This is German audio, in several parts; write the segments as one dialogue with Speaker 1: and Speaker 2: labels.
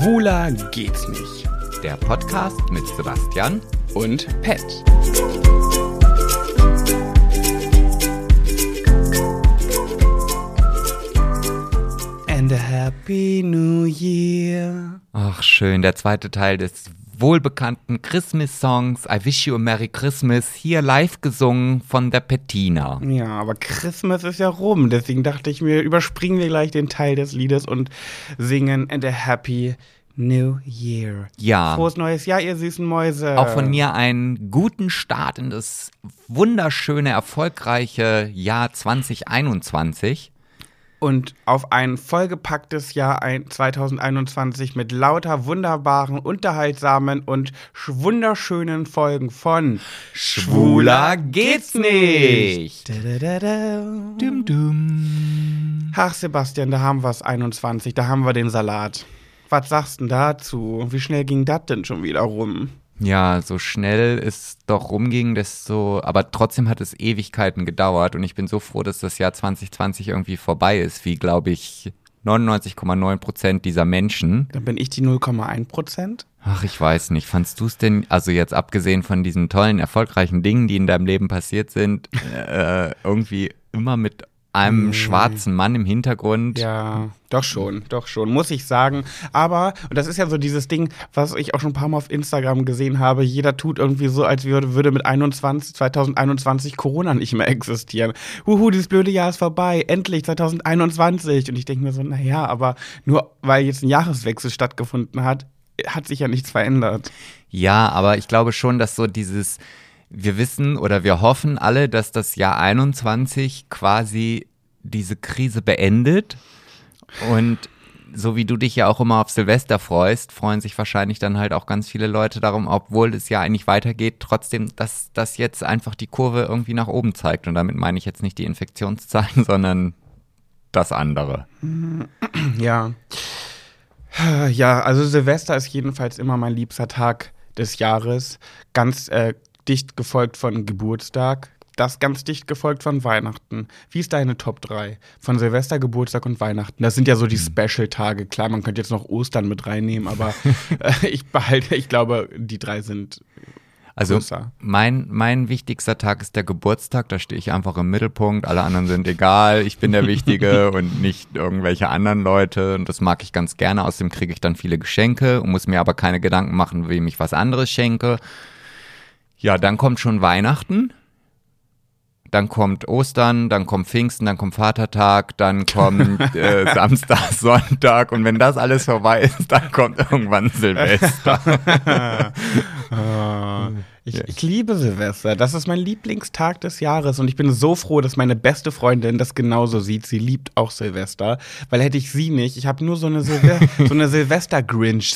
Speaker 1: Schwuler geht's nicht.
Speaker 2: Der Podcast mit Sebastian
Speaker 1: Und Pet. And a happy new year.
Speaker 2: Ach, schön, der zweite Teil des wohlbekannten Christmas-Songs I Wish You a Merry Christmas, hier live gesungen von der Bettina.
Speaker 1: Ja, aber Christmas ist ja rum. Deswegen dachte ich mir, überspringen wir gleich den Teil des Liedes und singen And a happy new year.
Speaker 2: Ja.
Speaker 1: Frohes neues Jahr, ihr süßen Mäuse.
Speaker 2: Auch von mir einen guten Start in das wunderschöne, erfolgreiche Jahr 2021.
Speaker 1: Und auf ein vollgepacktes Jahr ein 2021 mit lauter wunderbaren, unterhaltsamen und sch- wunderschönen Folgen von
Speaker 2: Schwuler geht's nicht.
Speaker 1: Da-da-da-da.
Speaker 2: Dum dum.
Speaker 1: Ach, Sebastian, da haben wir es 21, da haben wir den Salat. Was sagst du denn dazu? Wie schnell ging das denn schon wieder rum?
Speaker 2: Ja, so schnell es doch rumging, desto, aber trotzdem hat es Ewigkeiten gedauert und ich bin so froh, dass das Jahr 2020 irgendwie vorbei ist, wie glaube ich 99,9 Prozent dieser Menschen.
Speaker 1: Dann bin ich die 0,1 Prozent.
Speaker 2: Ach, ich weiß nicht. Fandst du es denn, also jetzt abgesehen von diesen tollen, erfolgreichen Dingen, die in deinem Leben passiert sind, äh, irgendwie immer mit einem
Speaker 1: Nee.
Speaker 2: schwarzen Mann im Hintergrund?
Speaker 1: Ja, doch schon, doch schon, muss ich sagen. Aber, und das ist ja so dieses Ding, was ich auch schon ein paar Mal auf Instagram gesehen habe, jeder tut irgendwie so, als würde, würde mit 21, 2021 Corona nicht mehr existieren. Huhu, dieses blöde Jahr ist vorbei, endlich 2021. Und ich denke mir so, naja, aber nur weil jetzt ein Jahreswechsel stattgefunden hat, hat sich ja nichts verändert.
Speaker 2: Ja, aber ich glaube schon, dass so dieses, wir wissen oder wir hoffen alle, dass das Jahr 21 quasi diese Krise beendet. Und so wie du dich ja auch immer auf Silvester freust, freuen sich wahrscheinlich dann halt auch ganz viele Leute darum, obwohl es ja eigentlich weitergeht, trotzdem, dass das jetzt einfach die Kurve irgendwie nach oben zeigt. Und damit meine ich jetzt nicht die Infektionszahlen, sondern das andere.
Speaker 1: Ja. Ja, also Silvester ist jedenfalls immer mein liebster Tag des Jahres. Ganz äh, dicht gefolgt von Geburtstag. Das ganz dicht gefolgt von Weihnachten. Wie ist deine Top 3? Von Silvester, Geburtstag und Weihnachten. Das sind ja so die Special-Tage. Klar, man könnte jetzt noch Ostern mit reinnehmen, aber äh, ich behalte, ich glaube, die drei sind
Speaker 2: Also mein, mein wichtigster Tag ist der Geburtstag, da stehe ich einfach im Mittelpunkt, alle anderen sind egal, ich bin der Wichtige und nicht irgendwelche anderen Leute und das mag ich ganz gerne, außerdem kriege ich dann viele Geschenke und muss mir aber keine Gedanken machen, wem ich was anderes schenke. Ja, dann kommt schon Weihnachten, dann kommt Ostern, dann kommt Pfingsten, dann kommt Vatertag, dann kommt äh, Samstag, Sonntag und wenn das alles vorbei ist, dann kommt irgendwann Silvester.
Speaker 1: Ah, ich, ich liebe Silvester. Das ist mein Lieblingstag des Jahres und ich bin so froh, dass meine beste Freundin das genauso sieht. Sie liebt auch Silvester, weil hätte ich sie nicht, ich habe nur so eine, Silve so eine Silvester-Grinch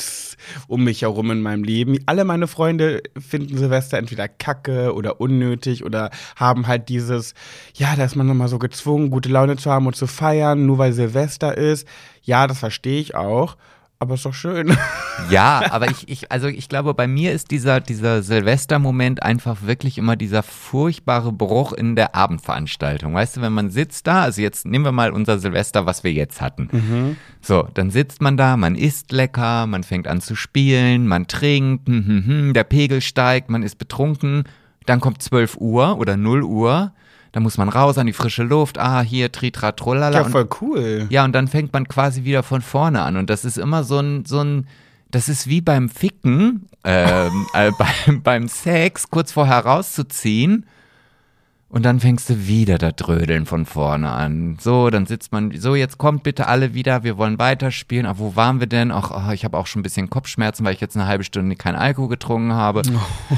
Speaker 1: um mich herum in meinem Leben. Alle meine Freunde finden Silvester entweder kacke oder unnötig oder haben halt dieses, ja, da ist man nochmal so gezwungen, gute Laune zu haben und zu feiern, nur weil Silvester ist. Ja, das verstehe ich auch. Aber ist doch schön.
Speaker 2: Ja, aber ich, ich, also ich glaube, bei mir ist dieser, dieser Silvestermoment einfach wirklich immer dieser furchtbare Bruch in der Abendveranstaltung. Weißt du, wenn man sitzt da, also jetzt nehmen wir mal unser Silvester, was wir jetzt hatten. So, dann sitzt man da, man isst lecker, man fängt an zu spielen, man trinkt, hm, hm, hm, der Pegel steigt, man ist betrunken, dann kommt 12 Uhr oder 0 Uhr, dann muss man raus an die frische Luft, ah, hier, tritra, trullala.
Speaker 1: Ja,
Speaker 2: und-
Speaker 1: voll cool.
Speaker 2: ja, und dann fängt man quasi wieder von vorne an. Und das ist immer so ein, so ein, das ist wie beim Ficken, ähm, äh, beim, beim Sex, kurz vorher rauszuziehen. Und dann fängst du wieder da Drödeln von vorne an. So, dann sitzt man, so, jetzt kommt bitte alle wieder, wir wollen weiterspielen. Ach, wo waren wir denn? Ach, ich habe auch schon ein bisschen Kopfschmerzen, weil ich jetzt eine halbe Stunde keinen Alkohol getrunken habe.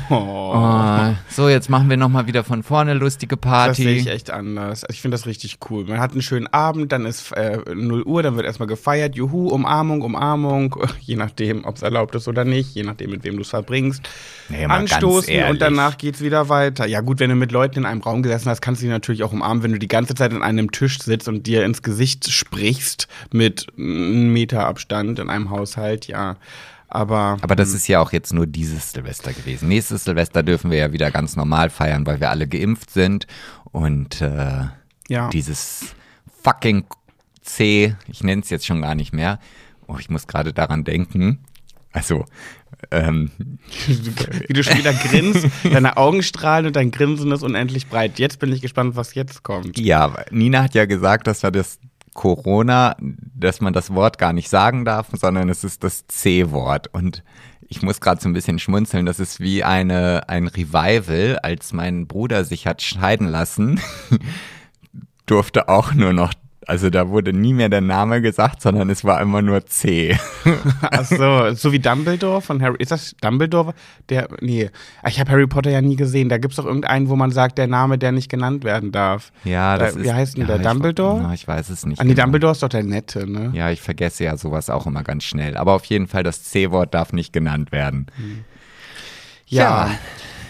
Speaker 2: Oh, so, jetzt machen wir nochmal wieder von vorne lustige
Speaker 1: Das sehe
Speaker 2: Party.
Speaker 1: ich echt anders. Also ich finde das richtig cool. Man hat einen schönen Abend, dann ist äh, 0 Uhr, dann wird erstmal gefeiert. Juhu, Umarmung, Umarmung. Je nachdem, ob es erlaubt ist oder nicht. Je nachdem, mit wem du es verbringst.
Speaker 2: Nee,
Speaker 1: Anstoßen und danach geht's wieder weiter. Ja gut, wenn du mit Leuten in einem Raum gesessen hast, kannst du die natürlich auch umarmen, wenn du die ganze Zeit an einem Tisch sitzt und dir ins Gesicht sprichst mit einem Meter Abstand in einem Haushalt. Ja, aber...
Speaker 2: Aber das ist ja auch jetzt nur dieses Silvester gewesen. Nächstes Silvester dürfen wir ja wieder ganz normal feiern, weil wir alle geimpft sind. Und äh,
Speaker 1: Ja.
Speaker 2: dieses fucking C, ich nenne es jetzt schon gar nicht mehr. Oh, ich muss gerade daran denken. Also, ähm,
Speaker 1: Wie du schon wieder grinst, deine Augen strahlen und dein Grinsen ist unendlich breit. Jetzt bin ich gespannt, was jetzt kommt.
Speaker 2: ja, Nina hat ja gesagt, dass wir das Corona, dass man das Wort gar nicht sagen darf, sondern es ist das C-Wort. Und ich muss gerade so ein bisschen schmunzeln. Das ist wie eine, ein Revival, als mein Bruder sich hat scheiden lassen, durfte auch nur noch, also da wurde nie mehr der Name gesagt, sondern es war immer nur C.
Speaker 1: Ach so, so wie Dumbledore von Harry. Ist das Dumbledore? Der, nee, ich habe Harry Potter ja nie gesehen. Da gibt es doch irgendeinen, wo man sagt, der Name, der nicht genannt werden darf.
Speaker 2: Ja, das
Speaker 1: Äh,
Speaker 2: ist.
Speaker 1: wie heißt denn
Speaker 2: ja,
Speaker 1: der?
Speaker 2: ich-
Speaker 1: Dumbledore?
Speaker 2: Na, ich weiß es nicht.
Speaker 1: Ah, nee,
Speaker 2: genau.
Speaker 1: Dumbledore ist doch der Nette, ne?
Speaker 2: Ja, ich vergesse ja sowas auch immer ganz schnell. Aber auf jeden Fall, das C-Wort darf nicht genannt werden.
Speaker 1: Ja.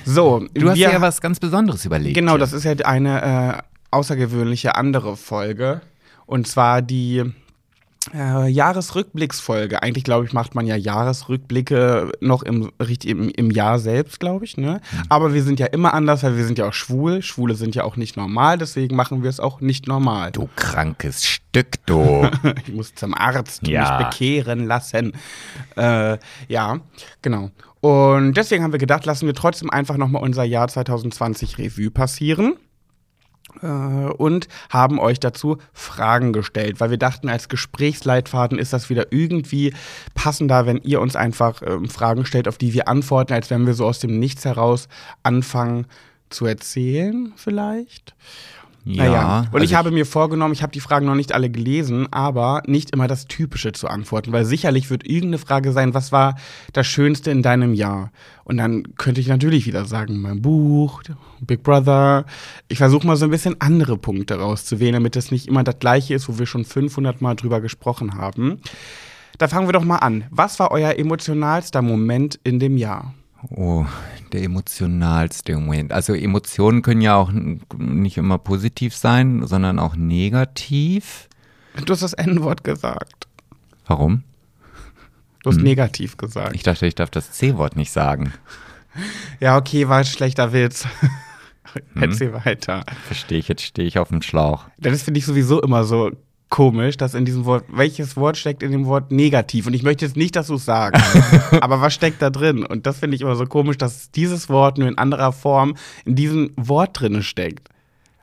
Speaker 1: So,
Speaker 2: Du hast ja was ganz Besonderes überlegt.
Speaker 1: Genau,
Speaker 2: hier.
Speaker 1: das ist ja eine äh, außergewöhnliche andere Folge. Und zwar die äh, Jahresrückblicksfolge. Eigentlich, glaube ich, macht man ja Jahresrückblicke noch im, richtig im, im Jahr selbst, glaube ich. Ne? Aber wir sind ja immer anders, weil wir sind ja auch schwul. Schwule sind ja auch nicht normal, deswegen machen wir es auch nicht normal.
Speaker 2: Du krankes Stück, du.
Speaker 1: Ich muss zum Arzt
Speaker 2: Ja.
Speaker 1: mich bekehren lassen. Äh, ja, genau. Und deswegen haben wir gedacht, lassen wir trotzdem einfach nochmal unser Jahr 2020 Revue passieren. Äh, und haben euch dazu Fragen gestellt, weil wir dachten, als Gesprächsleitfaden ist das wieder irgendwie passender, wenn ihr uns einfach ähm, Fragen stellt, auf die wir antworten, als wenn wir so aus dem Nichts heraus anfangen zu erzählen, vielleicht. Naja, und
Speaker 2: also
Speaker 1: ich habe mir vorgenommen, ich habe die Fragen noch nicht alle gelesen, aber nicht immer das Typische zu antworten, weil sicherlich wird irgendeine Frage sein, was war das Schönste in deinem Jahr? Und dann könnte ich natürlich wieder sagen, mein Buch, Big Brother. Ich versuche mal so ein bisschen andere Punkte rauszuwählen, damit es nicht immer das gleiche ist, wo wir schon 500 Mal drüber gesprochen haben. Da fangen wir doch mal an. Was war euer emotionalster Moment in dem Jahr?
Speaker 2: Oh, der emotionalste Moment. Also Emotionen können ja auch nicht immer positiv sein, sondern auch negativ.
Speaker 1: Du hast das N-Wort gesagt.
Speaker 2: Warum?
Speaker 1: Du hast negativ gesagt.
Speaker 2: Ich dachte, ich darf das C-Wort nicht sagen.
Speaker 1: Ja, okay, war ein schlechter Witz. Erzähl weiter.
Speaker 2: Verstehe ich, jetzt stehe ich auf dem Schlauch.
Speaker 1: Das finde ich sowieso immer so komisch, dass in diesem Wort, welches Wort steckt in dem Wort negativ? Und ich möchte jetzt nicht, dass du es sagst, aber was steckt da drin? Und das finde ich immer so komisch, dass dieses Wort nur in anderer Form in diesem Wort drin steckt.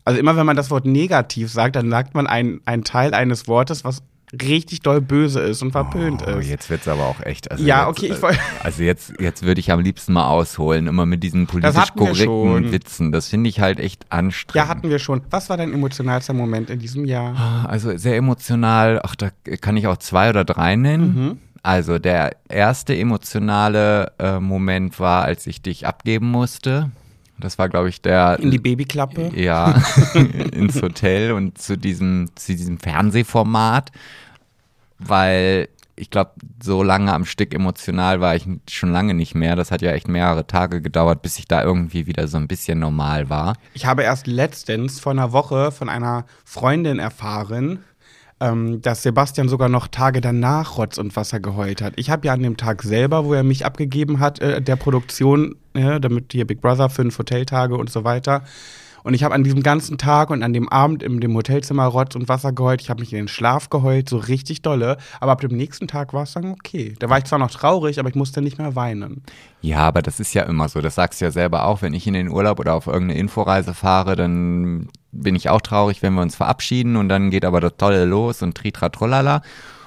Speaker 1: Also immer wenn man das Wort negativ sagt, dann sagt man einen Teil eines Wortes, was richtig doll böse ist und verpönt
Speaker 2: Oh,
Speaker 1: ist.
Speaker 2: jetzt wird's aber auch echt. Also
Speaker 1: Ja,
Speaker 2: jetzt,
Speaker 1: okay, ich
Speaker 2: äh,
Speaker 1: woll-
Speaker 2: Also jetzt, jetzt würde ich am liebsten mal ausholen, immer mit diesen politisch korrekten. Witzen. Das finde ich halt echt anstrengend.
Speaker 1: Ja, hatten wir schon. Was war dein emotionalster Moment in diesem Jahr?
Speaker 2: Also sehr emotional, ach, da kann ich auch zwei oder drei nennen.
Speaker 1: Mhm.
Speaker 2: Also der erste emotionale äh, Moment war, als ich dich abgeben musste. Das war, glaube ich, der
Speaker 1: In die Babyklappe?
Speaker 2: ja ins Hotel und zu diesem zu diesem Fernsehformat, weil ich glaube, so lange am Stück emotional war ich schon lange nicht mehr. Das hat ja echt mehrere Tage gedauert, bis ich da irgendwie wieder so ein bisschen normal war.
Speaker 1: Ich habe erst letztens vor einer Woche von einer Freundin erfahren, ähm, dass Sebastian sogar noch Tage danach Rotz und Wasser geheult hat. Ich habe ja an dem Tag selber, wo er mich abgegeben hat, äh, der Produktion, äh, damit hier Big Brother, fünf Hoteltage und so weiter. Und ich habe an diesem ganzen Tag und an dem Abend in dem Hotelzimmer Rotz und Wasser geheult. Ich habe mich in den Schlaf geheult, so richtig dolle. Aber ab dem nächsten Tag war es dann okay. Da war ich zwar noch traurig, aber ich musste nicht mehr weinen.
Speaker 2: Ja, aber das ist ja immer so. Das sagst du ja selber auch. Wenn ich in den Urlaub oder auf irgendeine Inforeise fahre, dann bin ich auch traurig, wenn wir uns verabschieden und dann geht aber das Tolle los und tritra trollala.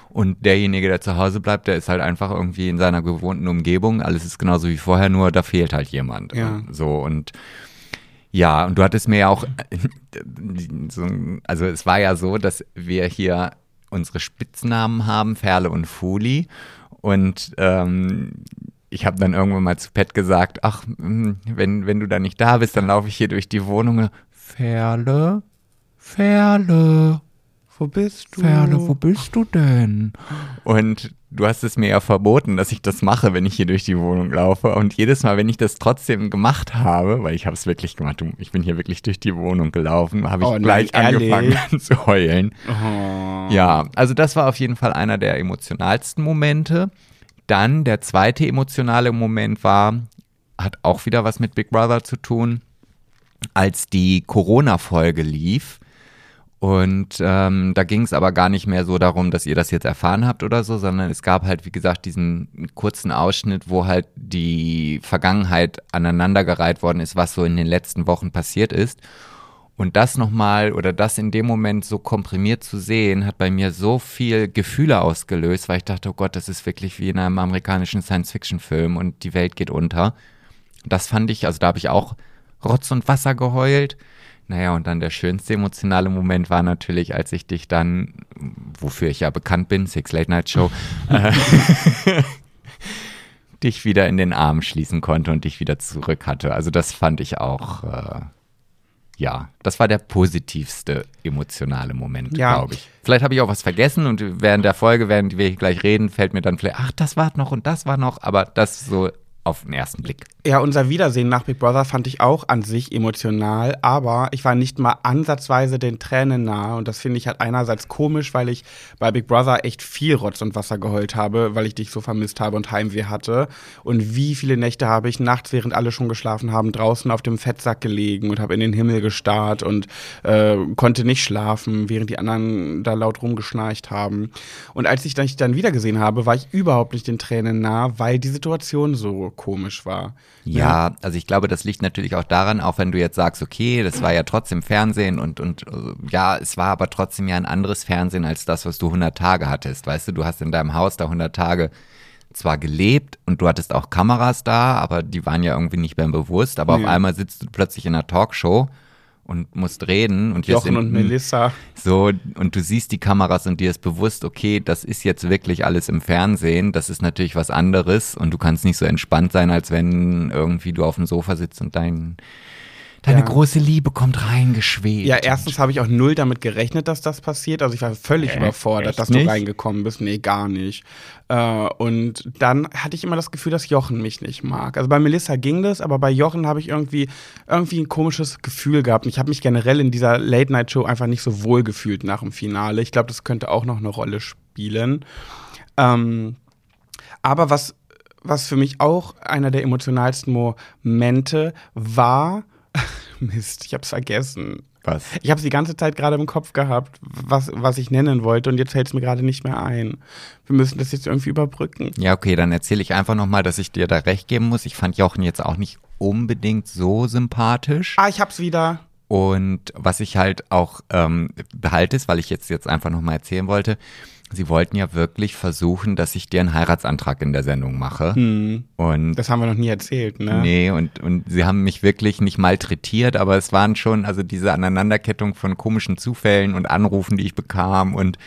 Speaker 2: Und derjenige, der zu Hause bleibt, der ist halt einfach irgendwie in seiner gewohnten Umgebung. Alles ist genauso wie vorher, nur da fehlt halt jemand.
Speaker 1: Ja.
Speaker 2: So und ja, und du hattest mir ja auch, so, also es war ja so, dass wir hier unsere Spitznamen haben, Ferle und Fuli. Und ähm, ich habe dann irgendwann mal zu Pet gesagt, ach, mh, wenn, wenn du da nicht da bist, dann laufe ich hier durch die Wohnung. Ferle, Ferle,
Speaker 1: Wo bist du?
Speaker 2: Ferle, wo bist du denn? Und du hast es mir ja verboten, dass ich das mache, wenn ich hier durch die Wohnung laufe. Und jedes Mal, wenn ich das trotzdem gemacht habe, weil ich habe es wirklich gemacht, ich bin hier wirklich durch die Wohnung gelaufen, habe ich
Speaker 1: Oh
Speaker 2: gleich
Speaker 1: ehrlich?
Speaker 2: angefangen an zu heulen.
Speaker 1: Oh.
Speaker 2: Ja, also das war auf jeden Fall einer der emotionalsten Momente. Dann der zweite emotionale Moment war, hat auch wieder was mit Big Brother zu tun, als die Corona-Folge lief Und ähm, da ging es aber gar nicht mehr so darum, dass ihr das jetzt erfahren habt oder so, sondern es gab halt, wie gesagt, diesen kurzen Ausschnitt, wo halt die Vergangenheit aneinandergereiht worden ist, was so in den letzten Wochen passiert ist. Und das nochmal oder das in dem Moment so komprimiert zu sehen, hat bei mir so viel Gefühle ausgelöst, weil ich dachte, oh Gott, das ist wirklich wie in einem amerikanischen Science-Fiction-Film und die Welt geht unter. Das fand ich, also da habe ich auch Rotz und Wasser geheult. Naja, und dann der schönste emotionale Moment war natürlich, als ich dich dann, wofür ich ja bekannt bin, Six Late Night Show, äh, dich wieder in den Arm schließen konnte und dich wieder zurück hatte. Also das fand ich auch, äh, ja, das war der positivste emotionale Moment,
Speaker 1: Ja.
Speaker 2: glaube ich. Vielleicht habe ich auch was vergessen und während der Folge, während wir hier gleich reden, fällt mir dann vielleicht, ach, das war noch und das war noch, aber das so auf den ersten Blick.
Speaker 1: Ja, unser Wiedersehen nach Big Brother fand ich auch an sich emotional, aber ich war nicht mal ansatzweise den Tränen nahe und das finde ich halt einerseits komisch, weil ich bei Big Brother echt viel Rotz und Wasser geheult habe, weil ich dich so vermisst habe und Heimweh hatte. Und wie viele Nächte habe ich nachts, während alle schon geschlafen haben, draußen auf dem Fettsack gelegen und habe in den Himmel gestarrt und äh, konnte nicht schlafen, während die anderen da laut rumgeschnarcht haben. Und als ich dich dann wiedergesehen habe, war ich überhaupt nicht den Tränen nah, weil die Situation so komisch war.
Speaker 2: Ja, also ich glaube, das liegt natürlich auch daran, auch wenn du jetzt sagst, okay, das war ja trotzdem Fernsehen und, und äh, ja, es war aber trotzdem ja ein anderes Fernsehen als das, was du 100 Tage hattest. Weißt du, du hast in deinem Haus da 100 Tage zwar gelebt und du hattest auch Kameras da, aber die waren ja irgendwie nicht mehr bewusst, aber auf
Speaker 1: Ja.
Speaker 2: einmal sitzt du plötzlich in einer Talkshow und musst reden und
Speaker 1: Jochen
Speaker 2: sind
Speaker 1: und Melissa.
Speaker 2: so, und du siehst die Kameras und dir ist bewusst, okay, das ist jetzt wirklich alles im Fernsehen, das ist natürlich was anderes und du kannst nicht so entspannt sein, als wenn irgendwie du auf dem Sofa sitzt und dein, deine
Speaker 1: Ja.
Speaker 2: große Liebe kommt reingeschwebt.
Speaker 1: Ja, erstens habe ich auch null damit gerechnet, dass das passiert. Also ich war völlig
Speaker 2: Äh,
Speaker 1: überfordert, dass
Speaker 2: nicht?
Speaker 1: du reingekommen bist. Nee, gar nicht. Äh, und dann hatte ich immer das Gefühl, dass Jochen mich nicht mag. Also bei Melissa ging das, aber bei Jochen habe ich irgendwie, irgendwie ein komisches Gefühl gehabt. Und ich habe mich generell in dieser Late-Night-Show einfach nicht so wohl gefühlt nach dem Finale. Ich glaube, das könnte auch noch eine Rolle spielen. Ähm, aber was, was für mich auch einer der emotionalsten Momente war, Mist, ich hab's vergessen.
Speaker 2: Was?
Speaker 1: Ich habe die ganze Zeit gerade im Kopf gehabt, was, was ich nennen wollte und jetzt fällt es mir gerade nicht mehr ein. Wir müssen das jetzt irgendwie überbrücken.
Speaker 2: Ja, okay, dann erzähle ich einfach nochmal, dass ich dir da recht geben muss. Ich fand Jochen jetzt auch nicht unbedingt so sympathisch.
Speaker 1: Ah, ich hab's wieder.
Speaker 2: Und was ich halt auch ähm, behalte, ist, weil ich jetzt, jetzt einfach nochmal erzählen wollte, sie wollten ja wirklich versuchen, dass ich dir einen Heiratsantrag in der Sendung mache.
Speaker 1: Hm,
Speaker 2: Und
Speaker 1: das haben wir noch nie erzählt, ne?
Speaker 2: Nee, und, und sie haben mich wirklich nicht malträtiert, aber es waren schon, also diese Aneinanderkettung von komischen Zufällen und Anrufen, die ich bekam und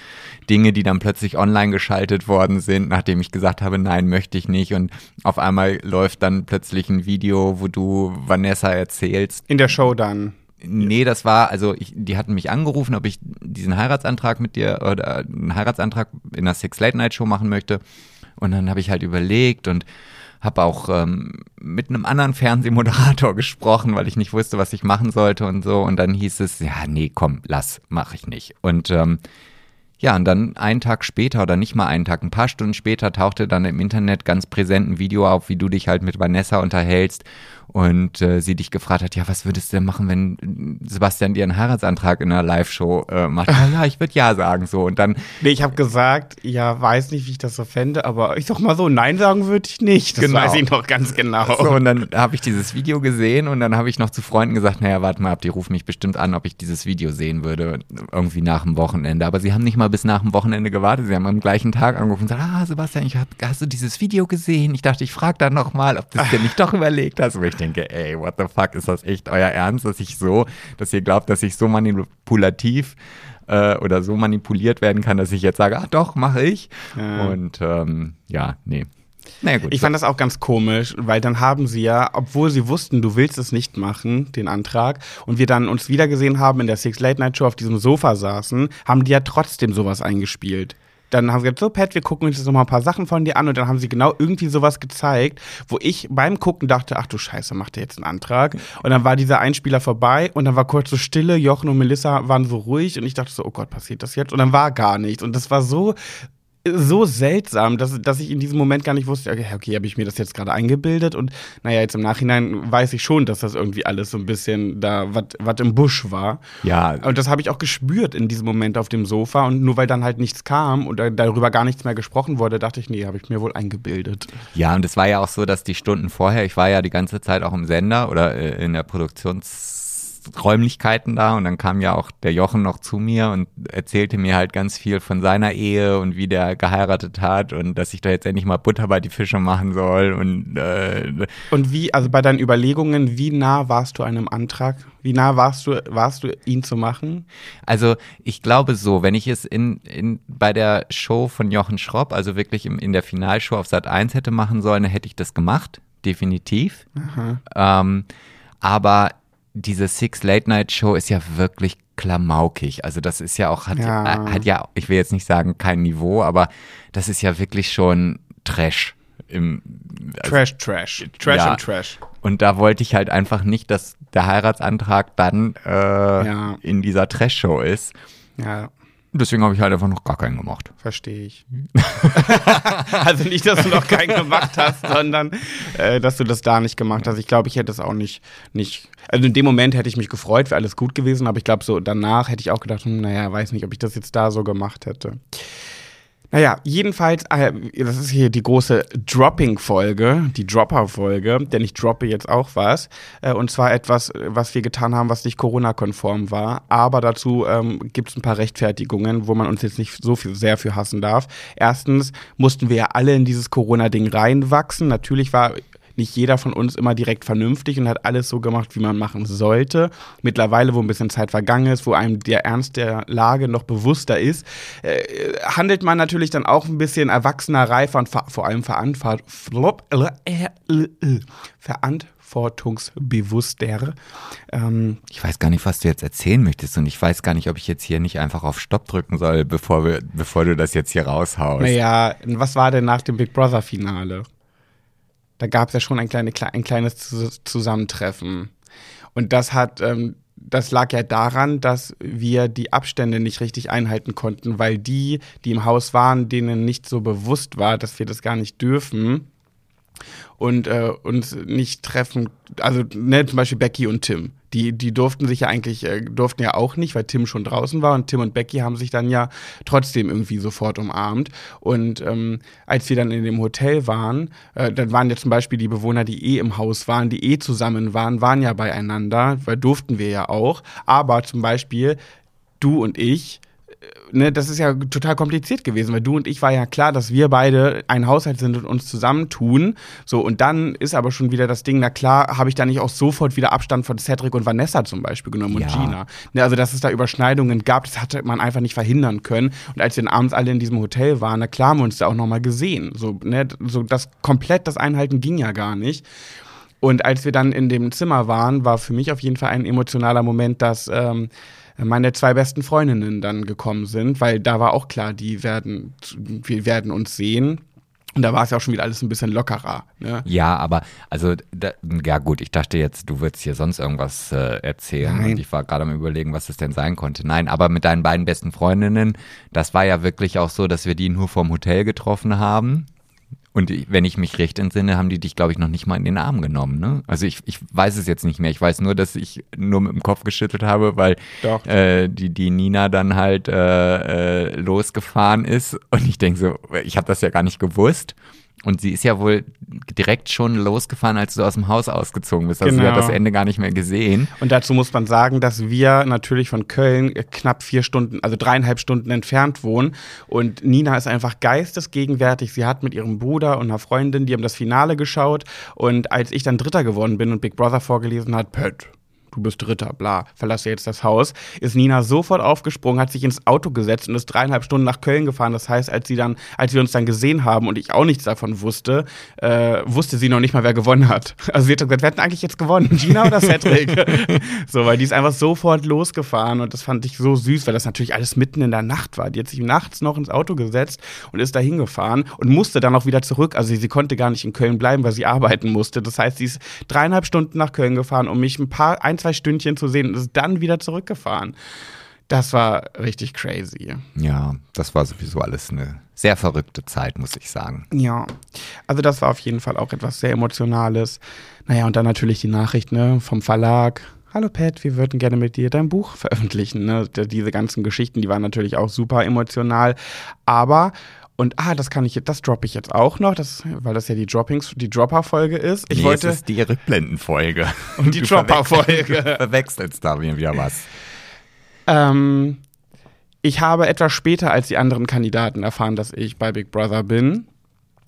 Speaker 2: Dinge, die dann plötzlich online geschaltet worden sind, nachdem ich gesagt habe, nein, möchte ich nicht. Und auf einmal läuft dann plötzlich ein Video, wo du Vanessa erzählst,
Speaker 1: In der Show dann.
Speaker 2: Nee, das war, also ich, die hatten mich angerufen, ob ich diesen Heiratsantrag mit dir oder einen Heiratsantrag in einer Six Late Night Show machen möchte. Und dann habe ich halt überlegt und habe auch ähm, mit einem anderen Fernsehmoderator gesprochen, weil ich nicht wusste, was ich machen sollte und so. Und dann hieß es, ja, nee, komm, lass, mache ich nicht. Und ähm, ja, und dann einen Tag später oder nicht mal einen Tag, ein paar Stunden später tauchte dann im Internet ganz präsent ein Video auf, wie du dich halt mit Vanessa unterhältst und äh, sie dich gefragt hat, ja, was würdest du denn machen, wenn Sebastian dir einen Heiratsantrag in einer Live-Show äh, macht? Ja, ich würde ja sagen so. Und dann,
Speaker 1: Nee, ich habe gesagt, ja, weiß nicht, wie ich das so fände, aber ich sag mal so, nein sagen würde ich nicht. Das
Speaker 2: Genau.
Speaker 1: weiß ich noch ganz genau.
Speaker 2: so, und dann habe ich dieses Video gesehen und dann habe ich noch zu Freunden gesagt, naja, warte mal ab, die rufen mich bestimmt an, ob ich dieses Video sehen würde, irgendwie nach dem Wochenende. Aber sie haben nicht mal bis nach dem Wochenende gewartet. Sie haben am gleichen Tag angerufen und gesagt, ah, Sebastian, ich hab, hast du dieses Video gesehen? Ich dachte, ich frage dann noch mal, ob du es dir nicht doch überlegt hast. Ich denke, ey, what the fuck, ist das echt euer Ernst, dass ich so, dass ihr glaubt, dass ich so manipulativ äh, oder so manipuliert werden kann, dass ich jetzt sage, ah doch, mache ich.
Speaker 1: Ja.
Speaker 2: Und ähm, ja, nee. Naja, gut.
Speaker 1: Ich fand das auch ganz komisch, weil dann haben sie ja, obwohl sie wussten, du willst es nicht machen, den Antrag, und wir dann uns wiedergesehen haben in der Six Late Night Show auf diesem Sofa saßen, haben die ja trotzdem sowas eingespielt. Dann haben sie gesagt, so Pat, wir gucken uns jetzt noch mal ein paar Sachen von dir an und dann haben sie genau irgendwie sowas gezeigt, wo ich beim Gucken dachte, ach du Scheiße, macht der jetzt einen Antrag? Und dann war dieser Einspieler vorbei und dann war kurz so Stille, Jochen und Melissa waren so ruhig und ich dachte so, oh Gott, passiert das jetzt? Und dann war gar nichts und das war so so seltsam, dass, dass ich in diesem Moment gar nicht wusste, okay, okay habe ich mir das jetzt gerade eingebildet und naja, jetzt im Nachhinein weiß ich schon, dass das irgendwie alles so ein bisschen da was im Busch war.
Speaker 2: Ja.
Speaker 1: Und das habe ich auch gespürt in diesem Moment auf dem Sofa und nur weil dann halt nichts kam und darüber gar nichts mehr gesprochen wurde, dachte ich, nee, habe ich mir wohl eingebildet.
Speaker 2: Ja, und es war ja auch so, dass die Stunden vorher, ich war ja die ganze Zeit auch im Sender oder äh, in der Produktions Räumlichkeiten da und dann kam ja auch der Jochen noch zu mir und erzählte mir halt ganz viel von seiner Ehe und wie der geheiratet hat und dass ich da jetzt endlich mal Butter bei die Fische machen soll und äh,
Speaker 1: und wie also bei deinen Überlegungen wie nah warst du einem Antrag? Wie nah warst du warst du ihn zu machen?
Speaker 2: Also ich glaube so wenn ich es in, in bei der Show von Jochen Schropp also wirklich im, in der Finalshow auf Sat 1 hätte machen sollen hätte ich das gemacht definitiv. Ähm, aber diese Six Late Night Show ist ja wirklich klamaukig. Also das ist ja auch, hat ja. Äh, hat ja, ich will jetzt nicht sagen kein Niveau, aber das ist ja wirklich schon Trash. Im,
Speaker 1: also, Trash, Trash. Trash ja. und Trash.
Speaker 2: Und da wollte ich halt einfach nicht, dass der Heiratsantrag dann äh, ja. in dieser Trash-Show ist.
Speaker 1: Ja.
Speaker 2: Deswegen habe ich halt einfach noch gar keinen gemacht.
Speaker 1: Verstehe ich. also nicht, dass du noch keinen gemacht hast, sondern äh, dass du das da nicht gemacht hast. Ich glaube, ich hätte es auch nicht, nicht. Also in dem Moment hätte ich mich gefreut, wäre alles gut gewesen, aber ich glaube, so danach hätte ich auch gedacht, hm, naja, weiß nicht, ob ich das jetzt da so gemacht hätte. Naja, jedenfalls, äh, das ist hier die große Dropping-Folge, die Dropper-Folge, denn ich droppe jetzt auch was. Äh, und zwar etwas, was wir getan haben, was nicht Corona-konform war. Aber dazu ähm, gibt es ein paar Rechtfertigungen, wo man uns jetzt nicht so viel, sehr für hassen darf. Erstens mussten wir ja alle in dieses Corona-Ding reinwachsen. Natürlich war nicht jeder von uns immer direkt vernünftig und hat alles so gemacht, wie man machen sollte. Mittlerweile, wo ein bisschen Zeit vergangen ist, wo einem der Ernst der Lage noch bewusster ist, äh, handelt man natürlich dann auch ein bisschen erwachsener, reifer und vor allem verantwortungsbewusster.
Speaker 2: Ähm, ich weiß gar nicht, was du jetzt erzählen möchtest und ich weiß gar nicht, ob ich jetzt hier nicht einfach auf Stopp drücken soll, bevor, wir, bevor du das jetzt hier raushaust.
Speaker 1: Naja, was war denn nach dem Big Brother Finale? Da gab es ja schon ein, kleine, ein kleines Zusammentreffen. Und das hat, ähm, das lag ja daran, dass wir die Abstände nicht richtig einhalten konnten, weil die, die im Haus waren, denen nicht so bewusst war, dass wir das gar nicht dürfen und äh, uns nicht treffen, also ne, zum Beispiel Becky und Tim die, die durften sich ja eigentlich, äh, durften ja auch nicht, weil Tim schon draußen war und Tim und Becky haben sich dann ja trotzdem irgendwie sofort umarmt. Und ähm, als wir dann in dem Hotel waren, äh, dann waren ja zum Beispiel die Bewohner, die eh im Haus waren, die eh zusammen waren, waren ja beieinander, weil durften wir ja auch. Aber zum Beispiel du und ich, ne, das ist ja total kompliziert gewesen, weil du und ich war ja klar, dass wir beide ein Haushalt sind und uns zusammentun. So, und dann ist aber schon wieder das Ding, na klar, habe ich da nicht auch sofort wieder Abstand von Cedric und Vanessa zum Beispiel genommen und ja. Gina. Ne, also, dass es da Überschneidungen gab, das hatte man einfach nicht verhindern können. Und als wir dann abends alle in diesem Hotel waren, na klar haben wir uns da auch nochmal gesehen. So, ne, so das komplett das Einhalten ging ja gar nicht. Und als wir dann in dem Zimmer waren, war für mich auf jeden Fall ein emotionaler Moment, dass ähm, meine zwei besten Freundinnen dann gekommen sind, weil da war auch klar, die werden, wir werden uns sehen. Und da war es ja auch schon wieder alles ein bisschen lockerer. Ne?
Speaker 2: Ja, aber also da, ja gut, ich dachte jetzt, du würdest hier sonst irgendwas äh, erzählen Nein. und ich war gerade am überlegen, was es denn sein konnte. Nein, aber mit deinen beiden besten Freundinnen, das war ja wirklich auch so, dass wir die nur vorm Hotel getroffen haben. Und wenn ich mich recht entsinne, haben die dich, glaube ich, noch nicht mal in den Arm genommen. Ne? Also ich, ich weiß es jetzt nicht mehr. Ich weiß nur, dass ich nur mit dem Kopf geschüttelt habe, weil äh, die, die Nina dann halt äh, äh, losgefahren ist. Und ich denke so, ich habe das ja gar nicht gewusst. Und sie ist ja wohl direkt schon losgefahren, als du aus dem Haus ausgezogen bist. Also genau. sie hat das genau. Ende gar nicht mehr gesehen.
Speaker 1: Und dazu muss man sagen, dass wir natürlich von Köln knapp vier Stunden, also dreieinhalb Stunden entfernt wohnen. Und Nina ist einfach geistesgegenwärtig. Sie hat mit ihrem Bruder und einer Freundin, die haben das Finale geschaut. Und als ich dann Dritter geworden bin und Big Brother vorgelesen hat, Pött, du bist Dritter, bla, verlasse jetzt das Haus, ist Nina sofort aufgesprungen, hat sich ins Auto gesetzt und ist dreieinhalb Stunden nach Köln gefahren. Das heißt, als sie dann, als wir uns dann gesehen haben und ich auch nichts davon wusste, äh, wusste sie noch nicht mal, wer gewonnen hat. Also sie hat gesagt, wer hat eigentlich jetzt gewonnen? Gina oder Cedric? so, weil die ist einfach sofort losgefahren und das fand ich so süß, weil das natürlich alles mitten in der Nacht war. Die hat sich nachts noch ins Auto gesetzt und ist da hingefahren und musste dann auch wieder zurück. Also sie, sie konnte gar nicht in Köln bleiben, weil sie arbeiten musste. Das heißt, sie ist dreieinhalb Stunden nach Köln gefahren, um mich ein paar, ein, zwei Stündchen zu sehen und ist dann wieder zurückgefahren. Das war richtig crazy.
Speaker 2: Ja, das war sowieso alles eine sehr verrückte Zeit, muss ich sagen.
Speaker 1: Ja, also das war auf jeden Fall auch etwas sehr Emotionales. Naja, und dann natürlich die Nachricht ne, vom Verlag. Hallo Pat, wir würden gerne mit dir dein Buch veröffentlichen. Ne? Diese ganzen Geschichten, die waren natürlich auch super emotional. Aber und ah, das kann ich das droppe ich jetzt auch noch, das, weil das ja die Droppings, die Dropper-Folge ist. Ich
Speaker 2: nee,
Speaker 1: wollte.
Speaker 2: Es ist die Rückblenden-Folge.
Speaker 1: Und die Dropper-Folge.
Speaker 2: Verwechselst da wieder was.
Speaker 1: Ähm, ich habe etwas später als die anderen Kandidaten erfahren, dass ich bei Big Brother bin.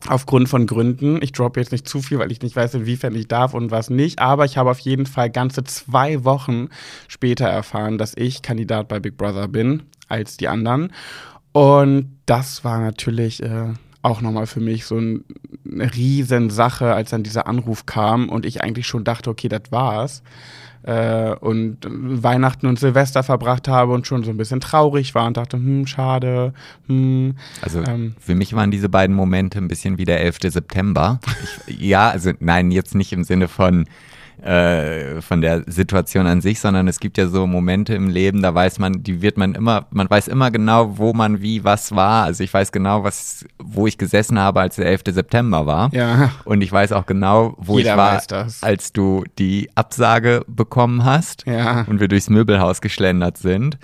Speaker 1: Aufgrund von Gründen. Ich droppe jetzt nicht zu viel, weil ich nicht weiß, inwiefern ich darf und was nicht. Aber ich habe auf jeden Fall ganze zwei Wochen später erfahren, dass ich Kandidat bei Big Brother bin als die anderen. Und das war natürlich äh, auch nochmal für mich so ein, eine Riesensache, als dann dieser Anruf kam und ich eigentlich schon dachte, okay, das war's. Äh, und Weihnachten und Silvester verbracht habe und schon so ein bisschen traurig war und dachte, hm, schade. Hm,
Speaker 2: also ähm, für mich waren diese beiden Momente ein bisschen wie der 11. September. Ich, ja, also nein, jetzt nicht im Sinne von äh, von der Situation an sich, sondern es gibt ja so Momente im Leben, da weiß man, die wird man immer, man weiß immer genau, wo man wie was war. Also ich weiß genau, was, wo ich gesessen habe, als der 11. September war.
Speaker 1: Ja.
Speaker 2: Und ich weiß auch genau, wo
Speaker 1: Jeder
Speaker 2: ich war, als du die Absage bekommen hast
Speaker 1: Ja.
Speaker 2: und wir durchs Möbelhaus geschlendert sind.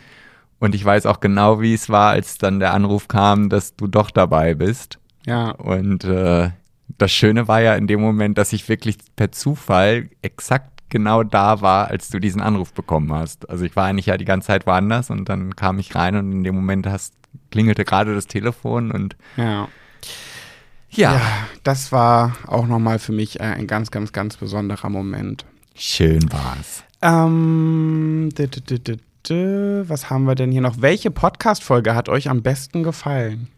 Speaker 2: Und ich weiß auch genau, wie es war, als dann der Anruf kam, dass du doch dabei bist.
Speaker 1: Ja.
Speaker 2: Und äh, das Schöne war ja in dem Moment, dass ich wirklich per Zufall exakt genau da war, als du diesen Anruf bekommen hast. Also ich war eigentlich ja die ganze Zeit woanders und dann kam ich rein und in dem Moment hast, klingelte gerade das Telefon und
Speaker 1: Ja.
Speaker 2: ja,
Speaker 1: Ja, das war auch nochmal für mich äh, ein ganz, ganz, ganz besonderer Moment.
Speaker 2: schön war's.
Speaker 1: Ähm, was haben wir denn hier noch? Welche Podcast-Folge hat euch am besten gefallen?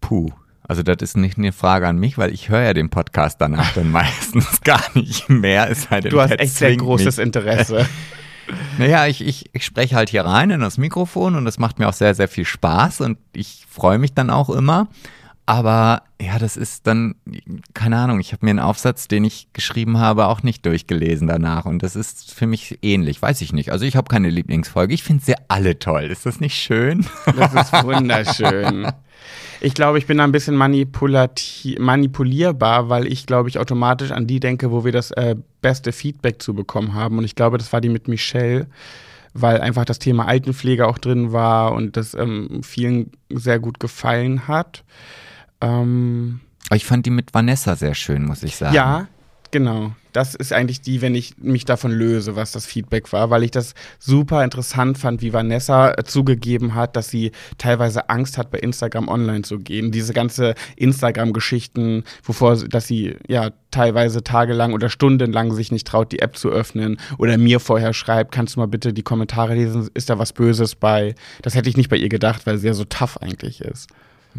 Speaker 2: Puh. Also das ist nicht eine Frage an mich, weil ich höre ja den Podcast danach dann meistens gar nicht mehr. Es sei denn,
Speaker 1: Du hast echt sehr großes
Speaker 2: mich.
Speaker 1: Interesse.
Speaker 2: Naja, ich, ich, ich spreche halt hier rein in das Mikrofon und das macht mir auch sehr, sehr viel Spaß und ich freue mich dann auch immer. Aber ja, das ist dann, keine Ahnung, ich habe mir einen Aufsatz, den ich geschrieben habe, auch nicht durchgelesen danach. Und das ist für mich ähnlich, weiß ich nicht. Also ich habe keine Lieblingsfolge. Ich finde sie alle toll. Ist das nicht schön?
Speaker 1: Das ist wunderschön. Ich glaube, ich bin da ein bisschen manipulierbar, weil ich, glaube ich, automatisch an die denke, wo wir das äh, beste Feedback zu bekommen haben. Und ich glaube, das war die mit Michelle, weil einfach das Thema Altenpflege auch drin war und das ähm, vielen sehr gut gefallen hat. Ähm,
Speaker 2: ich fand die mit Vanessa sehr schön, muss ich sagen.
Speaker 1: ja, genau. Das ist eigentlich die, wenn ich mich davon löse, was das Feedback war, weil ich das super interessant fand, wie Vanessa äh, zugegeben hat, dass sie teilweise Angst hat, bei Instagram online zu gehen. Diese ganze Instagram-Geschichten, wovor, dass sie ja teilweise tagelang oder stundenlang sich nicht traut, die App zu öffnen oder mir vorher schreibt, kannst du mal bitte die Kommentare lesen, ist da was Böses bei? Das hätte ich nicht bei ihr gedacht, weil sie ja so tough eigentlich ist.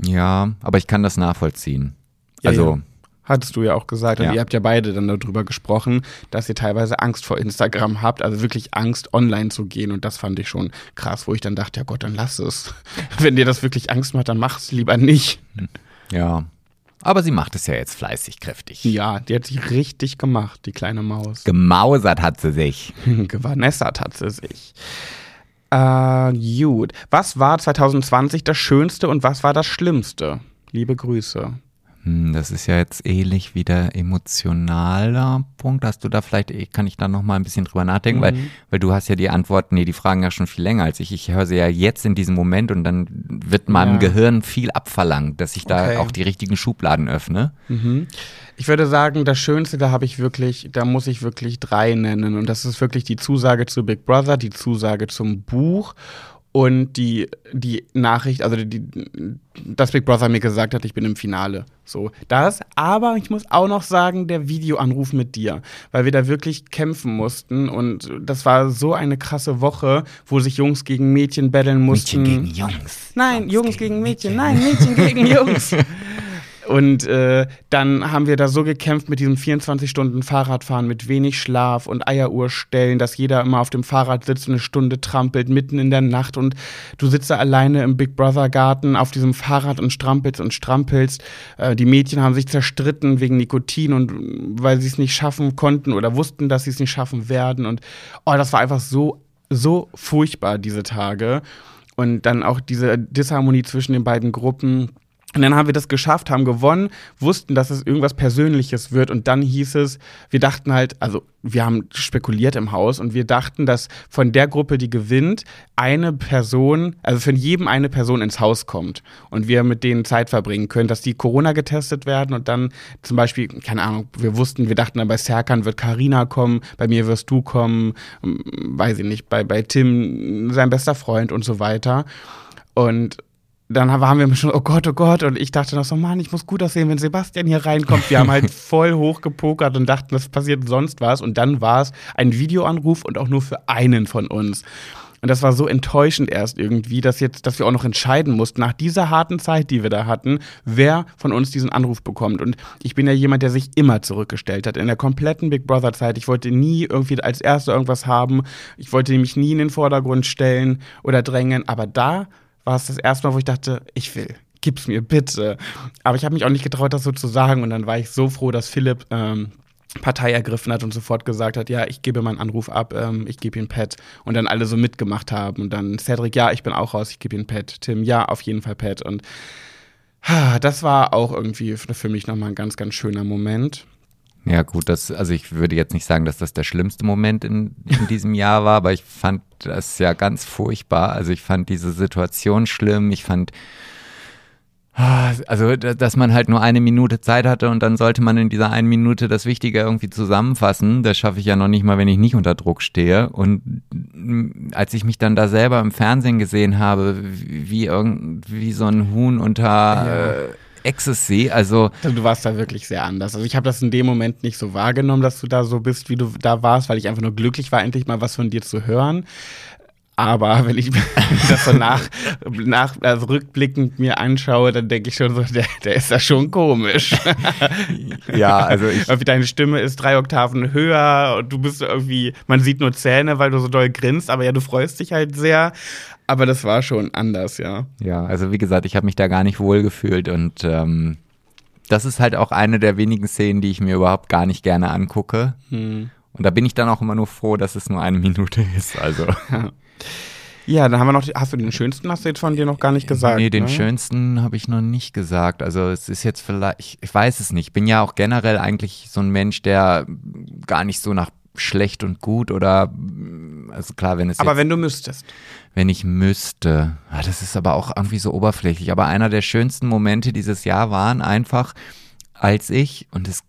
Speaker 2: Ja, aber ich kann das nachvollziehen.
Speaker 1: Ja,
Speaker 2: also,
Speaker 1: ja. Hattest du ja auch gesagt. Und
Speaker 2: Ja.
Speaker 1: ihr habt ja beide dann darüber gesprochen, dass ihr teilweise Angst vor Instagram habt, also wirklich Angst, online zu gehen. Und das fand ich schon krass, wo ich dann dachte, ja Gott, dann lass es. Wenn dir das wirklich Angst macht, dann mach es lieber nicht.
Speaker 2: ja. Aber sie macht es ja jetzt fleißig, kräftig.
Speaker 1: Ja, die hat sich richtig gemacht, die kleine Maus.
Speaker 2: Gemausert hat sie sich.
Speaker 1: Gewannessert hat sie sich. Äh, gut. Was war 2020 das Schönste und was war das Schlimmste? Liebe Grüße.
Speaker 2: Hm, Das ist ja jetzt ähnlich wie der emotionaler Punkt. Hast du da vielleicht, eh, kann ich da noch mal ein bisschen drüber nachdenken, weil, weil du hast ja die Antworten, nee, die Fragen ja schon viel länger als ich. Ich höre sie ja jetzt in diesem Moment und dann wird meinem
Speaker 1: Ja.
Speaker 2: Gehirn viel abverlangt, dass ich da
Speaker 1: Okay.
Speaker 2: auch die richtigen Schubladen öffne.
Speaker 1: Mhm. Ich würde sagen, das Schönste, da habe ich wirklich, da muss ich wirklich drei nennen. Und das ist wirklich die Zusage zu Big Brother, die Zusage zum Buch und die, die Nachricht, also die, dass Big Brother mir gesagt hat, ich bin im Finale. So, das. Aber ich muss auch noch sagen, der Videoanruf mit dir, weil wir da wirklich kämpfen mussten. Und das war so eine krasse Woche, wo sich Jungs gegen Mädchen betteln mussten.
Speaker 2: Jungs.
Speaker 1: Nein, Jungs, gegen Mädchen. Nein, Mädchen gegen Jungs. Und äh, dann haben wir da so gekämpft mit diesem 24 Stunden Fahrradfahren, mit wenig Schlaf und Eieruhr stellen, dass jeder immer auf dem Fahrrad sitzt und eine Stunde trampelt, mitten in der Nacht und du sitzt da alleine im Big Brother Garten auf diesem Fahrrad und strampelst und strampelst. Äh, die Mädchen haben sich zerstritten wegen Nikotin und äh, weil sie es nicht schaffen konnten oder wussten, dass sie es nicht schaffen werden. Und oh, das war einfach so so furchtbar, diese Tage. Und dann auch diese Disharmonie zwischen den beiden Gruppen. Und dann haben wir das geschafft, haben gewonnen, wussten, dass es irgendwas Persönliches wird. Und dann hieß es, wir dachten halt, also wir haben spekuliert im Haus und wir dachten, dass von der Gruppe, die gewinnt, eine Person, also von jedem eine Person ins Haus kommt und wir mit denen Zeit verbringen können, dass die Corona getestet werden und dann zum Beispiel, keine Ahnung, wir wussten, wir dachten dann bei Serkan wird Karina kommen, bei mir wirst du kommen, weiß ich nicht, bei, bei Tim sein bester Freund und so weiter. Und dann waren wir schon, oh Gott, oh Gott. Und ich dachte noch so, Mann, ich muss gut aussehen, wenn Sebastian hier reinkommt. Wir haben halt voll hochgepokert und dachten, das passiert sonst was. Und dann war es ein Videoanruf und auch nur für einen von uns. Und das war so enttäuschend erst irgendwie, dass jetzt, dass wir auch noch entscheiden mussten, nach dieser harten Zeit, die wir da hatten, wer von uns diesen Anruf bekommt. Und ich bin ja jemand, der sich immer zurückgestellt hat. In der kompletten Big Brother Zeit. Ich wollte nie irgendwie als Erster irgendwas haben. Ich wollte mich nie in den Vordergrund stellen oder drängen. Aber da war es das erste Mal, wo ich dachte, ich will, gib's mir bitte. Aber ich habe mich auch nicht getraut, das so zu sagen. Und dann war ich so froh, dass Philipp ähm, Partei ergriffen hat und sofort gesagt hat, ja, ich gebe meinen Anruf ab, ähm, ich gebe ihn Pet. Und dann alle so mitgemacht haben. Und dann Cedric, ja, ich bin auch raus, ich gebe ihn Pet. Tim, ja, auf jeden Fall Pet. Und das war auch irgendwie für mich nochmal ein ganz, ganz schöner Moment.
Speaker 2: Ja, gut, das, also ich würde jetzt nicht sagen, dass das der schlimmste Moment in, in diesem Jahr war, aber ich fand das ja ganz furchtbar. Also ich fand diese Situation schlimm. Ich fand, also, dass man halt nur eine Minute Zeit hatte und dann sollte man in dieser einen Minute das Wichtige irgendwie zusammenfassen. Das schaffe ich ja noch nicht mal, wenn ich nicht unter Druck stehe. Und als ich mich dann da selber im Fernsehen gesehen habe, wie, irgendwie so ein Huhn unter ja. äh, Ecstasy. Also,
Speaker 1: also du warst da wirklich sehr anders. Also ich habe das in dem Moment nicht so wahrgenommen, dass du da so bist, wie du da warst, weil ich einfach nur glücklich war, endlich mal was von dir zu hören. Aber wenn ich das so nach, nach also rückblickend mir anschaue, dann denke ich schon so, der, der ist da schon komisch.
Speaker 2: ja, also ich.
Speaker 1: Irgendwie deine Stimme ist drei Oktaven höher und du bist irgendwie, man sieht nur Zähne, weil du so doll grinst, aber ja, du freust dich halt sehr. Aber das war schon anders, ja.
Speaker 2: Ja, also wie gesagt, ich habe mich da gar nicht wohl gefühlt und ähm, das ist halt auch eine der wenigen Szenen, die ich mir überhaupt gar nicht gerne angucke. Hm. Und da bin ich dann auch immer nur froh, dass es nur eine Minute ist. Also.
Speaker 1: Ja. Dann haben wir noch, hast du den schönsten, hast du jetzt von dir noch gar nicht gesagt?
Speaker 2: Nee, den
Speaker 1: ne?
Speaker 2: schönsten habe ich noch nicht gesagt. Also es ist jetzt vielleicht, ich, weiß es nicht. Ich bin ja auch generell eigentlich so ein Mensch, der gar nicht so nach schlecht und gut oder, also klar, wenn es
Speaker 1: Aber wenn du müsstest.
Speaker 2: Wenn ich müsste. Ah, das ist aber auch irgendwie so oberflächlich. Aber einer der schönsten Momente dieses Jahr waren einfach, als ich, und das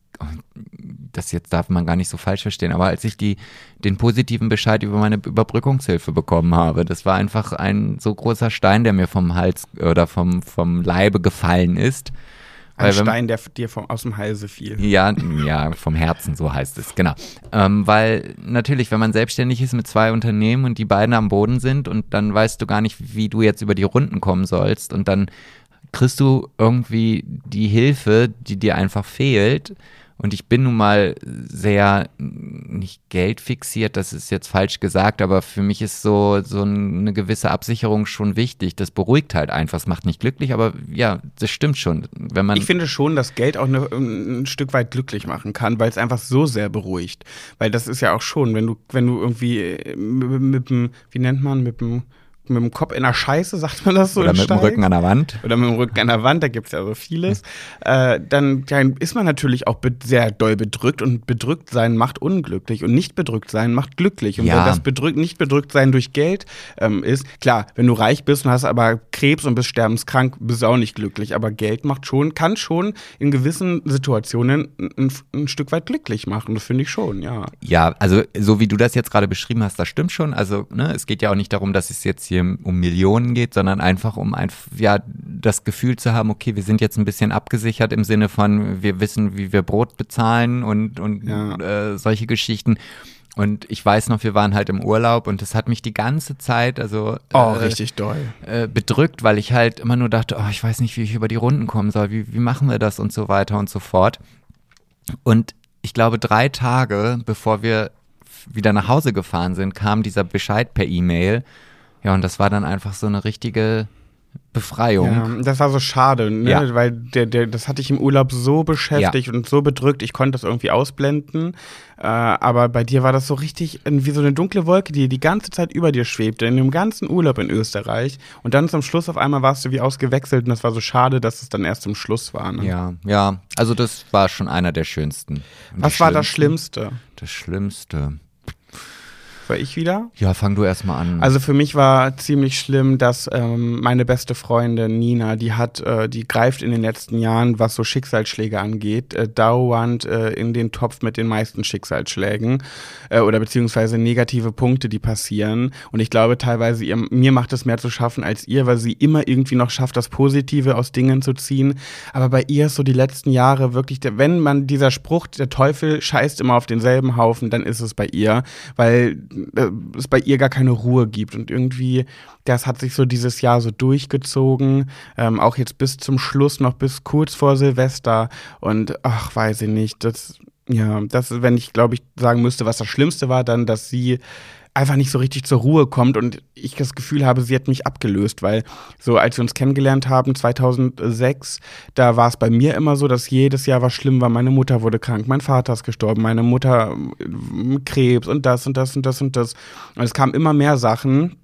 Speaker 2: das jetzt darf man gar nicht so falsch verstehen, aber als ich die, den positiven Bescheid über meine Überbrückungshilfe bekommen habe, das war einfach ein so großer Stein, der mir vom Hals oder vom, vom Leibe gefallen ist.
Speaker 1: Ein Stein, der dir vom, aus dem Halse fiel.
Speaker 2: Ja, ja, vom Herzen, so heißt es, genau. Ähm, weil natürlich, wenn man selbstständig ist mit zwei Unternehmen und die beiden am Boden sind und dann weißt du gar nicht, wie du jetzt über die Runden kommen sollst und dann kriegst du irgendwie die Hilfe, die dir einfach fehlt und ich bin nun mal sehr nicht geldfixiert, das ist jetzt falsch gesagt, aber für mich ist so, so eine gewisse Absicherung schon wichtig. Das beruhigt halt einfach. Es macht nicht glücklich, aber ja, das stimmt schon. Wenn man
Speaker 1: ich finde schon, dass Geld auch eine, ein Stück weit glücklich machen kann, weil es einfach so sehr beruhigt. Weil das ist ja auch schon, wenn du, wenn du irgendwie mit, mit dem, wie nennt man, mit dem mit dem Kopf in der Scheiße, sagt man das so?
Speaker 2: Oder mit dem Rücken an der Wand.
Speaker 1: Oder mit dem Rücken an der Wand, da gibt es ja so vieles. Äh, dann, dann ist man natürlich auch sehr doll bedrückt und bedrückt sein macht unglücklich und nicht bedrückt sein macht glücklich. Und ja. wenn das bedrückt, nicht bedrückt sein durch Geld ähm, ist, klar, wenn du reich bist und hast aber Krebs und bist sterbenskrank, bist du auch nicht glücklich. Aber Geld macht schon, kann schon in gewissen Situationen ein, ein Stück weit glücklich machen. Das finde ich schon, ja.
Speaker 2: Ja, also so wie du das jetzt gerade beschrieben hast, das stimmt schon. Also ne, es geht ja auch nicht darum, dass es jetzt hier hier um Millionen geht, sondern einfach um ein, ja, das Gefühl zu haben, okay, wir sind jetzt ein bisschen abgesichert im Sinne von, wir wissen, wie wir Brot bezahlen und, und ja. äh, solche Geschichten. Und ich weiß noch, wir waren halt im Urlaub und das hat mich die ganze Zeit, also
Speaker 1: oh, äh, richtig doll.
Speaker 2: Äh, bedrückt, weil ich halt immer nur dachte, oh, ich weiß nicht, wie ich über die Runden kommen soll, wie, wie machen wir das und so weiter und so fort. Und ich glaube, drei Tage bevor wir wieder nach Hause gefahren sind, kam dieser Bescheid per E-Mail ja, und das war dann einfach so eine richtige Befreiung.
Speaker 1: Ja, das war so schade, ne?
Speaker 2: Ja.
Speaker 1: weil der, der, das hatte ich im Urlaub so beschäftigt und so bedrückt, ich konnte das irgendwie ausblenden. Äh, aber bei dir war das so richtig wie so eine dunkle Wolke, die die ganze Zeit über dir schwebte, in dem ganzen Urlaub in Österreich. Und dann zum Schluss auf einmal warst du wie ausgewechselt und das war so schade, dass es dann erst zum Schluss war. Ne?
Speaker 2: Ja, ja, also das war schon einer der schönsten. Und
Speaker 1: Was war das? Schlimmste?
Speaker 2: Das Schlimmste.
Speaker 1: War ich wieder?
Speaker 2: Ja, fang du erstmal an.
Speaker 1: Also für mich war ziemlich schlimm, dass ähm, meine beste Freundin Nina, die hat, äh, die greift in den letzten Jahren, was so Schicksalsschläge angeht, äh, dauernd äh, in den Topf mit den meisten Schicksalsschlägen äh, oder beziehungsweise negative Punkte, die passieren. Und ich glaube teilweise, ihr, mir macht es mehr zu schaffen als ihr, weil sie immer irgendwie noch schafft, das Positive aus Dingen zu ziehen. Aber bei ihr ist so die letzten Jahre wirklich, der, wenn man dieser Spruch, der Teufel scheißt immer auf denselben Haufen, dann ist es bei ihr, weil es bei ihr gar keine Ruhe gibt. Und irgendwie das hat sich so dieses Jahr so durchgezogen, ähm, auch jetzt bis zum Schluss noch bis kurz vor Silvester. Und ach weiß ich nicht, das ja, das wenn ich glaube ich sagen müsste, was das Schlimmste war, dann, dass sie einfach nicht so richtig zur Ruhe kommt und ich das Gefühl habe, sie hat mich abgelöst, weil so als wir uns kennengelernt haben 2006, da war es bei mir immer so, dass jedes Jahr was schlimm war. Meine Mutter wurde krank, mein Vater ist gestorben, meine Mutter äh, Krebs und das und das und das und das. Und es kamen immer mehr Sachen.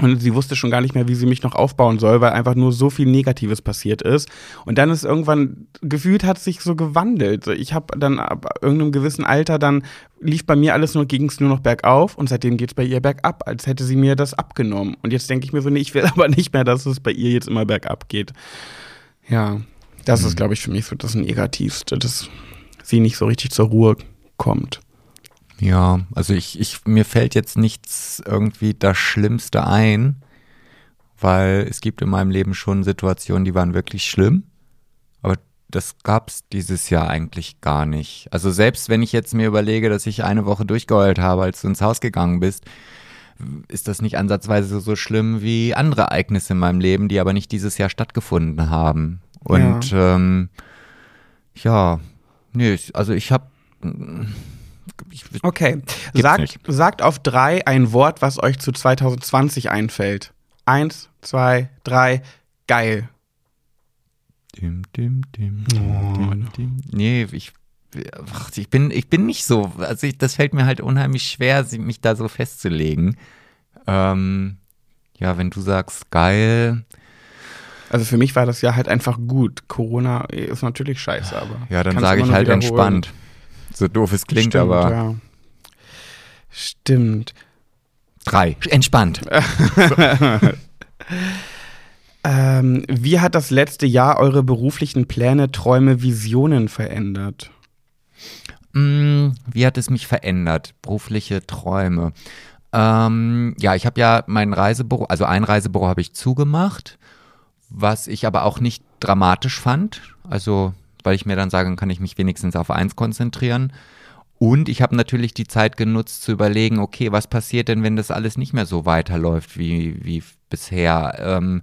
Speaker 1: Und sie wusste schon gar nicht mehr, wie sie mich noch aufbauen soll, weil einfach nur so viel Negatives passiert ist. Und dann ist irgendwann, gefühlt hat sich so gewandelt. Ich habe dann ab irgendeinem gewissen Alter, dann lief bei mir alles nur, ging es nur noch bergauf und seitdem geht's bei ihr bergab, als hätte sie mir das abgenommen. Und jetzt denke ich mir so, nee, ich will aber nicht mehr, dass es bei ihr jetzt immer bergab geht. Ja, das ist, glaube ich, für mich so das Negativste, dass sie nicht so richtig zur Ruhe kommt.
Speaker 2: Ja, also ich, ich, mir fällt jetzt nichts irgendwie das Schlimmste ein, weil es gibt in meinem Leben schon Situationen, die waren wirklich schlimm, aber das gab's dieses Jahr eigentlich gar nicht. Also selbst wenn ich jetzt mir überlege, dass ich eine Woche durchgeheult habe, als du ins Haus gegangen bist, ist das nicht ansatzweise so schlimm wie andere Ereignisse in meinem Leben, die aber nicht dieses Jahr stattgefunden haben. Und ja, ähm, ja nee, also ich habe
Speaker 1: Okay. Sagt, sagt auf drei ein Wort, was euch zu 2020 einfällt. Eins, zwei, drei. Geil.
Speaker 2: Dim, dim, dim, oh. dim, Nee, ich, ach, ich, bin, ich bin nicht so. Also ich, das fällt mir halt unheimlich schwer, mich da so festzulegen. Ähm, ja, wenn du sagst geil.
Speaker 1: Also für mich war das ja halt einfach gut. Corona ist natürlich scheiße, aber.
Speaker 2: Ja, dann sage ich halt wiederholen. entspannt. So doof es klingt,
Speaker 1: Stimmt,
Speaker 2: aber.
Speaker 1: Ja. Stimmt.
Speaker 2: Drei. Entspannt.
Speaker 1: ähm, wie hat das letzte Jahr eure beruflichen Pläne, Träume, Visionen verändert?
Speaker 2: Mm, wie hat es mich verändert? Berufliche Träume. Ähm, ja, ich habe ja mein Reisebüro, also ein Reisebüro habe ich zugemacht, was ich aber auch nicht dramatisch fand. Also weil ich mir dann sage, kann ich mich wenigstens auf eins konzentrieren. Und ich habe natürlich die Zeit genutzt zu überlegen, okay, was passiert denn, wenn das alles nicht mehr so weiterläuft wie, wie bisher? Ähm,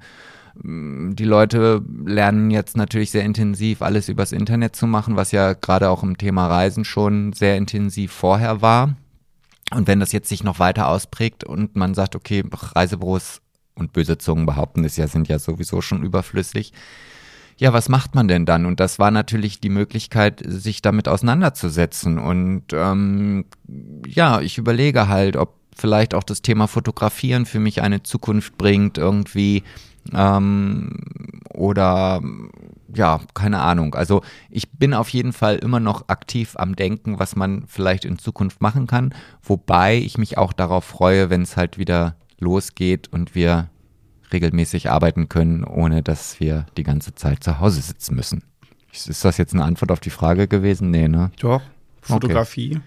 Speaker 2: die Leute lernen jetzt natürlich sehr intensiv alles übers Internet zu machen, was ja gerade auch im Thema Reisen schon sehr intensiv vorher war. Und wenn das jetzt sich noch weiter ausprägt und man sagt, okay, Reisebüros und böse Zungen behaupten es ja, sind ja sowieso schon überflüssig, ja, was macht man denn dann? Und das war natürlich die Möglichkeit, sich damit auseinanderzusetzen. Und ähm, ja, ich überlege halt, ob vielleicht auch das Thema Fotografieren für mich eine Zukunft bringt, irgendwie. Ähm, oder ja, keine Ahnung. Also ich bin auf jeden Fall immer noch aktiv am Denken, was man vielleicht in Zukunft machen kann. Wobei ich mich auch darauf freue, wenn es halt wieder losgeht und wir regelmäßig arbeiten können, ohne dass wir die ganze Zeit zu Hause sitzen müssen. Ist das jetzt eine Antwort auf die Frage gewesen? Nee, ne?
Speaker 1: Doch. Fotografie. Okay.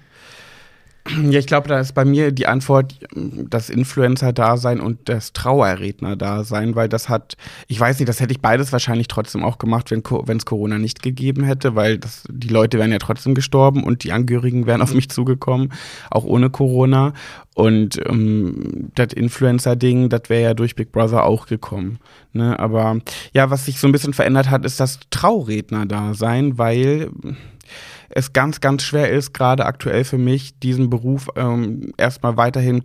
Speaker 1: Ja, ich glaube, da ist bei mir die Antwort das Influencer-Dasein und das Trauerredner-Dasein, weil das hat, ich weiß nicht, das hätte ich beides wahrscheinlich trotzdem auch gemacht, wenn es Corona nicht gegeben hätte, weil das, die Leute wären ja trotzdem gestorben und die Angehörigen wären auf mich zugekommen, auch ohne Corona. Und ähm, das Influencer-Ding, das wäre ja durch Big Brother auch gekommen. Ne? Aber ja, was sich so ein bisschen verändert hat, ist das Trauredner-Dasein, weil es ganz, ganz schwer ist, gerade aktuell für mich, diesen Beruf ähm, erstmal weiterhin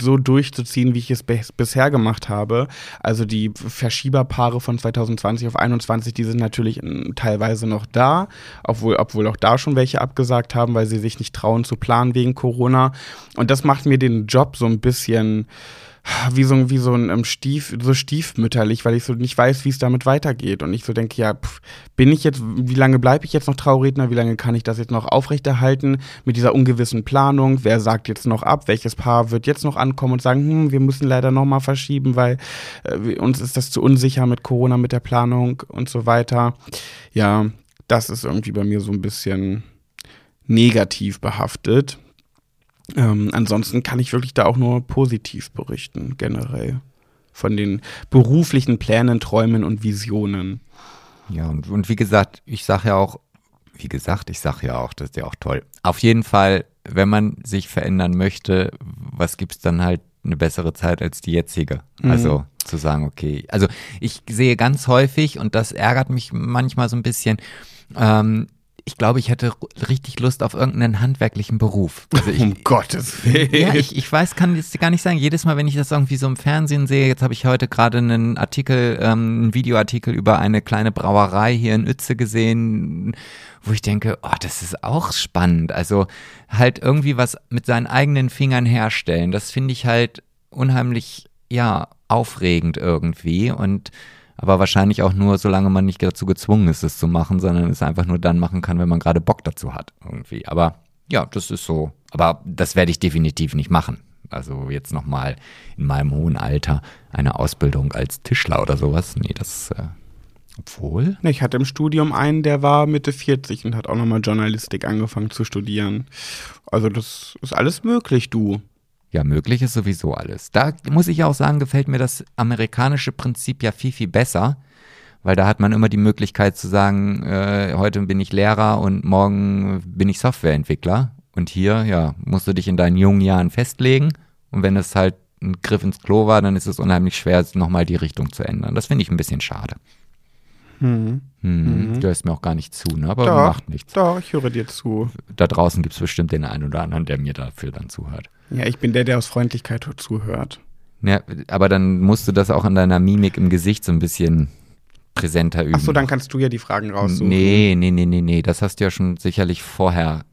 Speaker 1: so durchzuziehen, wie ich es bisher gemacht habe. Also die Verschieberpaare von 2020 auf 21, die sind natürlich ähm, teilweise noch da, obwohl, obwohl auch da schon welche abgesagt haben, weil sie sich nicht trauen zu planen wegen Corona. Und das macht mir den Job so ein bisschen wie so, wie so ein ähm, Stief, so stiefmütterlich, weil ich so nicht weiß, wie es damit weitergeht. Und ich so denke, ja, pff, bin ich jetzt, wie lange bleibe ich jetzt noch Trauredner? Wie lange kann ich das jetzt noch aufrechterhalten mit dieser ungewissen Planung? Wer sagt jetzt noch ab? Welches Paar wird jetzt noch ankommen und sagen, hm, wir müssen leider noch mal verschieben, weil äh, uns ist das zu unsicher mit Corona, mit der Planung und so weiter. Ja, das ist irgendwie bei mir so ein bisschen negativ behaftet. Ähm, ansonsten kann ich wirklich da auch nur positiv berichten, generell. Von den beruflichen Plänen, Träumen und Visionen.
Speaker 2: Ja, und, und wie gesagt, ich sage ja auch, wie gesagt, ich sage ja auch, das ist ja auch toll. Auf jeden Fall, wenn man sich verändern möchte, was gibt es dann halt eine bessere Zeit als die jetzige? Mhm. Also zu sagen, okay, also ich sehe ganz häufig, und das ärgert mich manchmal so ein bisschen, ähm, ich glaube, ich hätte richtig Lust auf irgendeinen handwerklichen Beruf.
Speaker 1: Also ich, um Gottes Willen.
Speaker 2: Ja, ich, ich weiß, kann jetzt gar nicht sagen. Jedes Mal, wenn ich das irgendwie so im Fernsehen sehe, jetzt habe ich heute gerade einen Artikel, ähm, einen Videoartikel über eine kleine Brauerei hier in Uetze gesehen, wo ich denke, oh, das ist auch spannend. Also halt irgendwie was mit seinen eigenen Fingern herstellen. Das finde ich halt unheimlich, ja, aufregend irgendwie und aber wahrscheinlich auch nur, solange man nicht dazu gezwungen ist, es zu machen, sondern es einfach nur dann machen kann, wenn man gerade Bock dazu hat, irgendwie. Aber ja, das ist so. Aber das werde ich definitiv nicht machen. Also jetzt nochmal in meinem hohen Alter eine Ausbildung als Tischler oder sowas. Nee, das, äh, obwohl.
Speaker 1: Ich hatte im Studium einen, der war Mitte 40 und hat auch nochmal Journalistik angefangen zu studieren. Also das ist alles möglich, du.
Speaker 2: Ja, möglich ist sowieso alles. Da muss ich auch sagen, gefällt mir das amerikanische Prinzip ja viel, viel besser, weil da hat man immer die Möglichkeit zu sagen, äh, heute bin ich Lehrer und morgen bin ich Softwareentwickler. Und hier, ja, musst du dich in deinen jungen Jahren festlegen. Und wenn es halt ein Griff ins Klo war, dann ist es unheimlich schwer, nochmal die Richtung zu ändern. Das finde ich ein bisschen schade. Hm. Hm. Mhm. Du hörst mir auch gar nicht zu, ne? aber
Speaker 1: doch,
Speaker 2: macht nichts.
Speaker 1: Doch, ich höre dir zu.
Speaker 2: Da draußen gibt es bestimmt den einen oder anderen, der mir dafür dann zuhört.
Speaker 1: Ja, ich bin der, der aus Freundlichkeit zuhört.
Speaker 2: Ja, aber dann musst du das auch an deiner Mimik im Gesicht so ein bisschen präsenter üben.
Speaker 1: Ach so, dann kannst du ja die Fragen raussuchen.
Speaker 2: Nee, nee, nee, nee, nee. Das hast du ja schon sicherlich vorher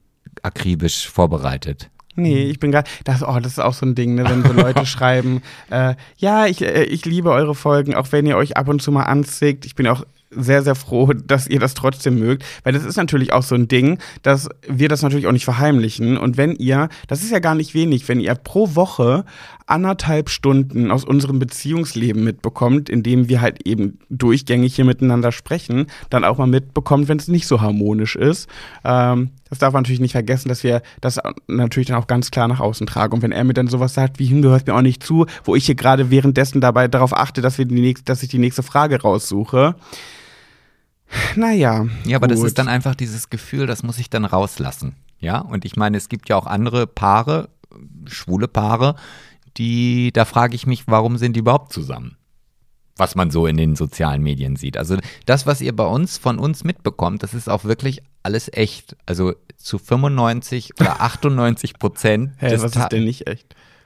Speaker 2: akribisch vorbereitet.
Speaker 1: Nee, ich bin gerade, das, oh, das ist auch so ein Ding, ne, wenn so Leute schreiben, äh, ja, ich, äh, ich liebe eure Folgen, auch wenn ihr euch ab und zu mal anzickt. Ich bin auch sehr, sehr froh, dass ihr das trotzdem mögt, weil das ist natürlich auch so ein Ding, dass wir das natürlich auch nicht verheimlichen. Und wenn ihr, das ist ja gar nicht wenig, wenn ihr pro Woche anderthalb Stunden aus unserem Beziehungsleben mitbekommt, indem wir halt eben durchgängig hier miteinander sprechen, dann auch mal mitbekommt, wenn es nicht so harmonisch ist. Ähm, das darf man natürlich nicht vergessen, dass wir das natürlich dann auch ganz klar nach außen tragen. Und wenn er mir dann sowas sagt, wie, hm, du hörst mir auch nicht zu, wo ich hier gerade währenddessen dabei darauf achte, dass, wir die nächste, dass ich die nächste Frage raussuche, naja.
Speaker 2: Ja, aber gut. das ist dann einfach dieses Gefühl, das muss ich dann rauslassen. Ja, und ich meine, es gibt ja auch andere Paare, schwule Paare, die, da frage ich mich, warum sind die überhaupt zusammen? Was man so in den sozialen Medien sieht. Also das, was ihr bei uns von uns mitbekommt, das ist auch wirklich alles echt. Also zu 95 oder 98 Prozent
Speaker 1: hey, des, Ta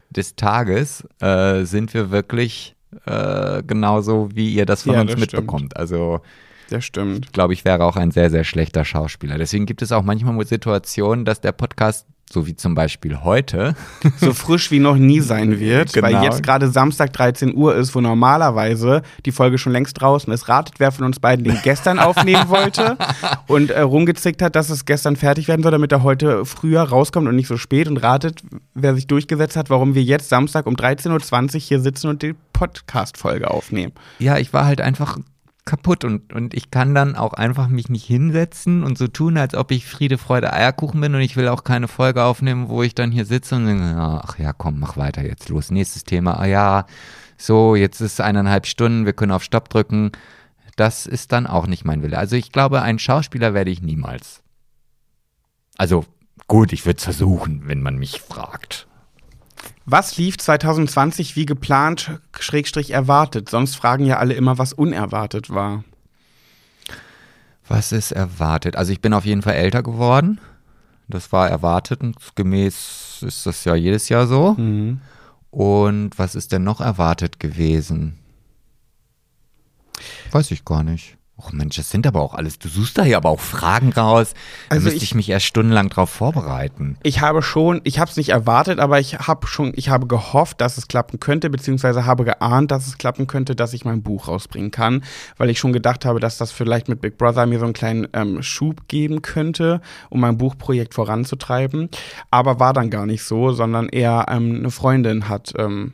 Speaker 2: des, Tages äh, sind wir wirklich äh, genauso, wie ihr das von ja, uns das mitbekommt. Stimmt. Also
Speaker 1: das stimmt.
Speaker 2: Glaube ich, wäre auch ein sehr, sehr schlechter Schauspieler. Deswegen gibt es auch manchmal Situationen, dass der Podcast so wie zum Beispiel heute.
Speaker 1: So frisch wie noch nie sein wird, genau. weil jetzt gerade Samstag 13 Uhr ist, wo normalerweise die Folge schon längst draußen ist. Ratet, wer von uns beiden den gestern aufnehmen wollte und äh, rumgezickt hat, dass es gestern fertig werden soll, damit er heute früher rauskommt und nicht so spät. Und ratet, wer sich durchgesetzt hat, warum wir jetzt Samstag um 13.20 Uhr hier sitzen und die Podcast-Folge aufnehmen.
Speaker 2: Ja, ich war halt einfach kaputt und, und ich kann dann auch einfach mich nicht hinsetzen und so tun, als ob ich Friede, Freude, Eierkuchen bin und ich will auch keine Folge aufnehmen, wo ich dann hier sitze und denke, ach ja, komm, mach weiter jetzt los. Nächstes Thema, ah ja, so, jetzt ist eineinhalb Stunden, wir können auf Stopp drücken. Das ist dann auch nicht mein Wille. Also ich glaube, ein Schauspieler werde ich niemals. Also gut, ich würde es versuchen, wenn man mich fragt.
Speaker 1: Was lief 2020 wie geplant, schrägstrich erwartet? Sonst fragen ja alle immer, was unerwartet war.
Speaker 2: Was ist erwartet? Also ich bin auf jeden Fall älter geworden. Das war erwartet und gemäß ist das ja jedes Jahr so. Mhm. Und was ist denn noch erwartet gewesen? Weiß ich gar nicht. Och Mensch, das sind aber auch alles, du suchst da ja aber auch Fragen raus. Da
Speaker 1: Also
Speaker 2: müsste
Speaker 1: ich-
Speaker 2: ich, mich erst stundenlang drauf vorbereiten.
Speaker 1: Ich habe schon, ich habe es nicht erwartet, aber ich habe schon, ich habe gehofft, dass es klappen könnte, beziehungsweise habe geahnt, dass es klappen könnte, dass ich mein Buch rausbringen kann, weil ich schon gedacht habe, dass das vielleicht mit Big Brother mir so einen kleinen ähm, Schub geben könnte, um mein Buchprojekt voranzutreiben. Aber war dann gar nicht so, sondern eher ähm, eine Freundin hat ähm,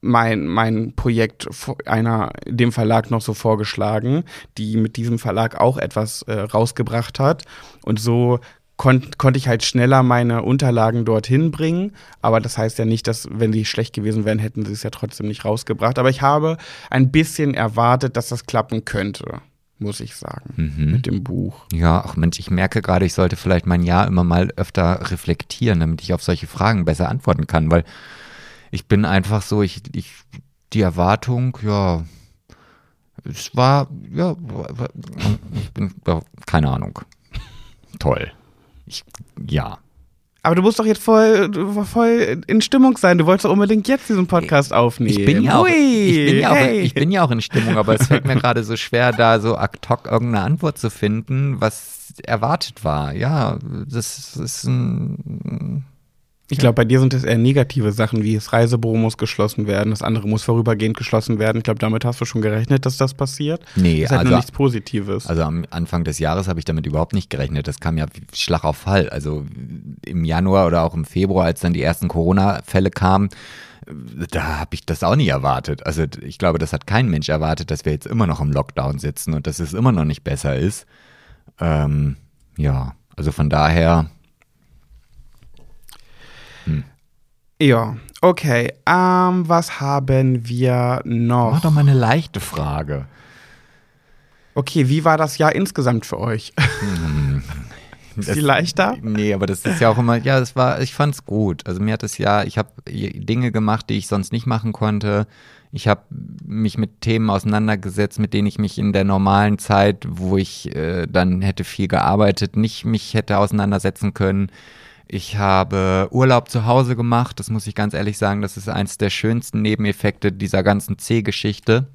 Speaker 1: mein, mein Projekt einer, dem Verlag noch so vorgeschlagen, die mit diesem Verlag auch etwas äh, rausgebracht hat. Und so kon konnte ich halt schneller meine Unterlagen dorthin bringen. Aber das heißt ja nicht, dass, wenn sie schlecht gewesen wären, hätten sie es ja trotzdem nicht rausgebracht. Aber ich habe ein bisschen erwartet, dass das klappen könnte, muss ich sagen, mit dem Buch.
Speaker 2: Ja, ach Mensch, ich merke gerade, ich sollte vielleicht mein Jahr immer mal öfter reflektieren, damit ich auf solche Fragen besser antworten kann, weil ich bin einfach so, ich, ich, die Erwartung, ja, es war, ja, ich bin, ja, keine Ahnung. Toll. Ich, ja.
Speaker 1: Aber du musst doch jetzt voll, voll in Stimmung sein. Du wolltest doch unbedingt jetzt diesen Podcast aufnehmen.
Speaker 2: Ich bin, ja auch, ich, bin ja auch,
Speaker 1: hey.
Speaker 2: ich bin ja auch in Stimmung, aber es fällt mir gerade so schwer, da so ad hoc irgendeine Antwort zu finden, was erwartet war. Ja, das ist ein,
Speaker 1: Ich glaube, bei dir sind es eher negative Sachen, wie das Reisebüro muss geschlossen werden, das andere muss vorübergehend geschlossen werden. Ich glaube, damit hast du schon gerechnet, dass das passiert.
Speaker 2: Nee,
Speaker 1: das ist halt
Speaker 2: also-
Speaker 1: nichts Positives.
Speaker 2: Also am Anfang des Jahres habe ich damit überhaupt nicht gerechnet. Das kam ja Schlag auf Fall. Also im Januar oder auch im Februar, als dann die ersten Corona-Fälle kamen, da habe ich das auch nie erwartet. Also ich glaube, das hat kein Mensch erwartet, dass wir jetzt immer noch im Lockdown sitzen und dass es immer noch nicht besser ist. Ähm, ja, also von daher,
Speaker 1: ja, okay. Ähm, was haben wir
Speaker 2: mach
Speaker 1: noch?
Speaker 2: doch mal eine leichte Frage.
Speaker 1: Okay, wie war das Jahr insgesamt für euch? ist
Speaker 2: Das-
Speaker 1: die leichter?
Speaker 2: Nee, aber das ist ja auch immer, ja, das war, ich fand's gut. Also mir hat es ja, ich habe Dinge gemacht, die ich sonst nicht machen konnte. Ich habe mich mit Themen auseinandergesetzt, mit denen ich mich in der normalen Zeit, wo ich äh, dann hätte viel gearbeitet, nicht mich hätte auseinandersetzen können. Ich habe Urlaub zu Hause gemacht, das muss ich ganz ehrlich sagen, das ist eins der schönsten Nebeneffekte dieser ganzen C-Geschichte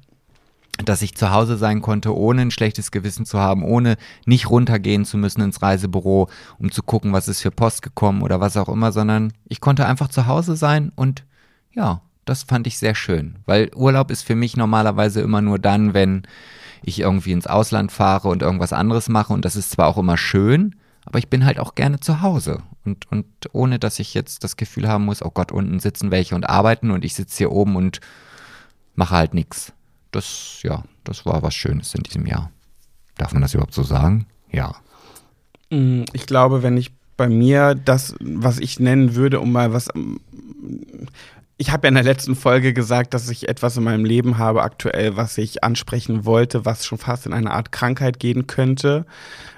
Speaker 2: dass ich zu Hause sein konnte, ohne ein schlechtes Gewissen zu haben, ohne nicht runtergehen zu müssen ins Reisebüro, um zu gucken, was ist für Post gekommen oder was auch immer, sondern ich konnte einfach zu Hause sein und ja, das fand ich sehr schön, weil Urlaub ist für mich normalerweise immer nur dann, wenn ich irgendwie ins Ausland fahre und irgendwas anderes mache und das ist zwar auch immer schön, aber ich bin halt auch gerne zu Hause und, und ohne, dass ich jetzt das Gefühl haben muss, oh Gott, unten sitzen welche und arbeiten und ich sitze hier oben und mache halt nichts. Das, ja, das war was Schönes in diesem Jahr. Darf man das überhaupt so sagen? Ja.
Speaker 1: Mm, Ich glaube, wenn ich bei mir das, was ich nennen würde, um mal was. Ich habe ja in der letzten Folge gesagt, dass ich etwas in meinem Leben habe aktuell, was ich ansprechen wollte, was schon fast in eine Art Krankheit gehen könnte.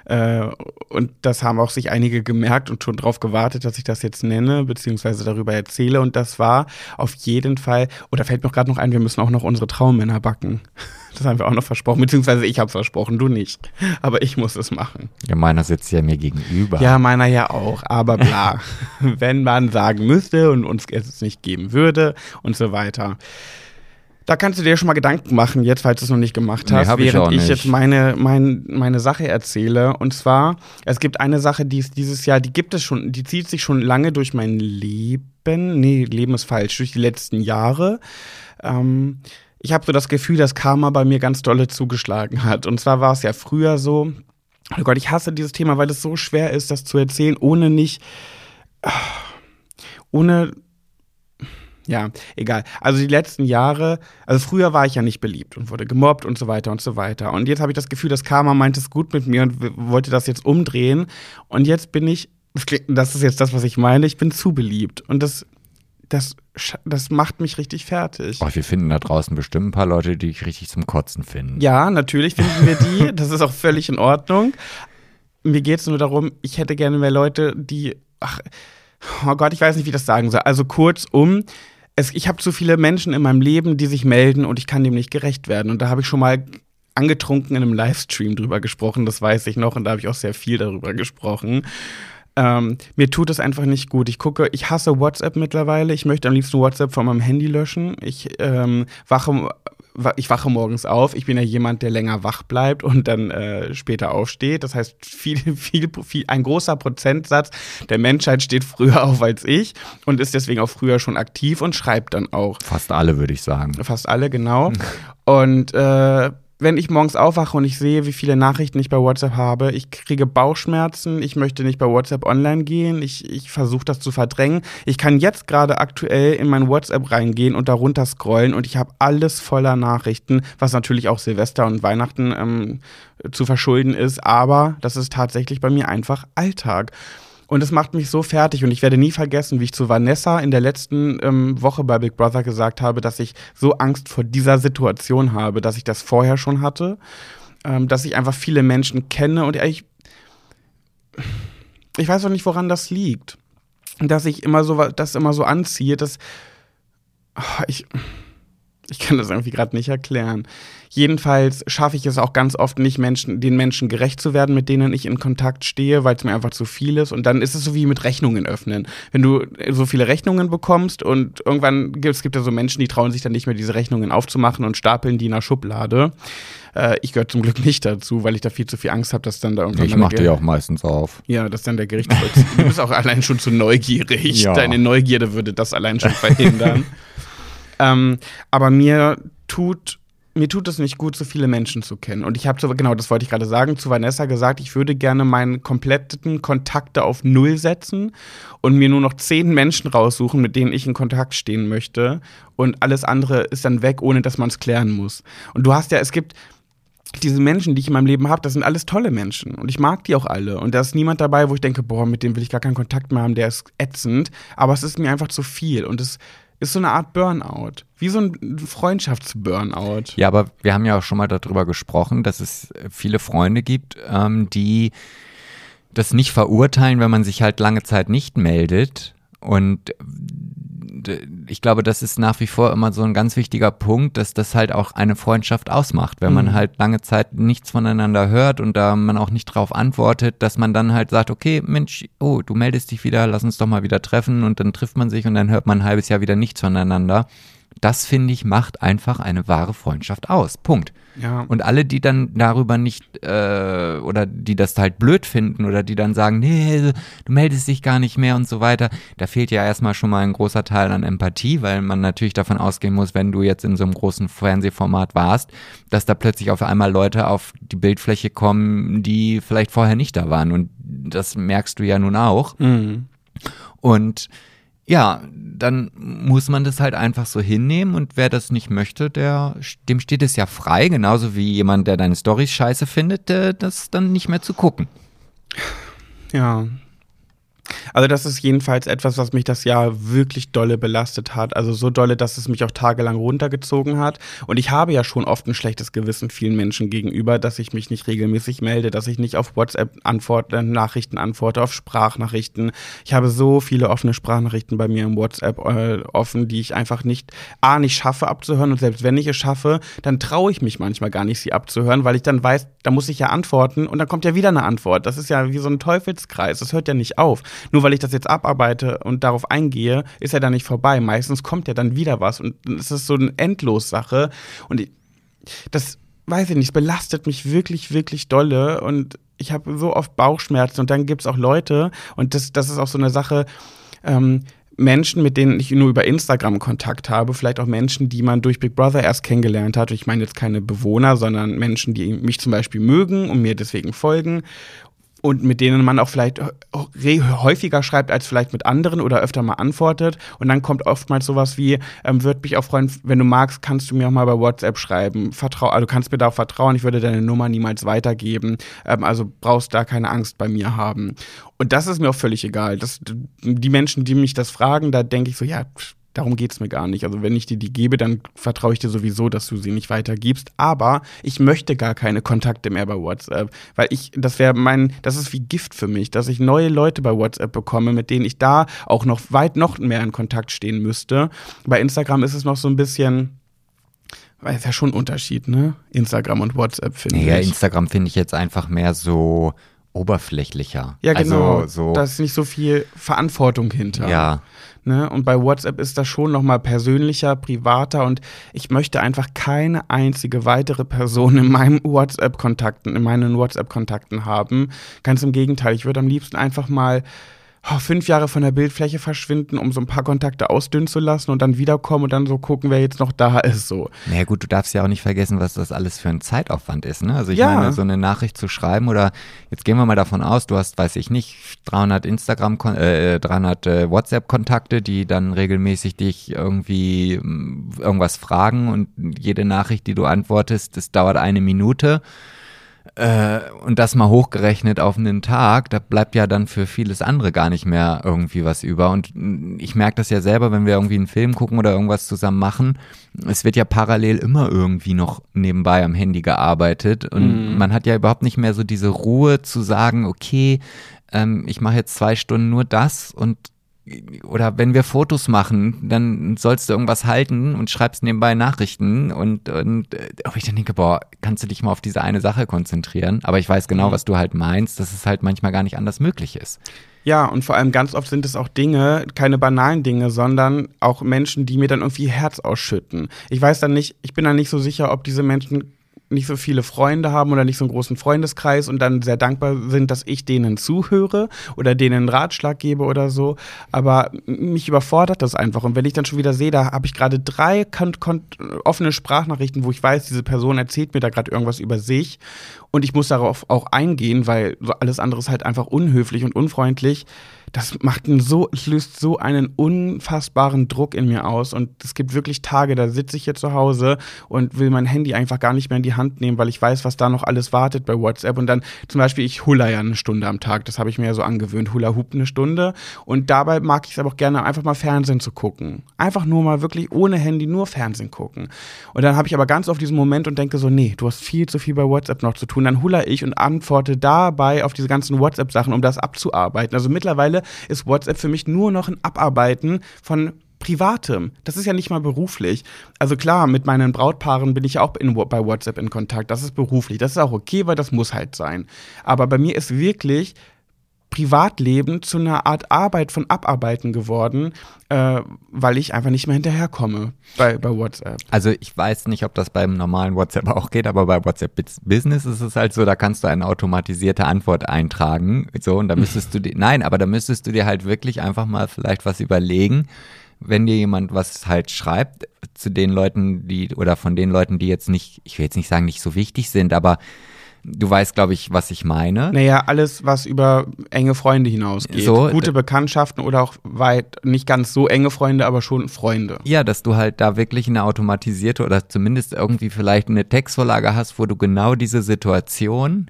Speaker 1: Äh, Und das haben auch sich einige gemerkt und schon darauf gewartet, dass ich das jetzt nenne, beziehungsweise darüber erzähle. Und das war auf jeden Fall, oder fällt mir gerade noch ein, wir müssen auch noch unsere Traummänner backen. Das haben wir auch noch versprochen, beziehungsweise ich habe versprochen, du nicht. Aber ich muss es machen.
Speaker 2: ja. Meiner sitzt ja mir gegenüber.
Speaker 1: Ja, meiner ja auch, aber bla. Wenn man sagen müsste und uns es nicht geben würde und so weiter. Da kannst du dir schon mal Gedanken machen, jetzt, falls du es noch nicht gemacht
Speaker 2: Nee,
Speaker 1: hast,
Speaker 2: ich
Speaker 1: während ich,
Speaker 2: nicht.
Speaker 1: jetzt meine, mein, meine Sache erzähle. Und zwar, es gibt eine Sache, die ist dieses Jahr, die gibt es schon, die zieht sich schon lange durch mein Leben. Nee, Leben ist falsch, durch die letzten Jahre. Ähm, ich habe so das Gefühl, dass Karma bei mir ganz dolle zugeschlagen hat. Und zwar war es ja früher so, oh Gott, ich hasse dieses Thema, weil es so schwer ist, das zu erzählen, ohne nicht, ohne, ja, egal. Also die letzten Jahre, also früher war ich ja nicht beliebt und wurde gemobbt und so weiter und so weiter. Und jetzt habe ich das Gefühl, dass Karma meint es gut mit mir und wollte das jetzt umdrehen. Und jetzt bin ich, das das ist jetzt das, was ich meine, ich bin zu beliebt. Und das, das, das macht mich richtig fertig.
Speaker 2: Oh, wir finden da draußen bestimmt ein paar Leute, die ich richtig zum Kotzen finden.
Speaker 1: Ja, natürlich finden wir die. Das ist auch völlig in Ordnung. Mir geht es nur darum, ich hätte gerne mehr Leute, die. Ach, oh Gott, ich weiß nicht, wie ich das sagen soll. Also kurzum, es, ich habe zu viele Menschen in meinem Leben, die sich melden und ich kann dem nicht gerecht werden. Und da habe ich schon mal angetrunken in einem Livestream drüber gesprochen, das weiß ich noch, und da habe ich auch sehr viel darüber gesprochen. Ähm, mir tut es einfach nicht gut. Ich gucke, ich hasse WhatsApp mittlerweile. Ich möchte am liebsten WhatsApp von meinem Handy löschen. Ich ähm, wache ich wache morgens auf. Ich bin ja jemand, der länger wach bleibt und dann äh, später aufsteht. Das heißt, viel, viel, viel, ein großer Prozentsatz der Menschheit steht früher auf als ich und ist deswegen auch früher schon aktiv und schreibt dann auch.
Speaker 2: Fast alle, würde ich sagen.
Speaker 1: Fast alle, genau. Und äh, wenn ich morgens aufwache und ich sehe, wie viele Nachrichten ich bei WhatsApp habe, ich kriege Bauchschmerzen, ich möchte nicht bei WhatsApp online gehen, ich, ich versuche das zu verdrängen. Ich kann jetzt gerade aktuell in mein WhatsApp reingehen und darunter scrollen und ich habe alles voller Nachrichten, was natürlich auch Silvester und Weihnachten ähm, zu verschulden ist, aber das ist tatsächlich bei mir einfach Alltag. Und es macht mich so fertig. Und ich werde nie vergessen, wie ich zu Vanessa in der letzten ähm, Woche bei Big Brother gesagt habe, dass ich so Angst vor dieser Situation habe, dass ich das vorher schon hatte. Ähm, dass ich einfach viele Menschen kenne und ich, ich weiß auch nicht, woran das liegt. Dass ich immer so, das immer so anziehe, dass ah, ich, ich kann das irgendwie gerade nicht erklären. Jedenfalls schaffe ich es auch ganz oft nicht, Menschen, den Menschen gerecht zu werden, mit denen ich in Kontakt stehe, weil es mir einfach zu viel ist. Und dann ist es so wie mit Rechnungen öffnen. Wenn du so viele Rechnungen bekommst und irgendwann gibt es gibt ja so Menschen, die trauen sich dann nicht mehr, diese Rechnungen aufzumachen und stapeln die in der Schublade. Äh, ich gehöre zum Glück nicht dazu, weil ich da viel zu viel Angst habe, dass dann da irgendwann.
Speaker 2: Ich mache die auch meistens auf.
Speaker 1: Ja, dass dann der Gerichtsvollzieher. du bist auch allein schon zu neugierig. Ja. Deine Neugierde würde das allein schon verhindern. ähm, aber mir tut mir tut es nicht gut, so viele Menschen zu kennen. Und ich habe, genau, das wollte ich gerade sagen, zu Vanessa gesagt, ich würde gerne meinen kompletten Kontakte auf Null setzen und mir nur noch zehn Menschen raussuchen, mit denen ich in Kontakt stehen möchte. Und alles andere ist dann weg, ohne dass man es klären muss. Und du hast ja, es gibt diese Menschen, die ich in meinem Leben habe, das sind alles tolle Menschen. Und ich mag die auch alle. Und da ist niemand dabei, wo ich denke, boah, mit dem will ich gar keinen Kontakt mehr haben, der ist ätzend. Aber es ist mir einfach zu viel. Und es ist so eine Art Burnout. Wie so ein Freundschaftsburnout.
Speaker 2: Ja, aber wir haben ja auch schon mal darüber gesprochen, dass es viele Freunde gibt, ähm, die das nicht verurteilen, wenn man sich halt lange Zeit nicht meldet. Und ich glaube, das ist nach wie vor immer so ein ganz wichtiger Punkt, dass das halt auch eine Freundschaft ausmacht. Wenn man mhm. halt lange Zeit nichts voneinander hört und da man auch nicht drauf antwortet, dass man dann halt sagt, okay, Mensch, oh, du meldest dich wieder, lass uns doch mal wieder treffen und dann trifft man sich und dann hört man ein halbes Jahr wieder nichts voneinander. Das finde ich macht einfach eine wahre Freundschaft aus. Punkt. Ja. Und alle, die dann darüber nicht äh, oder die das halt blöd finden oder die dann sagen, nee, du meldest dich gar nicht mehr und so weiter, da fehlt ja erstmal schon mal ein großer Teil an Empathie, weil man natürlich davon ausgehen muss, wenn du jetzt in so einem großen Fernsehformat warst, dass da plötzlich auf einmal Leute auf die Bildfläche kommen, die vielleicht vorher nicht da waren. Und das merkst du ja nun auch. Mhm. Und ja, dann muss man das halt einfach so hinnehmen und wer das nicht möchte, der, dem steht es ja frei, genauso wie jemand, der deine Storys scheiße findet, der, das dann nicht mehr zu gucken.
Speaker 1: Ja, also das ist jedenfalls etwas, was mich das Jahr wirklich dolle belastet hat. Also so dolle, dass es mich auch tagelang runtergezogen hat. Und ich habe ja schon oft ein schlechtes Gewissen vielen Menschen gegenüber, dass ich mich nicht regelmäßig melde, dass ich nicht auf WhatsApp antworte, Nachrichten antworte, auf Sprachnachrichten. Ich habe so viele offene Sprachnachrichten bei mir im WhatsApp äh, offen, die ich einfach nicht, A, nicht schaffe abzuhören. Und selbst wenn ich es schaffe, dann traue ich mich manchmal gar nicht, sie abzuhören, weil ich dann weiß, da muss ich ja antworten und dann kommt ja wieder eine Antwort. Das ist ja wie so ein Teufelskreis. Das hört ja nicht auf. Nur weil ich das jetzt abarbeite und darauf eingehe, ist ja dann nicht vorbei. Meistens kommt ja dann wieder was und es ist so eine Endlossache. Und ich, das weiß ich nicht, es belastet mich wirklich, wirklich dolle und ich habe so oft Bauchschmerzen und dann gibt es auch Leute und das, das ist auch so eine Sache, ähm, Menschen, mit denen ich nur über Instagram Kontakt habe, vielleicht auch Menschen, die man durch Big Brother erst kennengelernt hat. Ich meine jetzt keine Bewohner, sondern Menschen, die mich zum Beispiel mögen und mir deswegen folgen und mit denen man auch vielleicht häufiger schreibt als vielleicht mit anderen oder öfter mal antwortet. Und dann kommt oftmals sowas wie, ähm, würde mich auch freuen, wenn du magst, kannst du mir auch mal bei WhatsApp schreiben. Vertrau, also du kannst mir da auch vertrauen, ich würde deine Nummer niemals weitergeben. Ähm, also brauchst da keine Angst bei mir haben. Und das ist mir auch völlig egal. Das, die Menschen, die mich das fragen, da denke ich so, ja, pff, Darum geht es mir gar nicht. Also wenn ich dir die gebe, dann vertraue ich dir sowieso, dass du sie nicht weitergibst. Aber ich möchte gar keine Kontakte mehr bei WhatsApp, weil ich, das wäre mein, das ist wie Gift für mich, dass ich neue Leute bei WhatsApp bekomme, mit denen ich da auch noch weit noch mehr in Kontakt stehen müsste. Bei Instagram ist es noch so ein bisschen, weil es ja schon ein Unterschied, ne? Instagram und WhatsApp finde
Speaker 2: ja, ich. Ja, Instagram finde ich jetzt einfach mehr so oberflächlicher.
Speaker 1: Ja, genau.
Speaker 2: Also, so,
Speaker 1: da ist nicht so viel Verantwortung hinter.
Speaker 2: ja.
Speaker 1: Ne? Und bei WhatsApp ist das schon noch mal persönlicher, privater und ich möchte einfach keine einzige weitere Person in meinem WhatsApp-Kontakten, in meinen WhatsApp-Kontakten haben. Ganz im Gegenteil, ich würde am liebsten einfach mal oh, fünf Jahre von der Bildfläche verschwinden, um so ein paar Kontakte ausdünnen zu lassen und dann wiederkommen und dann so gucken, wer jetzt noch da ist. So.
Speaker 2: Naja gut, du darfst ja auch nicht vergessen, was das alles für ein Zeitaufwand ist. Ne? Also ich
Speaker 1: Ja.
Speaker 2: meine, so eine Nachricht zu schreiben oder jetzt gehen wir mal davon aus, du hast, weiß ich nicht, 300 Instagram, äh, 300 äh, WhatsApp-Kontakte, die dann regelmäßig dich irgendwie mh, irgendwas fragen und jede Nachricht, die du antwortest, das dauert eine Minute. Äh, und das mal hochgerechnet auf einen Tag, da bleibt ja dann für vieles andere gar nicht mehr irgendwie was über. Und ich merke das ja selber, wenn wir irgendwie einen Film gucken oder irgendwas zusammen machen. Es wird ja parallel immer irgendwie noch nebenbei am Handy gearbeitet. Und man hat ja überhaupt nicht mehr so diese Ruhe zu sagen, okay, ähm, ich mache jetzt zwei Stunden nur das und oder wenn wir Fotos machen, dann sollst du irgendwas halten und schreibst nebenbei Nachrichten und, und ob ich dann denke, boah, kannst du dich mal auf diese eine Sache konzentrieren? Aber ich weiß genau, was du halt meinst, dass es halt manchmal gar nicht anders möglich ist.
Speaker 1: Ja, und vor allem ganz oft sind es auch Dinge, keine banalen Dinge, sondern auch Menschen, die mir dann irgendwie Herz ausschütten. Ich weiß dann nicht, ich bin dann nicht so sicher, ob diese Menschen nicht so viele Freunde haben oder nicht so einen großen Freundeskreis und dann sehr dankbar sind, dass ich denen zuhöre oder denen einen Ratschlag gebe oder so. Aber mich überfordert das einfach. Und wenn ich dann schon wieder sehe, da habe ich gerade drei offene Sprachnachrichten, wo ich weiß, diese Person erzählt mir da gerade irgendwas über sich und ich muss darauf auch eingehen, weil alles andere ist halt einfach unhöflich und unfreundlich. Das macht so, löst so einen unfassbaren Druck in mir aus. Und es gibt wirklich Tage, da sitze ich hier zu Hause und will mein Handy einfach gar nicht mehr in die Hand nehmen, weil ich weiß, was da noch alles wartet bei WhatsApp. Und dann zum Beispiel, ich hula ja eine Stunde am Tag. Das habe ich mir ja so angewöhnt. Hula Hoop eine Stunde. Und dabei mag ich es aber auch gerne, einfach mal Fernsehen zu gucken. Einfach nur mal wirklich ohne Handy nur Fernsehen gucken. Und dann habe ich aber ganz oft diesen Moment und denke so, nee, du hast viel zu viel bei WhatsApp noch zu tun. Dann hula ich und antworte dabei auf diese ganzen WhatsApp-Sachen, um das abzuarbeiten. Also mittlerweile ist WhatsApp für mich nur noch ein Abarbeiten von Privatem. Das ist ja nicht mal beruflich. Also klar, mit meinen Brautpaaren bin ich auch in, bei WhatsApp in Kontakt. Das ist beruflich. Das ist auch okay, weil das muss halt sein. Aber bei mir ist wirklich Privatleben zu einer Art Arbeit von Abarbeiten geworden, äh, weil ich einfach nicht mehr hinterherkomme bei, bei WhatsApp.
Speaker 2: Also ich weiß nicht, ob das beim normalen WhatsApp auch geht, aber bei WhatsApp Bus- Business ist es halt so, da kannst du eine automatisierte Antwort eintragen. So, und da müsstest du dir, nein, aber da müsstest du dir halt wirklich einfach mal vielleicht was überlegen, wenn dir jemand was halt schreibt, zu den Leuten, die, oder von den Leuten, die jetzt nicht, ich will jetzt nicht sagen, nicht so wichtig sind, aber du weißt, glaube ich, was ich meine.
Speaker 1: Naja, alles, was über enge Freunde hinausgeht.
Speaker 2: So,
Speaker 1: Gute Bekanntschaften oder auch weit, nicht ganz so enge Freunde, aber schon Freunde.
Speaker 2: Ja, dass du halt da wirklich eine automatisierte oder zumindest irgendwie vielleicht eine Textvorlage hast, wo du genau diese Situation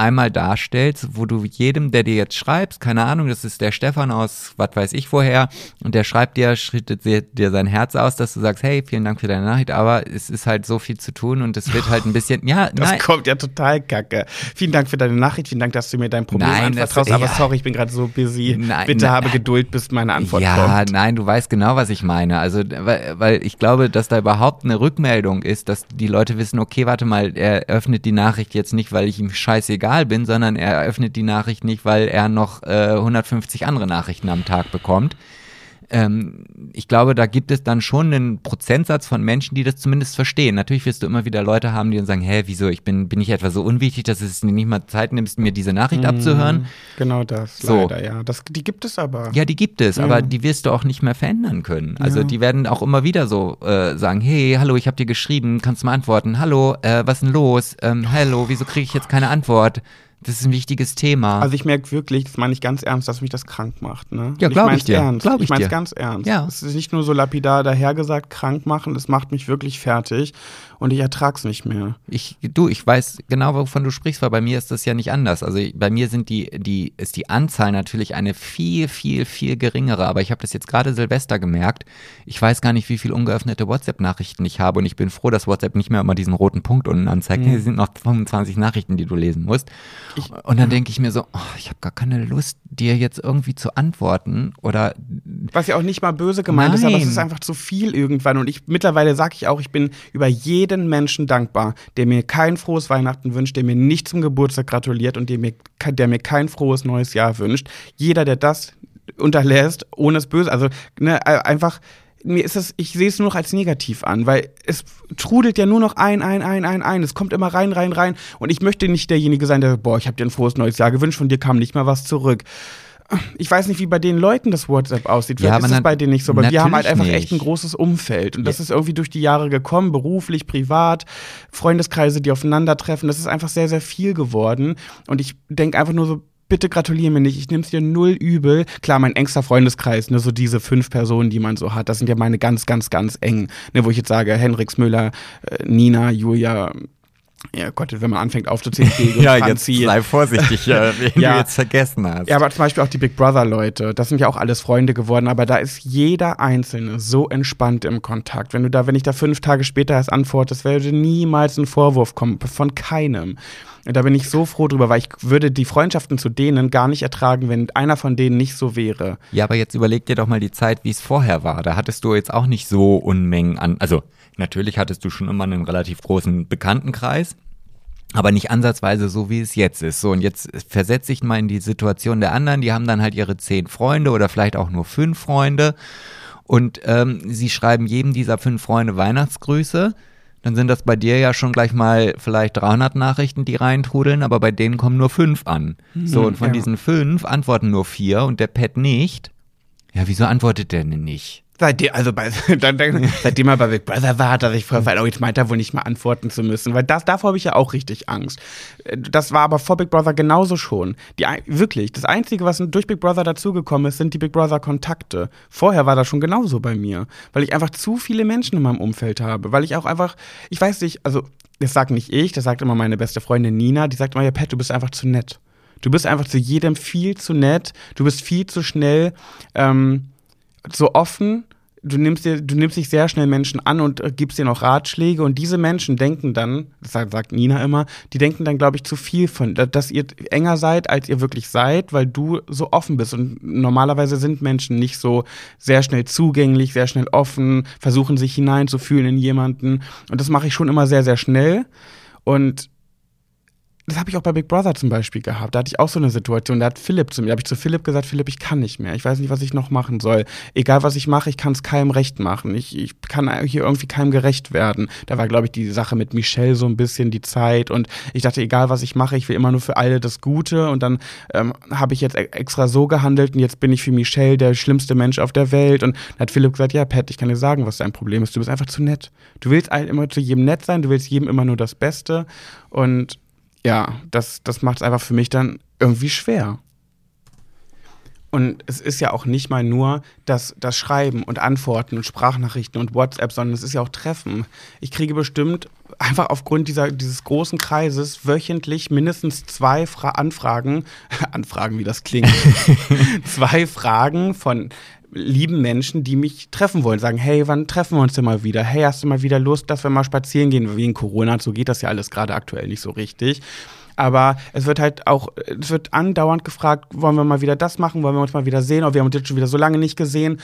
Speaker 2: einmal darstellst, wo du jedem, der dir jetzt schreibst, keine Ahnung, das ist der Stefan aus, was weiß ich woher, und der schreibt dir, schüttet dir, sein Herz aus, dass du sagst, hey, vielen Dank für deine Nachricht, aber es ist halt so viel zu tun und es wird halt ein bisschen, ja,
Speaker 1: Das
Speaker 2: nein,
Speaker 1: kommt ja total kacke. Vielen Dank für deine Nachricht, vielen Dank, dass du mir dein Problem
Speaker 2: Nein, das-
Speaker 1: anvertraust, aber
Speaker 2: ja.
Speaker 1: sorry, ich bin gerade so busy.
Speaker 2: Nein,
Speaker 1: Bitte
Speaker 2: nein,
Speaker 1: habe. Geduld, bis meine Antwort
Speaker 2: ja,
Speaker 1: kommt.
Speaker 2: nein, du weißt genau, was ich meine. Also, weil, weil ich glaube, dass da überhaupt eine Rückmeldung ist, dass die Leute wissen, okay, warte mal, er öffnet die Nachricht jetzt nicht, weil ich ihm scheißegal bin, sondern er öffnet die Nachricht nicht, weil er noch äh, 150 andere Nachrichten am Tag bekommt. Ähm, ich glaube, da gibt es dann schon einen Prozentsatz von Menschen, die das zumindest verstehen. Natürlich wirst du immer wieder Leute haben, die dann sagen, hä, wieso, ich bin, bin ich etwa so unwichtig, dass es nicht mal Zeit nimmst, mir diese Nachricht abzuhören?
Speaker 1: Genau das,
Speaker 2: So.
Speaker 1: leider, ja. Das, die gibt es aber.
Speaker 2: Ja, die gibt es, aber die wirst du auch nicht mehr verändern können. Also
Speaker 1: Ja.
Speaker 2: die werden auch immer wieder so äh, sagen, hey, hallo, ich habe dir geschrieben, kannst du mal antworten? Hallo, äh, was ist denn los? Ähm, hallo, wieso kriege ich jetzt keine Antwort? Das ist ein wichtiges Thema.
Speaker 1: Also ich merke wirklich, das meine ich ganz ernst, dass mich das krank macht. Ne?
Speaker 2: Ja,
Speaker 1: Und
Speaker 2: glaub ich
Speaker 1: mein's
Speaker 2: dir. Ich
Speaker 1: ich meine es ganz ernst.
Speaker 2: Ja.
Speaker 1: Es ist nicht nur so lapidar dahergesagt, krank machen, das macht mich wirklich fertig und ich ertrag's nicht mehr.
Speaker 2: Ich, du, ich weiß genau, wovon du sprichst, weil bei mir ist das ja nicht anders. Also bei mir sind die, die, ist die Anzahl natürlich eine viel, viel, viel geringere. Aber ich habe das jetzt gerade Silvester gemerkt. Ich weiß gar nicht, wie viel ungeöffnete WhatsApp-Nachrichten ich habe und ich bin froh, dass WhatsApp nicht mehr immer diesen roten Punkt unten anzeigt.
Speaker 1: Mhm.
Speaker 2: Hier sind noch 25 Nachrichten, die du lesen musst. und dann denke ich mir so, oh, ich habe gar keine Lust, dir jetzt irgendwie zu antworten oder.
Speaker 1: Was ja auch nicht mal böse gemeint ist, aber es
Speaker 2: Nein.
Speaker 1: ist einfach zu viel irgendwann. Und ich mittlerweile sage ich auch, ich bin über jeden Menschen dankbar, der mir kein frohes Weihnachten wünscht, der mir nicht zum Geburtstag gratuliert und der mir, der mir kein frohes neues Jahr wünscht. Jeder, der das unterlässt, ohne es böse, also ne, einfach. Mir ist es, ich sehe es nur noch als negativ an, weil es trudelt ja nur noch ein, ein, ein, ein, ein. Es kommt immer rein, rein, rein. Und ich möchte nicht derjenige sein, der, boah, ich habe dir ein frohes neues Jahr gewünscht, von dir kam nicht mal was zurück ich weiß nicht, wie bei den Leuten das WhatsApp aussieht. Vielleicht
Speaker 2: Ja,
Speaker 1: ist es bei denen nicht so, aber wir haben halt einfach echt ein
Speaker 2: nicht.
Speaker 1: großes Umfeld. Und das ist irgendwie durch die Jahre gekommen, beruflich, privat, Freundeskreise, die aufeinandertreffen. Das ist einfach sehr, sehr viel geworden. Und ich denke einfach nur so, bitte gratuliere mir nicht, ich nehme es dir null übel. Klar, mein engster Freundeskreis, ne, so diese fünf Personen, die man so hat, das sind ja meine ganz, ganz, ganz engen. Ne, wo ich jetzt sage, Henriks Müller, äh, Nina, Julia, ja Gott, wenn man anfängt aufzuzählen, Diego,
Speaker 2: Ja, jetzt sei vorsichtig, äh, wen
Speaker 1: Ja.
Speaker 2: du jetzt vergessen hast.
Speaker 1: ja, aber zum Beispiel auch die Big Brother-Leute, das sind ja auch alles Freunde geworden, aber da ist jeder Einzelne so entspannt im Kontakt. Wenn du da, wenn ich da fünf Tage später erst antwortest, würde niemals ein Vorwurf kommen, von keinem. Und da bin ich so froh drüber, weil ich würde die Freundschaften zu denen gar nicht ertragen, wenn einer von denen nicht so wäre.
Speaker 2: Ja, aber jetzt überleg dir doch mal die Zeit, wie es vorher war. Da hattest du jetzt auch nicht so Unmengen an. Also, natürlich hattest du schon immer einen relativ großen Bekanntenkreis, aber nicht ansatzweise so, wie es jetzt ist. So, und jetzt versetze ich mal in die Situation der anderen. Die haben dann halt ihre zehn Freunde oder vielleicht auch nur fünf Freunde. Und ähm, sie schreiben jedem dieser fünf Freunde Weihnachtsgrüße. Dann sind das bei dir ja schon gleich mal vielleicht 300 Nachrichten, die reintrudeln, aber bei denen kommen nur fünf an. So, und von
Speaker 1: ja.
Speaker 2: diesen fünf antworten nur vier und der Pet nicht. Ja, wieso antwortet der denn nicht?
Speaker 1: Seitdem, also bei, dann, dann, seitdem er bei Big Brother war, hat er sich vorher oh, jetzt meint er wohl nicht mal antworten zu müssen, weil das, davor habe ich ja auch richtig Angst. Das war aber vor Big Brother genauso schon. Die, wirklich, das Einzige, was durch Big Brother dazugekommen ist, sind die Big Brother Kontakte. Vorher war das schon genauso bei mir, weil ich einfach zu viele Menschen in meinem Umfeld habe, weil ich auch einfach, ich weiß nicht, also das sagt nicht ich, das sagt immer meine beste Freundin Nina, die sagt immer, ja Pat, du bist einfach zu nett. Du bist einfach zu jedem viel zu nett, du bist viel zu schnell, ähm, so offen. Du nimmst, dir, du nimmst dich sehr schnell Menschen an und äh, gibst dir noch Ratschläge. Und diese Menschen denken dann, das sagt, Nina immer, die denken dann, glaube ich, zu viel von, da- dass ihr enger seid, als ihr wirklich seid, weil du so offen bist. Und normalerweise sind Menschen nicht so sehr schnell zugänglich, sehr schnell offen, versuchen sich hineinzufühlen in jemanden. Und das mache ich schon immer sehr, sehr schnell. Und das habe ich auch bei Big Brother zum Beispiel gehabt. Da hatte ich auch so eine Situation. Da hat Philipp zu mir, da habe ich zu Philipp gesagt, Philipp, ich kann nicht mehr. Ich weiß nicht, was ich noch machen soll. Egal, was ich mache, ich kann es keinem recht machen. Ich, ich kann hier irgendwie keinem gerecht werden. Da war, glaube ich, die Sache mit Michelle so ein bisschen die Zeit. Und ich dachte, egal, was ich mache, ich will immer nur für alle das Gute. Und dann ähm, habe ich jetzt e- extra so gehandelt und jetzt bin ich für Michelle der schlimmste Mensch auf der Welt. Und dann hat Philipp gesagt, ja, Pat, ich kann dir sagen, was dein Problem ist. Du bist einfach zu nett. Du willst immer zu jedem nett sein, du willst jedem immer nur das Beste. Und ja, das, das macht es einfach für mich dann irgendwie schwer. Und es ist ja auch nicht mal nur das, das Schreiben und Antworten und Sprachnachrichten und WhatsApp, sondern es ist ja auch Treffen. Ich kriege bestimmt einfach aufgrund dieser, dieses großen Kreises wöchentlich mindestens zwei Fra Anfragen, Anfragen, wie das klingt, zwei Fragen von lieben Menschen, die mich treffen wollen, sagen, hey, wann treffen wir uns denn mal wieder? Hey, hast du mal wieder Lust, dass wir mal spazieren gehen? Wegen Corona, so geht das ja alles gerade aktuell nicht so richtig. Aber es wird halt auch, es wird andauernd gefragt, wollen wir mal wieder das machen, wollen wir uns mal wieder sehen, oder wir haben uns jetzt schon wieder so lange nicht gesehen.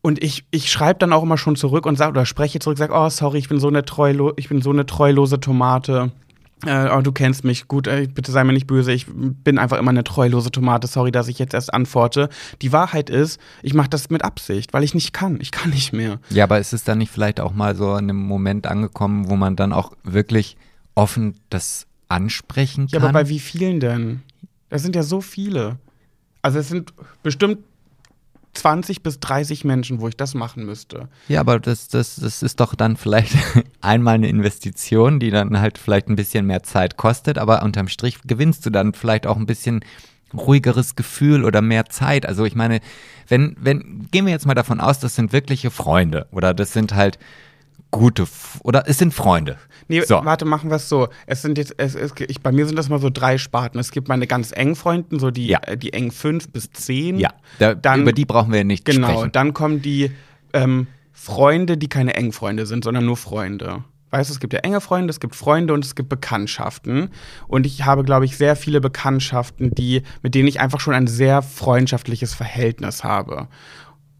Speaker 1: Und ich, ich schreibe dann auch immer schon zurück und sage, oder spreche zurück, sage, oh, sorry, ich bin so eine treulo ich bin so eine treulose Tomate. Äh, oh, du kennst mich gut, äh, bitte sei mir nicht böse, ich bin einfach immer eine treulose Tomate, sorry, dass ich jetzt erst antworte. Die Wahrheit ist, ich mache das mit Absicht, weil ich nicht kann. Ich kann nicht mehr.
Speaker 2: Ja, aber ist es dann nicht vielleicht auch mal so an einem Moment angekommen, wo man dann auch wirklich offen das ansprechen
Speaker 1: Ja,
Speaker 2: kann?
Speaker 1: aber bei wie vielen denn? Das sind ja so viele. Also es sind bestimmt 20 bis 30 Menschen, wo ich das machen müsste.
Speaker 2: Ja, aber das, das, das ist doch dann vielleicht einmal eine Investition, die dann halt vielleicht ein bisschen mehr Zeit kostet, aber unterm Strich gewinnst du dann vielleicht auch ein bisschen ruhigeres Gefühl oder mehr Zeit. Also ich meine, wenn, wenn, gehen wir jetzt mal davon aus, das sind wirkliche Freunde oder das sind halt gute, F- oder es sind Freunde.
Speaker 1: Nee,
Speaker 2: So.
Speaker 1: warte, machen wir es so. Es sind jetzt, es, es, ich, bei mir sind das mal so drei Sparten. Es gibt meine ganz engen Freunden, so die,
Speaker 2: Ja.
Speaker 1: äh, die engen fünf bis zehn.
Speaker 2: Ja, da,
Speaker 1: Dann-
Speaker 2: über die brauchen wir nicht
Speaker 1: Genau,
Speaker 2: sprechen.
Speaker 1: dann kommen die ähm, Freunde, die keine engen Freunde sind, sondern nur Freunde. Weißt du, es gibt ja enge Freunde, es gibt Freunde und es gibt Bekanntschaften. Und ich habe, glaube ich, sehr viele Bekanntschaften, die, mit denen ich einfach schon ein sehr freundschaftliches Verhältnis habe.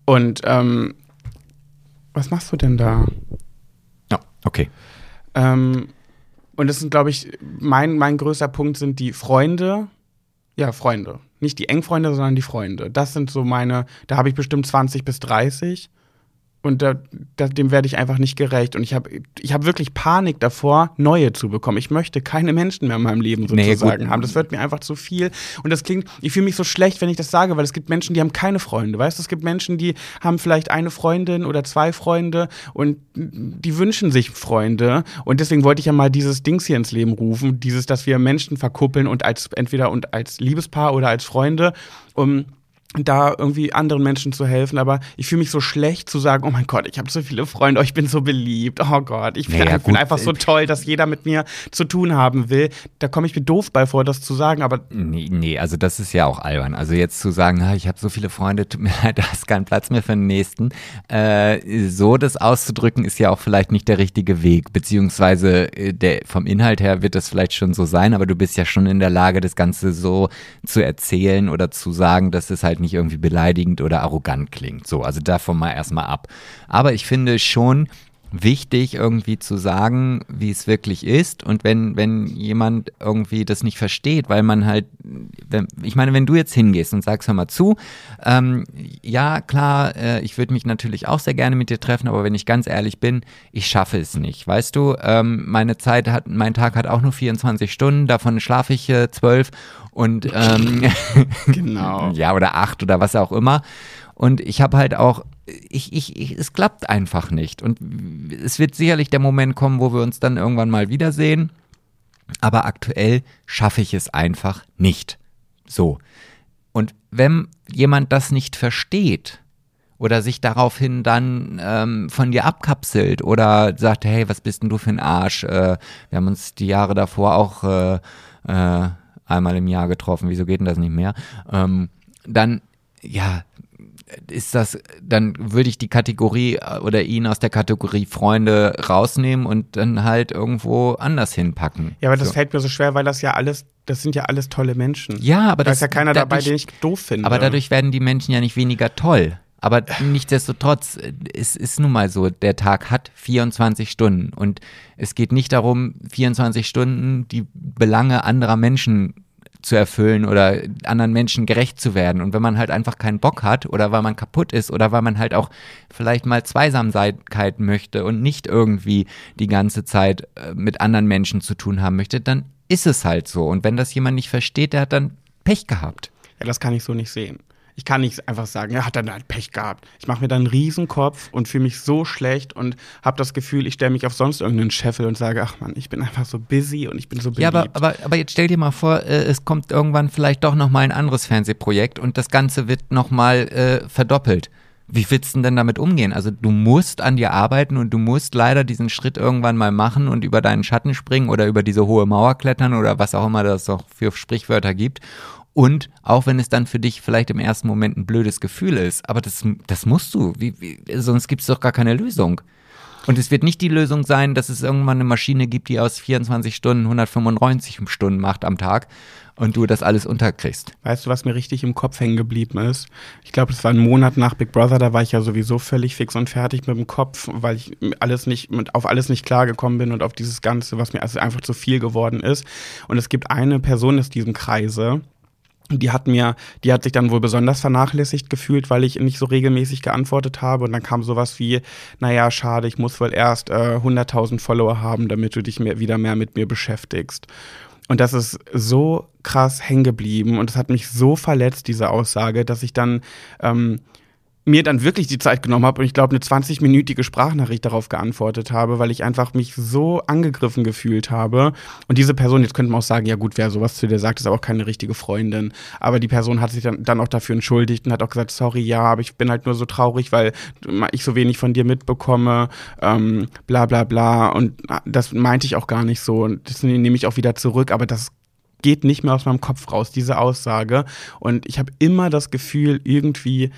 Speaker 1: Und ähm, was machst du denn da?
Speaker 2: Okay.
Speaker 1: Ähm, und das sind, glaube ich, mein, mein größter Punkt sind die Freunde. Ja, Freunde. Nicht die Engfreunde, sondern die Freunde. Das sind so meine, da habe ich bestimmt 20 bis 30. Und da, da, dem werde ich einfach nicht gerecht. Und ich habe ich hab wirklich Panik davor, neue zu bekommen. Ich möchte keine Menschen mehr in meinem Leben sozusagen nee, haben. Das wird mir einfach zu viel. Und das klingt, ich fühle mich so schlecht, wenn ich das sage, weil es gibt Menschen, die haben keine Freunde. Weißt du, es gibt Menschen, die haben vielleicht eine Freundin oder zwei Freunde und die wünschen sich Freunde. Und deswegen wollte ich ja mal dieses Dings hier ins Leben rufen. Dieses, dass wir Menschen verkuppeln und als entweder und als Liebespaar oder als Freunde, um da irgendwie anderen Menschen zu helfen, aber ich fühle mich so schlecht zu sagen, oh mein Gott, ich habe so viele Freunde, oh, ich bin so beliebt, oh Gott, ich naja, einfach so toll, dass jeder mit mir zu tun haben will. Da komme ich mir doof bei vor, das zu sagen, aber
Speaker 2: nee, nee, also das ist ja auch albern. Also jetzt zu sagen, ich habe so viele Freunde, tut mir leid, da ist kein Platz mehr für den nächsten. Äh, so das auszudrücken ist ja auch vielleicht nicht der richtige Weg, beziehungsweise äh, der vom Inhalt her wird das vielleicht schon so sein, aber du bist ja schon in der Lage, das Ganze so zu erzählen oder zu sagen, dass es halt nicht irgendwie beleidigend oder arrogant klingt. So, also davon mal erstmal ab. Aber ich finde schon, wichtig, irgendwie zu sagen, wie es wirklich ist. Und wenn, wenn jemand irgendwie das nicht versteht, weil man halt, wenn, ich meine, wenn du jetzt hingehst und sagst, hör mal zu, ähm, ja, klar, äh, ich würde mich natürlich auch sehr gerne mit dir treffen, aber wenn ich ganz ehrlich bin, ich schaffe es nicht. Weißt du, ähm, meine Zeit hat, mein Tag hat auch nur 24 Stunden, davon schlafe ich äh, zwölf und ähm, genau. ja, oder acht oder was auch immer. Und ich habe halt auch, ich, ich, ich, es klappt einfach nicht. Und es wird sicherlich der Moment kommen, wo wir uns dann irgendwann mal wiedersehen. Aber aktuell schaffe ich es einfach nicht. So. Und wenn jemand das nicht versteht, oder sich daraufhin dann ähm, von dir abkapselt oder sagt, hey, was bist denn du für ein Arsch? Äh, wir haben uns die Jahre davor auch äh, äh, einmal im Jahr getroffen, wieso geht denn das nicht mehr? Ähm, dann, ja, ist das, dann würde ich die Kategorie äh, oder ihn aus der Kategorie Freunde rausnehmen und dann halt irgendwo anders hinpacken.
Speaker 1: Ja, aber das so. fällt mir so schwer, weil das ja alles, das sind ja alles tolle Menschen.
Speaker 2: Ja, aber
Speaker 1: da
Speaker 2: das
Speaker 1: ist ja keiner dadurch, dabei, den ich doof finde.
Speaker 2: Aber dadurch werden die Menschen ja nicht weniger toll. Aber nichtsdestotrotz, es ist nun mal so, der Tag hat 24 Stunden und es geht nicht darum, 24 Stunden die Belange anderer Menschen zu erfüllen oder anderen Menschen gerecht zu werden. Und wenn man halt einfach keinen Bock hat oder weil man kaputt ist oder weil man halt auch vielleicht mal Zweisamkeit möchte und nicht irgendwie die ganze Zeit äh, mit anderen Menschen zu tun haben möchte, dann ist es halt so. Und wenn das jemand nicht versteht, der hat dann Pech gehabt.
Speaker 1: Ja, das kann ich so nicht sehen. Ich kann nicht einfach sagen, er hat dann halt Pech gehabt. Ich mache mir dann einen Riesenkopf und fühle mich so schlecht und habe das Gefühl, ich stelle mich auf sonst irgendeinen Scheffel und sage, ach man, ich bin einfach so busy und ich bin so beliebt.
Speaker 2: Ja, aber, aber, aber jetzt stell dir mal vor, äh, es kommt irgendwann vielleicht doch nochmal ein anderes Fernsehprojekt und das Ganze wird nochmal äh, verdoppelt. Wie willst du denn damit umgehen? Also du musst an dir arbeiten und du musst leider diesen Schritt irgendwann mal machen und über deinen Schatten springen oder über diese hohe Mauer klettern oder was auch immer das auch für Sprichwörter gibt. Und auch wenn es dann für dich vielleicht im ersten Moment ein blödes Gefühl ist, aber das, das musst du, wie, wie, sonst gibt es doch gar keine Lösung. Und es wird nicht die Lösung sein, dass es irgendwann eine Maschine gibt, die aus 24 Stunden 195 Stunden macht am Tag und du das alles unterkriegst.
Speaker 1: Weißt du, was mir richtig im Kopf hängen geblieben ist? Ich glaube, es war ein Monat nach Big Brother, da war ich ja sowieso völlig fix und fertig mit dem Kopf, weil ich alles nicht, auf alles nicht klargekommen bin und auf dieses Ganze, was mir also einfach zu viel geworden ist. Und es gibt eine Person aus diesem Kreise, die hat mir, die hat sich dann wohl besonders vernachlässigt gefühlt, weil ich nicht so regelmäßig geantwortet habe. Und dann kam sowas wie, naja, schade, ich muss wohl erst äh, 100.000 Follower haben, damit du dich mehr, wieder mehr mit mir beschäftigst. Und das ist so krass hängen geblieben und es hat mich so verletzt, diese Aussage, dass ich dann ähm, mir dann wirklich die Zeit genommen habe und ich glaube eine 20-minütige Sprachnachricht darauf geantwortet habe, weil ich einfach mich so angegriffen gefühlt habe. Und diese Person, jetzt könnte man auch sagen, ja gut, wer sowas zu dir sagt, ist auch keine richtige Freundin. Aber die Person hat sich dann, dann auch dafür entschuldigt und hat auch gesagt, sorry, ja, aber ich bin halt nur so traurig, weil ich so wenig von dir mitbekomme, ähm, bla bla bla. Und das meinte ich auch gar nicht so. Und das nehme ich auch wieder zurück, aber das geht nicht mehr aus meinem Kopf raus, diese Aussage. Und ich habe immer das Gefühl, irgendwie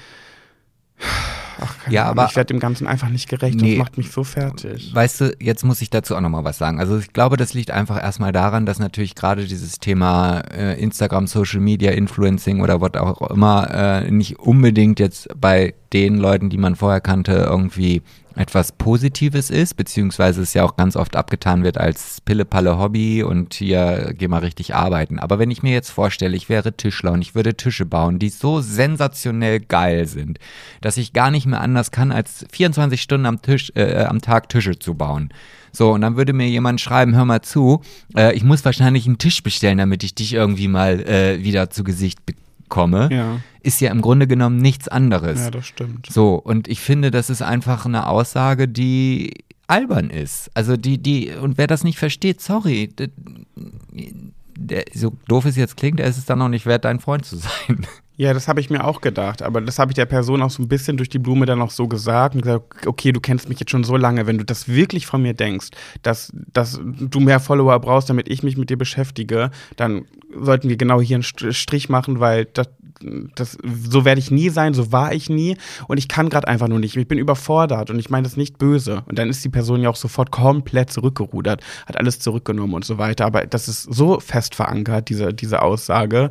Speaker 1: Ach, keine
Speaker 2: Ja,
Speaker 1: Ahnung,
Speaker 2: aber-
Speaker 1: ich werde dem Ganzen einfach nicht gerecht.
Speaker 2: Nee.
Speaker 1: Das macht mich so fertig.
Speaker 2: Weißt du, jetzt muss ich dazu auch nochmal was sagen. Also ich glaube, das liegt einfach erstmal daran, dass natürlich gerade dieses Thema äh, Instagram, Social Media, Influencing oder was auch immer äh, nicht unbedingt jetzt bei den Leuten, die man vorher kannte, irgendwie etwas Positives ist, beziehungsweise es ja auch ganz oft abgetan wird als Pille-Palle-Hobby und hier geh mal richtig arbeiten. Aber wenn ich mir jetzt vorstelle, ich wäre Tischler und ich würde Tische bauen, die so sensationell geil sind, dass ich gar nicht mehr anders kann, als 24 Stunden am Tisch, äh, am Tag Tische zu bauen. So, und dann würde mir jemand schreiben, hör mal zu, äh, ich muss wahrscheinlich einen Tisch bestellen, damit ich dich irgendwie mal äh, wieder zu Gesicht bekomme.
Speaker 1: Ja.
Speaker 2: Ist ja im Grunde genommen nichts anderes.
Speaker 1: Ja, das stimmt.
Speaker 2: So, und ich finde, das ist einfach eine Aussage, die albern ist. Also die, die, und wer das nicht versteht, sorry, der, so doof es jetzt klingt, er ist es dann noch nicht wert, dein Freund zu sein.
Speaker 1: Ja, das habe ich mir auch gedacht, aber das habe ich der Person auch so ein bisschen durch die Blume dann auch so gesagt und gesagt, okay, du kennst mich jetzt schon so lange, wenn du das wirklich von mir denkst, dass, dass du mehr Follower brauchst, damit ich mich mit dir beschäftige, dann sollten wir genau hier einen St- Strich machen, weil das, das so werde ich nie sein, so war ich nie und ich kann gerade einfach nur nicht. Ich bin überfordert und ich meine das nicht böse. Und dann ist die Person ja auch sofort komplett zurückgerudert, hat alles zurückgenommen und so weiter. Aber das ist so fest verankert, diese, diese Aussage.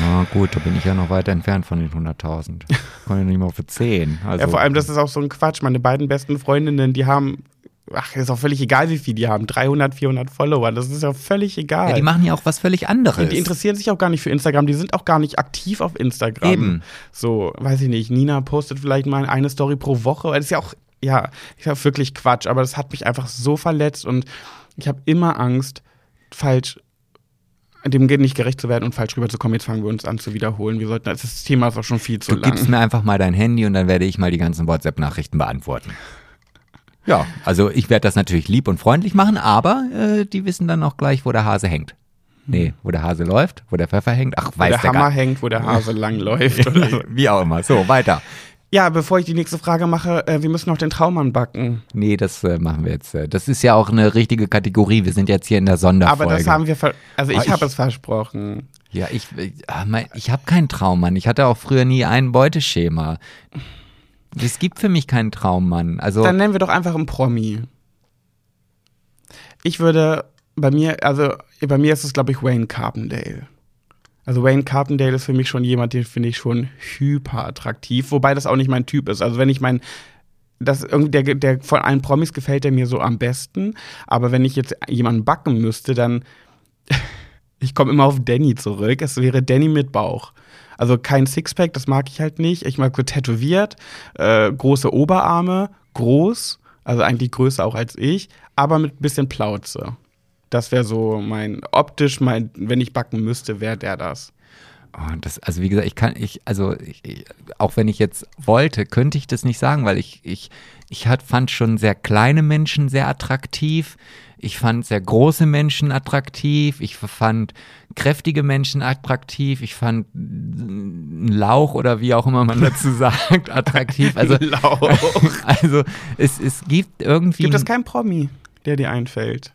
Speaker 2: Na gut, da bin ich ja noch weit entfernt von den 100.000. Komme ja nicht mal für 10. Also,
Speaker 1: Ja, vor allem, das ist auch so ein Quatsch. Meine beiden besten Freundinnen, die haben, ach, ist auch völlig egal, wie viel die haben. 300, 400 Follower. Das ist ja völlig egal.
Speaker 2: ja, die machen ja auch was völlig anderes.
Speaker 1: die interessieren sich auch gar nicht für Instagram. Die sind auch gar nicht aktiv auf Instagram.
Speaker 2: Eben.
Speaker 1: So, weiß ich nicht. Nina postet vielleicht mal eine Story pro Woche. Das ist ja auch, ja, ist ja wirklich Quatsch. Aber das hat mich einfach so verletzt und ich habe immer Angst, falsch dem nicht gerecht zu werden und falsch rüberzukommen. Jetzt fangen wir uns an zu wiederholen. Wir sollten, das Thema ist auch schon viel zu
Speaker 2: du
Speaker 1: lang.
Speaker 2: gibst mir einfach mal dein Handy und dann werde ich mal die ganzen WhatsApp-Nachrichten beantworten. Ja, also ich werde das natürlich lieb und freundlich machen, aber äh, die wissen dann auch gleich, wo der Hase hängt. Nee, wo der Hase läuft, wo der Pfeffer hängt. Ach,
Speaker 1: wo
Speaker 2: weiß
Speaker 1: der
Speaker 2: der
Speaker 1: Hammer
Speaker 2: gar
Speaker 1: hängt, wo der Hase lang läuft. Oder so.
Speaker 2: Wie auch immer. So, weiter.
Speaker 1: Ja, bevor ich die nächste Frage mache, äh, wir müssen noch den Traummann backen.
Speaker 2: Nee, das äh, machen wir jetzt. Äh, das ist ja auch eine richtige Kategorie. Wir sind jetzt hier in der Sonderfolge.
Speaker 1: Aber das haben wir, ver also
Speaker 2: Ah,
Speaker 1: ich habe
Speaker 2: ich-
Speaker 1: es versprochen.
Speaker 2: Ja, ich, ich, ah, mein- ich habe keinen Traummann. Ich hatte auch früher nie ein Beuteschema. Es gibt für mich keinen Traummann. Also
Speaker 1: Dann nennen wir doch einfach einen Promi. Ich würde bei mir, also bei mir ist es, glaube ich, Wayne Carpendale. Also Wayne Carpendale ist für mich schon jemand, den finde ich schon hyper attraktiv, wobei das auch nicht mein Typ ist. Also wenn ich mein, das irgendwie der, der von allen Promis gefällt der mir so am besten, aber wenn ich jetzt jemanden backen müsste, dann ich komme immer auf Danny zurück. Es wäre Danny mit Bauch. Also kein Sixpack, das mag ich halt nicht. Ich mag so tätowiert, äh, große Oberarme, groß, also eigentlich größer auch als ich, aber mit bisschen Plauze. Das wäre so mein, optisch, mein, wenn ich backen müsste, wäre der das.
Speaker 2: Oh, das, also wie gesagt, ich kann, ich, also ich, ich, auch wenn ich jetzt wollte, könnte ich das nicht sagen, weil ich, ich, ich hat, fand schon sehr kleine Menschen sehr attraktiv. Ich fand sehr große Menschen attraktiv. Ich fand kräftige Menschen attraktiv. Ich fand einen Lauch oder wie auch immer man dazu sagt, attraktiv. Also,
Speaker 1: Lauch.
Speaker 2: also es, es gibt irgendwie.
Speaker 1: Gibt es keinen Promi, der dir einfällt?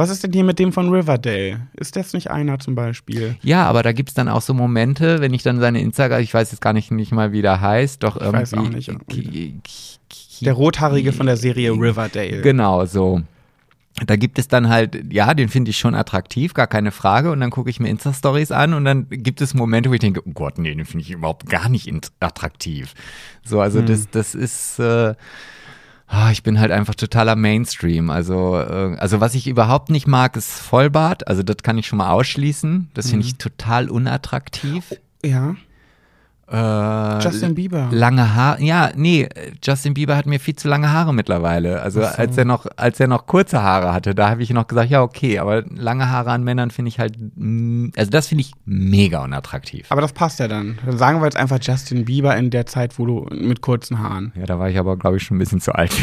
Speaker 1: Was ist denn hier mit dem von Riverdale? Ist das nicht einer zum Beispiel?
Speaker 2: Ja, aber da gibt's dann auch so Momente, wenn ich dann seine Instagram, ich weiß jetzt gar nicht, nicht mal, wie der heißt, doch irgendwie.
Speaker 1: weiß auch nicht. Der Rothaarige von der Serie Riverdale.
Speaker 2: Genau, so. Da gibt es dann halt, ja, den finde ich schon attraktiv, gar keine Frage. Und dann gucke ich mir Insta-Stories an und dann gibt es Momente, wo ich denke, oh Gott, nee, den finde ich überhaupt gar nicht attraktiv. So, also das, das ist, äh, ich bin halt einfach totaler Mainstream. Also, äh, also was ich überhaupt nicht mag, ist Vollbart. Also das kann ich schon mal ausschließen. Das finde ich total unattraktiv.
Speaker 1: Ja.
Speaker 2: Äh,
Speaker 1: Justin Bieber.
Speaker 2: Lange Haare, ja, nee, Justin Bieber hat mir viel zu lange Haare mittlerweile. Also
Speaker 1: so.
Speaker 2: als er noch, als er noch kurze Haare hatte, da habe ich noch gesagt, ja okay, aber lange Haare an Männern finde ich halt, also das finde ich mega unattraktiv.
Speaker 1: Aber das passt ja dann. Dann sagen wir jetzt einfach Justin Bieber in der Zeit, wo du mit kurzen Haaren.
Speaker 2: Ja, da war ich aber glaube ich schon ein bisschen zu alt.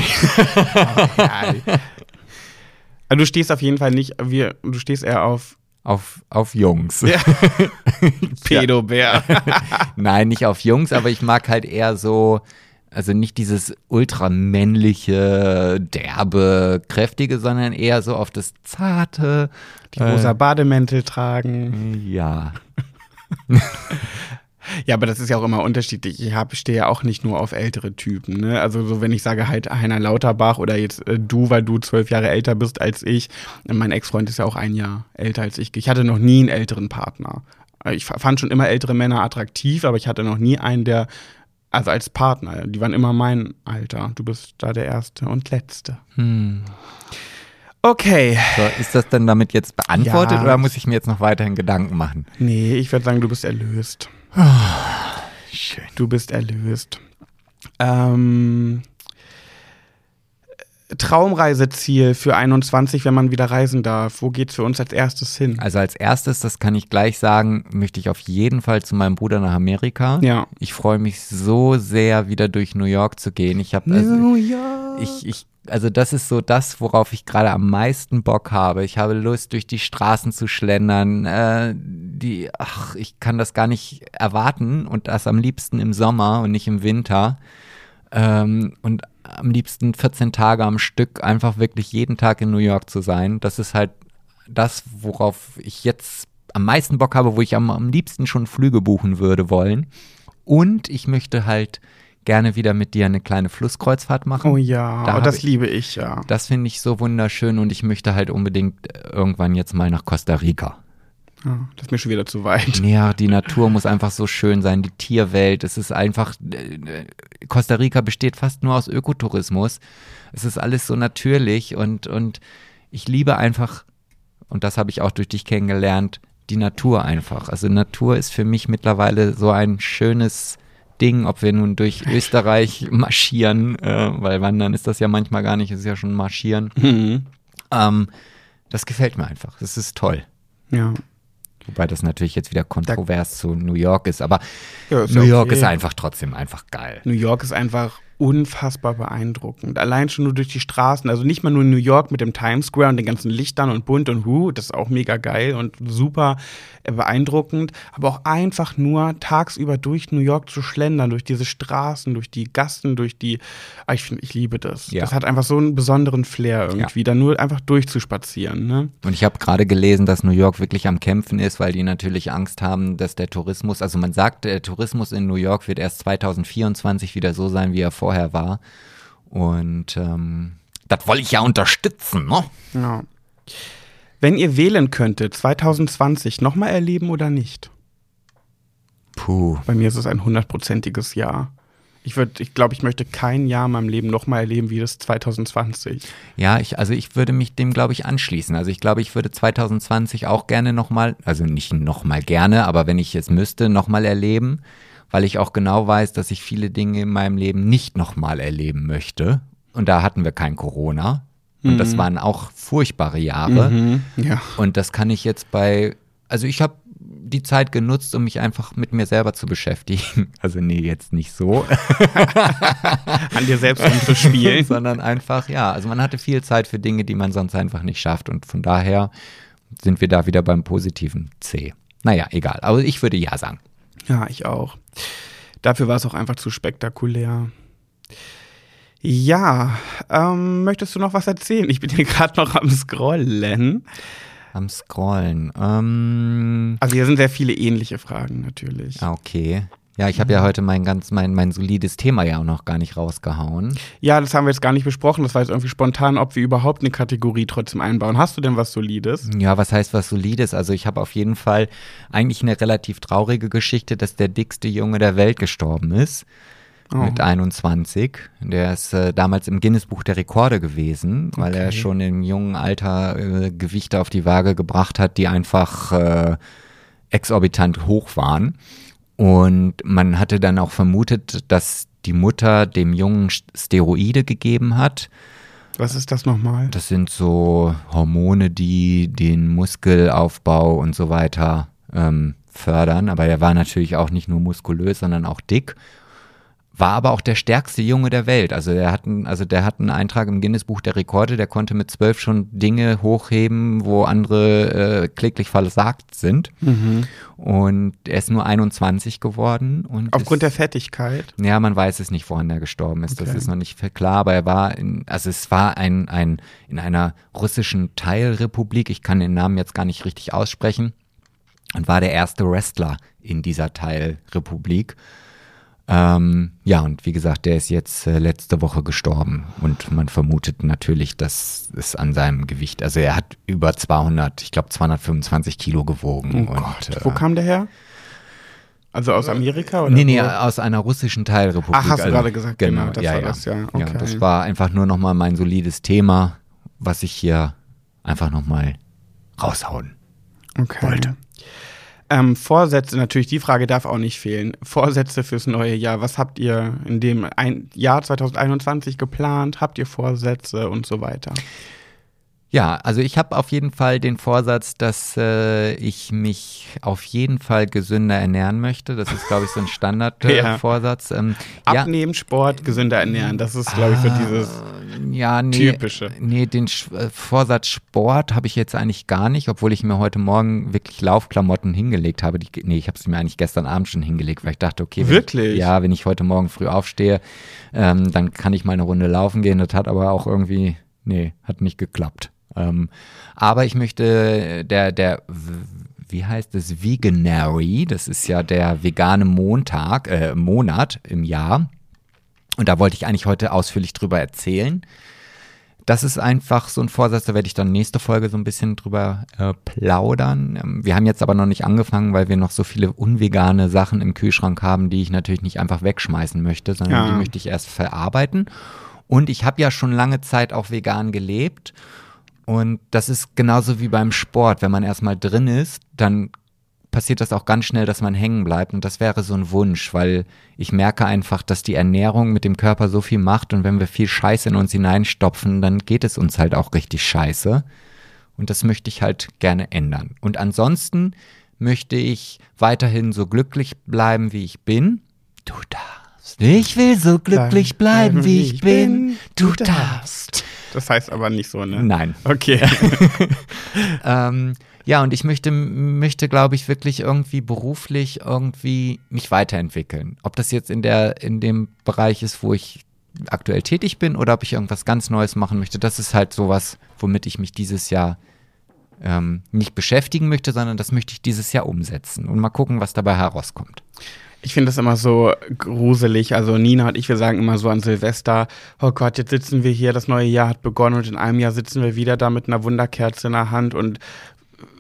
Speaker 1: Also du stehst auf jeden Fall nicht, wir, du stehst eher auf
Speaker 2: auf auf Jungs.
Speaker 1: Ja. Pedobär.
Speaker 2: Nein, nicht auf Jungs, aber ich mag halt eher so, also nicht dieses ultramännliche, derbe, kräftige, sondern eher so auf das zarte.
Speaker 1: Die rosa Bademäntel tragen.
Speaker 2: Ja.
Speaker 1: Ja, aber das ist ja auch immer unterschiedlich. Ich hab, stehe ja auch nicht nur auf ältere Typen. Ne? Also so, wenn ich sage halt Heiner Lauterbach oder jetzt äh, du, weil du zwölf Jahre älter bist als ich. Mein Ex-Freund ist ja auch ein Jahr älter als ich. Ich hatte noch nie einen älteren Partner. Ich fand schon immer ältere Männer attraktiv, aber ich hatte noch nie einen, der also als Partner, die waren immer mein Alter. Du bist da der Erste und Letzte.
Speaker 2: Hm.
Speaker 1: Okay.
Speaker 2: So, ist das denn damit jetzt beantwortet
Speaker 1: Ja.
Speaker 2: oder muss ich mir jetzt noch weiterhin Gedanken machen?
Speaker 1: Nee, ich würde sagen, du bist erlöst.
Speaker 2: Schön.
Speaker 1: Du bist erlöst. Ähm, Traumreiseziel für 21, wenn man wieder reisen darf. Wo geht's für uns als erstes hin?
Speaker 2: Also als erstes, das kann ich gleich sagen, möchte ich auf jeden Fall zu meinem Bruder nach Amerika.
Speaker 1: Ja.
Speaker 2: Ich freue mich so sehr, wieder durch New York zu gehen. Ich habe also,
Speaker 1: New York.
Speaker 2: ich, ich, also das ist so das, worauf ich gerade am meisten Bock habe. Ich habe Lust, durch die Straßen zu schlendern. Äh, die, ach, ich kann das gar nicht erwarten und das am liebsten im Sommer und nicht im Winter. Ähm, und am liebsten 14 Tage am Stück einfach wirklich jeden Tag in New York zu sein. Das ist halt das, worauf ich jetzt am meisten Bock habe, wo ich am, am liebsten schon Flüge buchen würde wollen. Und ich möchte halt gerne wieder mit dir eine kleine Flusskreuzfahrt machen.
Speaker 1: Oh ja,
Speaker 2: Da
Speaker 1: oh, das
Speaker 2: ich-
Speaker 1: liebe ich ja.
Speaker 2: Das finde ich so wunderschön und ich möchte halt unbedingt irgendwann jetzt mal nach Costa Rica.
Speaker 1: ja. Das ist mir schon wieder zu weit.
Speaker 2: Ja, die Natur muss einfach so schön sein, die Tierwelt. Es ist einfach, äh, Costa Rica besteht fast nur aus Ökotourismus. Es ist alles so natürlich und, und ich liebe einfach, und das habe ich auch durch dich kennengelernt, die Natur einfach. Also Natur ist für mich mittlerweile so ein schönes Ding, ob wir nun durch Österreich marschieren, äh, weil wandern ist das ja manchmal gar nicht, es ist ja schon marschieren.
Speaker 1: Mhm.
Speaker 2: Ähm, das gefällt mir einfach. Das ist toll.
Speaker 1: Ja.
Speaker 2: Wobei das natürlich jetzt wieder kontrovers zu New York ist, aber
Speaker 1: Ja, ist
Speaker 2: New York
Speaker 1: okay.
Speaker 2: ist einfach trotzdem einfach geil.
Speaker 1: New York ist einfach unfassbar beeindruckend. Allein schon nur durch die Straßen, also nicht mal nur New York mit dem Times Square und den ganzen Lichtern und bunt und hu, das ist auch mega geil und super äh, beeindruckend, aber auch einfach nur tagsüber durch New York zu schlendern, durch diese Straßen, durch die Gassen, durch die, ah, ich finde, ich liebe das.
Speaker 2: Ja.
Speaker 1: Das hat einfach so einen besonderen Flair irgendwie, da nur einfach durchzuspazieren, ne?
Speaker 2: Und ich habe gerade gelesen, dass New York wirklich am Kämpfen ist, weil die natürlich Angst haben, dass der Tourismus, also man sagt, der Tourismus in New York wird erst 2024 wieder so sein, wie er vorher war. Und ähm, das wollte ich ja unterstützen, ne?
Speaker 1: Ja. Wenn ihr wählen könntet, 2020 nochmal erleben oder nicht?
Speaker 2: Puh.
Speaker 1: Bei mir ist es ein hundertprozentiges Ja. Ich würde, ich glaube, ich möchte kein Jahr in meinem Leben nochmal erleben wie das 2020.
Speaker 2: Ja, ich, also ich würde mich dem, glaube ich, anschließen. Also ich glaube, ich würde 2020 auch gerne nochmal, also nicht nochmal gerne, aber wenn ich es müsste, nochmal erleben, weil ich auch genau weiß, dass ich viele Dinge in meinem Leben nicht nochmal erleben möchte. Und da hatten wir kein Corona. Und das waren auch furchtbare Jahre.
Speaker 1: Ja.
Speaker 2: Und das kann ich jetzt bei, also ich habe die Zeit genutzt, um mich einfach mit mir selber zu beschäftigen. Also nee, jetzt nicht so.
Speaker 1: An dir selbst rumzuspielen.
Speaker 2: sondern einfach, ja, also man hatte viel Zeit für Dinge, die man sonst einfach nicht schafft. Und von daher sind wir da wieder beim positiven C. Naja, egal. Aber ich würde ja sagen.
Speaker 1: Ja, ich auch. Dafür war es auch einfach zu spektakulär. Ja, ähm, möchtest du noch was erzählen? Ich bin hier gerade noch am Scrollen.
Speaker 2: Am Scrollen. Ähm,
Speaker 1: Also hier sind sehr viele ähnliche Fragen natürlich.
Speaker 2: ah, okay. Ja, ich habe ja heute mein ganz, mein, mein solides Thema ja auch noch gar nicht rausgehauen.
Speaker 1: Ja, das haben wir jetzt gar nicht besprochen. Das war jetzt irgendwie spontan, ob wir überhaupt eine Kategorie trotzdem einbauen. Hast du denn was Solides?
Speaker 2: Ja, was heißt was Solides? Also ich habe auf jeden Fall eigentlich eine relativ traurige Geschichte, dass der dickste Junge der Welt gestorben ist.
Speaker 1: Oh.
Speaker 2: Mit 21. Der ist äh, damals im Guinness-Buch der Rekorde gewesen, weil er
Speaker 1: Okay.
Speaker 2: schon im jungen Alter äh, Gewichte auf die Waage gebracht hat, die einfach äh, exorbitant hoch waren. Und man hatte dann auch vermutet, dass die Mutter dem Jungen Steroide gegeben hat.
Speaker 1: Was ist das nochmal?
Speaker 2: Das sind so Hormone, die den Muskelaufbau und so weiter ähm, fördern. Aber er war natürlich auch nicht nur muskulös, sondern auch dick. War aber auch der stärkste Junge der Welt. Also der hat einen, also der hat einen Eintrag im Guinness-Buch der Rekorde, der konnte mit zwölf schon Dinge hochheben, wo andere äh, kläglich versagt sind. Und er ist nur 21 geworden. Und
Speaker 1: Aufgrund der
Speaker 2: ist,
Speaker 1: Fettigkeit.
Speaker 2: ja, man weiß es nicht, woran er gestorben ist. Das
Speaker 1: Okay.
Speaker 2: ist noch nicht klar, aber er war in, also es war ein, ein, in einer russischen Teilrepublik. Ich kann den Namen jetzt gar nicht richtig aussprechen. und war der erste Wrestler in dieser Teilrepublik. Ähm, ja, und wie gesagt, der ist jetzt äh, letzte Woche gestorben und man vermutet natürlich, dass es an seinem Gewicht, also er hat über 200, ich glaube 225 Kilo gewogen.
Speaker 1: Oh
Speaker 2: und,
Speaker 1: Gott.
Speaker 2: äh,
Speaker 1: Wo kam der her? Also aus Amerika? Oder
Speaker 2: Nee, nee,
Speaker 1: wo?
Speaker 2: aus einer russischen Teilrepublik.
Speaker 1: Ach, hast du
Speaker 2: Also,
Speaker 1: gerade gesagt, genau, das
Speaker 2: ja,
Speaker 1: war
Speaker 2: ja.
Speaker 1: das, ja.
Speaker 2: ja.
Speaker 1: Okay.
Speaker 2: Das war einfach nur nochmal mein solides Thema, was ich hier einfach nochmal raushauen.
Speaker 1: Okay.
Speaker 2: wollte.
Speaker 1: Ähm, Vorsätze, natürlich, die Frage darf auch nicht fehlen. Vorsätze fürs neue Jahr. Was habt ihr in dem ein Jahr 2021 geplant? Habt ihr Vorsätze und so weiter?
Speaker 2: Ja, also ich habe auf jeden Fall den Vorsatz, dass äh, ich mich auf jeden Fall gesünder ernähren möchte. Das ist, glaube ich, so ein
Speaker 1: Ja.
Speaker 2: Standardvorsatz. ähm, ja,
Speaker 1: Abnehmen, Sport, gesünder ernähren. Das ist, glaube ich, so dieses.
Speaker 2: ja, nee,
Speaker 1: Typische.
Speaker 2: Nee, den Sch äh, Vorsatz Sport habe ich jetzt eigentlich gar nicht, obwohl ich mir heute Morgen wirklich Laufklamotten hingelegt habe. Die, nee, ich habe sie mir eigentlich gestern Abend schon hingelegt, weil ich dachte, okay, wenn
Speaker 1: Wirklich?
Speaker 2: Ich, ja, wenn ich heute Morgen früh aufstehe, ähm, dann kann ich mal eine Runde laufen gehen. Das hat aber auch irgendwie, nee, hat nicht geklappt. Ähm, aber ich möchte, der, der, w- wie heißt es, Veganary, das ist ja der vegane Montag, äh, Monat im Jahr. Und da wollte ich eigentlich heute ausführlich drüber erzählen. Das ist einfach so ein Vorsatz, da werde ich dann nächste Folge so ein bisschen drüber äh, plaudern. Ähm, wir haben jetzt aber noch nicht angefangen, weil wir noch so viele unvegane Sachen im Kühlschrank haben, die ich natürlich nicht einfach wegschmeißen möchte, sondern
Speaker 1: Ja.
Speaker 2: die möchte ich erst verarbeiten. Und ich habe ja schon lange Zeit auch vegan gelebt. Und das ist genauso wie beim Sport. Wenn man erstmal drin ist, dann passiert das auch ganz schnell, dass man hängen bleibt. Und das wäre so ein Wunsch, weil ich merke einfach, dass die Ernährung mit dem Körper so viel macht. Und wenn wir viel Scheiße in uns hineinstopfen, dann geht es uns halt auch richtig scheiße. Und das möchte ich halt gerne ändern. Und ansonsten möchte ich weiterhin so glücklich bleiben, wie ich bin. Du darfst. Ich will so glücklich bleiben, wie ich bin. Du darfst.
Speaker 1: Das heißt aber nicht so, ne?
Speaker 2: Nein.
Speaker 1: Okay.
Speaker 2: Ähm, ja, und ich möchte, möchte, glaube ich, wirklich irgendwie beruflich irgendwie mich weiterentwickeln. Ob das jetzt in der, in dem Bereich ist, wo ich aktuell tätig bin oder ob ich irgendwas ganz Neues machen möchte, das ist halt sowas, womit ich mich dieses Jahr ähm, nicht beschäftigen möchte, sondern das möchte ich dieses Jahr umsetzen und mal gucken, was dabei herauskommt.
Speaker 1: Ich finde das immer so gruselig. Also Nina und ich, wir sagen immer so an Silvester, oh Gott, jetzt sitzen wir hier, das neue Jahr hat begonnen und in einem Jahr sitzen wir wieder da mit einer Wunderkerze in der Hand und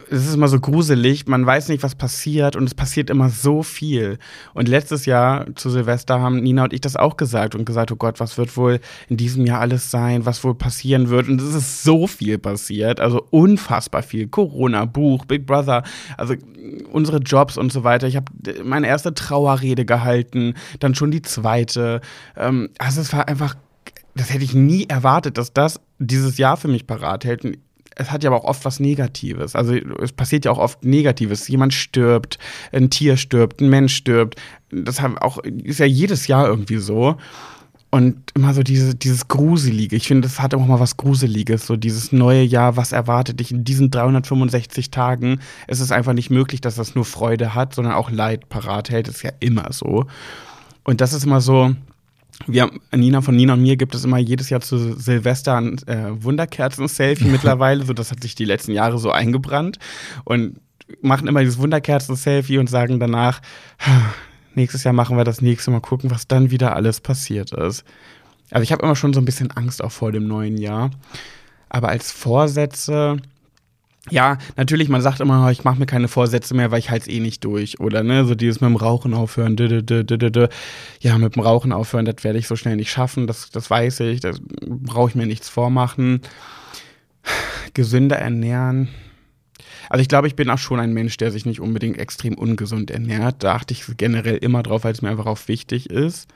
Speaker 1: es ist immer so gruselig, man weiß nicht, was passiert und es passiert immer so viel. Und letztes Jahr zu Silvester haben Nina und ich das auch gesagt und gesagt, oh Gott, was wird wohl in diesem Jahr alles sein, was wohl passieren wird. Und es ist so viel passiert, also unfassbar viel. Corona, Buch, Big Brother, also unsere Jobs und so weiter. Ich habe meine erste Trauerrede gehalten, dann schon die zweite. Ähm, also es war einfach, das hätte ich nie erwartet, dass das dieses Jahr für mich parat hält. Es hat ja aber auch oft was Negatives. Also es passiert ja auch oft Negatives. Jemand stirbt, ein Tier stirbt, ein Mensch stirbt. Das auch, ist ja jedes Jahr irgendwie so. Und immer so diese, dieses Gruselige. Ich finde, das hat auch mal was Gruseliges. So dieses neue Jahr, was erwartet dich in diesen 365 Tagen? Es ist einfach nicht möglich, dass das nur Freude hat, sondern auch Leid parat hält. Das ist ja immer so. Und das ist immer so, wir Nina von Nina und mir gibt es immer jedes Jahr zu Silvester ein äh, Wunderkerzen-Selfie mittlerweile. So, das hat sich die letzten Jahre so eingebrannt. Und machen immer dieses Wunderkerzen-Selfie und sagen danach, nächstes Jahr machen wir das nächste Mal gucken, was dann wieder alles passiert ist. Also ich habe immer schon so ein bisschen Angst auch vor dem neuen Jahr. Aber als Vorsätze, ja, natürlich, man sagt immer, ich mache mir keine Vorsätze mehr, weil ich halte es eh nicht durch. Oder ne, so dieses mit dem Rauchen aufhören. dü, dü, dü. Ja, mit dem Rauchen aufhören, das werde ich so schnell nicht schaffen. Das, das weiß ich. Da brauche ich mir nichts vormachen. Gesünder ernähren. Also ich glaube, ich bin auch schon ein Mensch, der sich nicht unbedingt extrem ungesund ernährt. Da achte ich generell immer drauf, weil es mir einfach auch wichtig ist.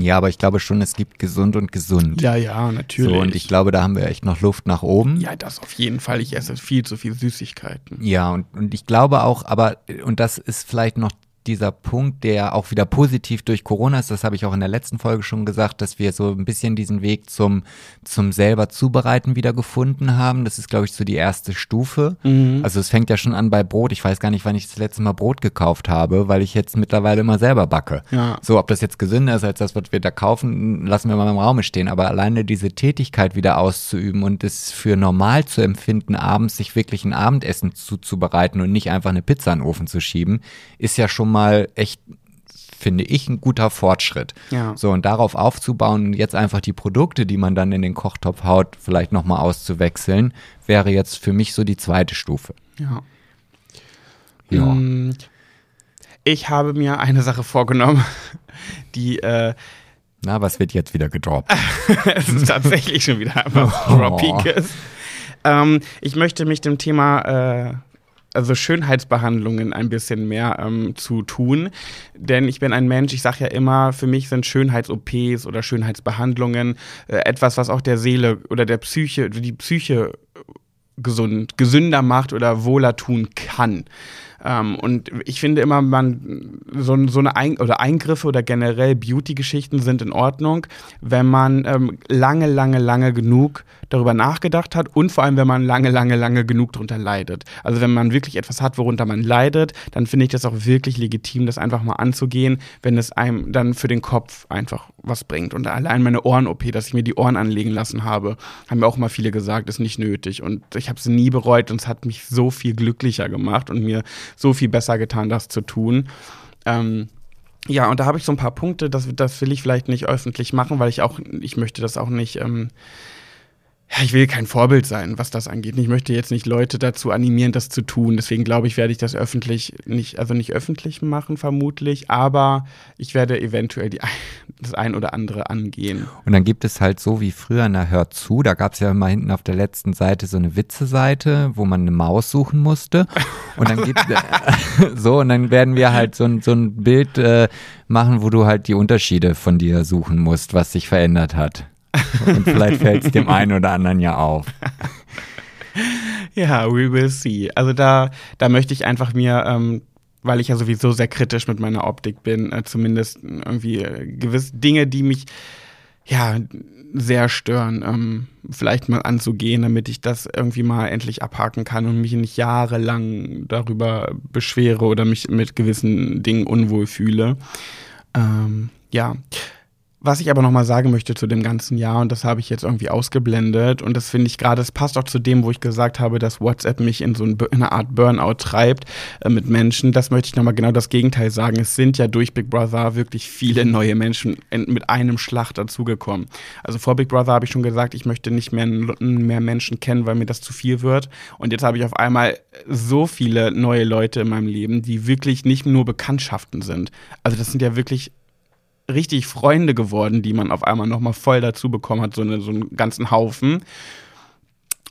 Speaker 2: Ja, aber ich glaube schon, es gibt gesund und gesund.
Speaker 1: Ja, ja, natürlich.
Speaker 2: So, und ich glaube, da haben wir echt noch Luft nach oben.
Speaker 1: ja, das auf jeden Fall. Ich esse viel zu viel Süßigkeiten.
Speaker 2: Ja, und, und ich glaube auch, aber, und das ist vielleicht noch dieser Punkt, der auch wieder positiv durch Corona ist, das habe ich auch in der letzten Folge schon gesagt, dass wir so ein bisschen diesen Weg zum, zum selber zubereiten wieder gefunden haben. Das ist, glaube ich, so die erste Stufe. Mhm. Also es fängt ja schon an bei Brot. Ich weiß gar nicht, wann ich das letzte Mal Brot gekauft habe, weil ich jetzt mittlerweile immer selber backe. Ja. So, ob das jetzt gesünder ist als das, was wir da kaufen, lassen wir mal im Raum stehen. Aber alleine diese Tätigkeit wieder auszuüben und es für normal zu empfinden, abends sich wirklich ein Abendessen zuzubereiten und nicht einfach eine Pizza in den Ofen zu schieben, ist ja schon mal echt finde ich, ein guter Fortschritt. Ja. So, und darauf aufzubauen und jetzt einfach die Produkte, die man dann in den Kochtopf haut, vielleicht nochmal auszuwechseln, wäre jetzt für mich so die zweite Stufe.
Speaker 1: Ja. Ja. Mm, ich habe mir eine Sache vorgenommen, die äh,
Speaker 2: na, was wird jetzt wieder gedroppt?
Speaker 1: es ist tatsächlich schon wieder was oh. Droppiges. Ähm, ich möchte mich dem Thema äh, also Schönheitsbehandlungen ein bisschen mehr ähm, zu tun. Denn ich bin ein Mensch, ich sage ja immer, für mich sind Schönheits-OPs oder Schönheitsbehandlungen äh, etwas, was auch der Seele oder der Psyche, die Psyche gesund, gesünder macht oder wohler tun kann. Ähm, und ich finde immer, man so, so eine Ein oder Eingriffe oder generell Beauty-Geschichten sind in Ordnung, wenn man ähm, lange, lange, lange genug darüber nachgedacht hat und vor allem, wenn man lange, lange, lange genug darunter leidet. Also wenn man wirklich etwas hat, worunter man leidet, dann finde ich das auch wirklich legitim, das einfach mal anzugehen, wenn es einem dann für den Kopf einfach was bringt. Und allein meine Ohren-OP, dass ich mir die Ohren anlegen lassen habe, haben mir auch mal viele gesagt, ist nicht nötig. Und ich habe es nie bereut und es hat mich so viel glücklicher gemacht und mir so viel besser getan, das zu tun. Ähm, ja, und da habe ich so ein paar Punkte, das, das will ich vielleicht nicht öffentlich machen, weil ich auch, ich möchte das auch nicht ähm, ja, ich will kein Vorbild sein, was das angeht. Ich möchte jetzt nicht Leute dazu animieren, das zu tun. Deswegen glaube ich, werde ich das öffentlich nicht, also nicht öffentlich machen, vermutlich, aber ich werde eventuell die, das ein oder andere angehen.
Speaker 2: Und dann gibt es halt so wie früher, na hört zu, da gab es ja immer hinten auf der letzten Seite so eine Witze-Seite, wo man eine Maus suchen musste. Und dann gibt so, und dann werden wir halt so, so ein Bild äh, machen, wo du halt die Unterschiede von dir suchen musst, was sich verändert hat. Und vielleicht fällt es dem einen oder anderen ja auf.
Speaker 1: Ja, we will see. Also da, da möchte ich einfach mir, ähm, weil ich ja sowieso sehr kritisch mit meiner Optik bin, äh, zumindest irgendwie äh, gewisse Dinge, die mich ja sehr stören, ähm, vielleicht mal anzugehen, damit ich das irgendwie mal endlich abhaken kann und mich nicht jahrelang darüber beschwere oder mich mit gewissen Dingen unwohl fühle. Ähm, ja. Was ich aber nochmal sagen möchte zu dem ganzen Jahr, und das habe ich jetzt irgendwie ausgeblendet, und das finde ich gerade, das passt auch zu dem, wo ich gesagt habe, dass WhatsApp mich in so ein, in eine Art Burnout treibt äh, mit Menschen. Das möchte ich nochmal genau das Gegenteil sagen. Es sind ja durch Big Brother wirklich viele neue Menschen in, mit einem Schlag dazugekommen. Also vor Big Brother habe ich schon gesagt, ich möchte nicht mehr, mehr Menschen kennen, weil mir das zu viel wird. Und jetzt habe ich auf einmal so viele neue Leute in meinem Leben, die wirklich nicht nur Bekanntschaften sind. Also das sind ja wirklich richtig Freunde geworden, die man auf einmal nochmal voll dazu bekommen hat, so, eine, so einen ganzen Haufen.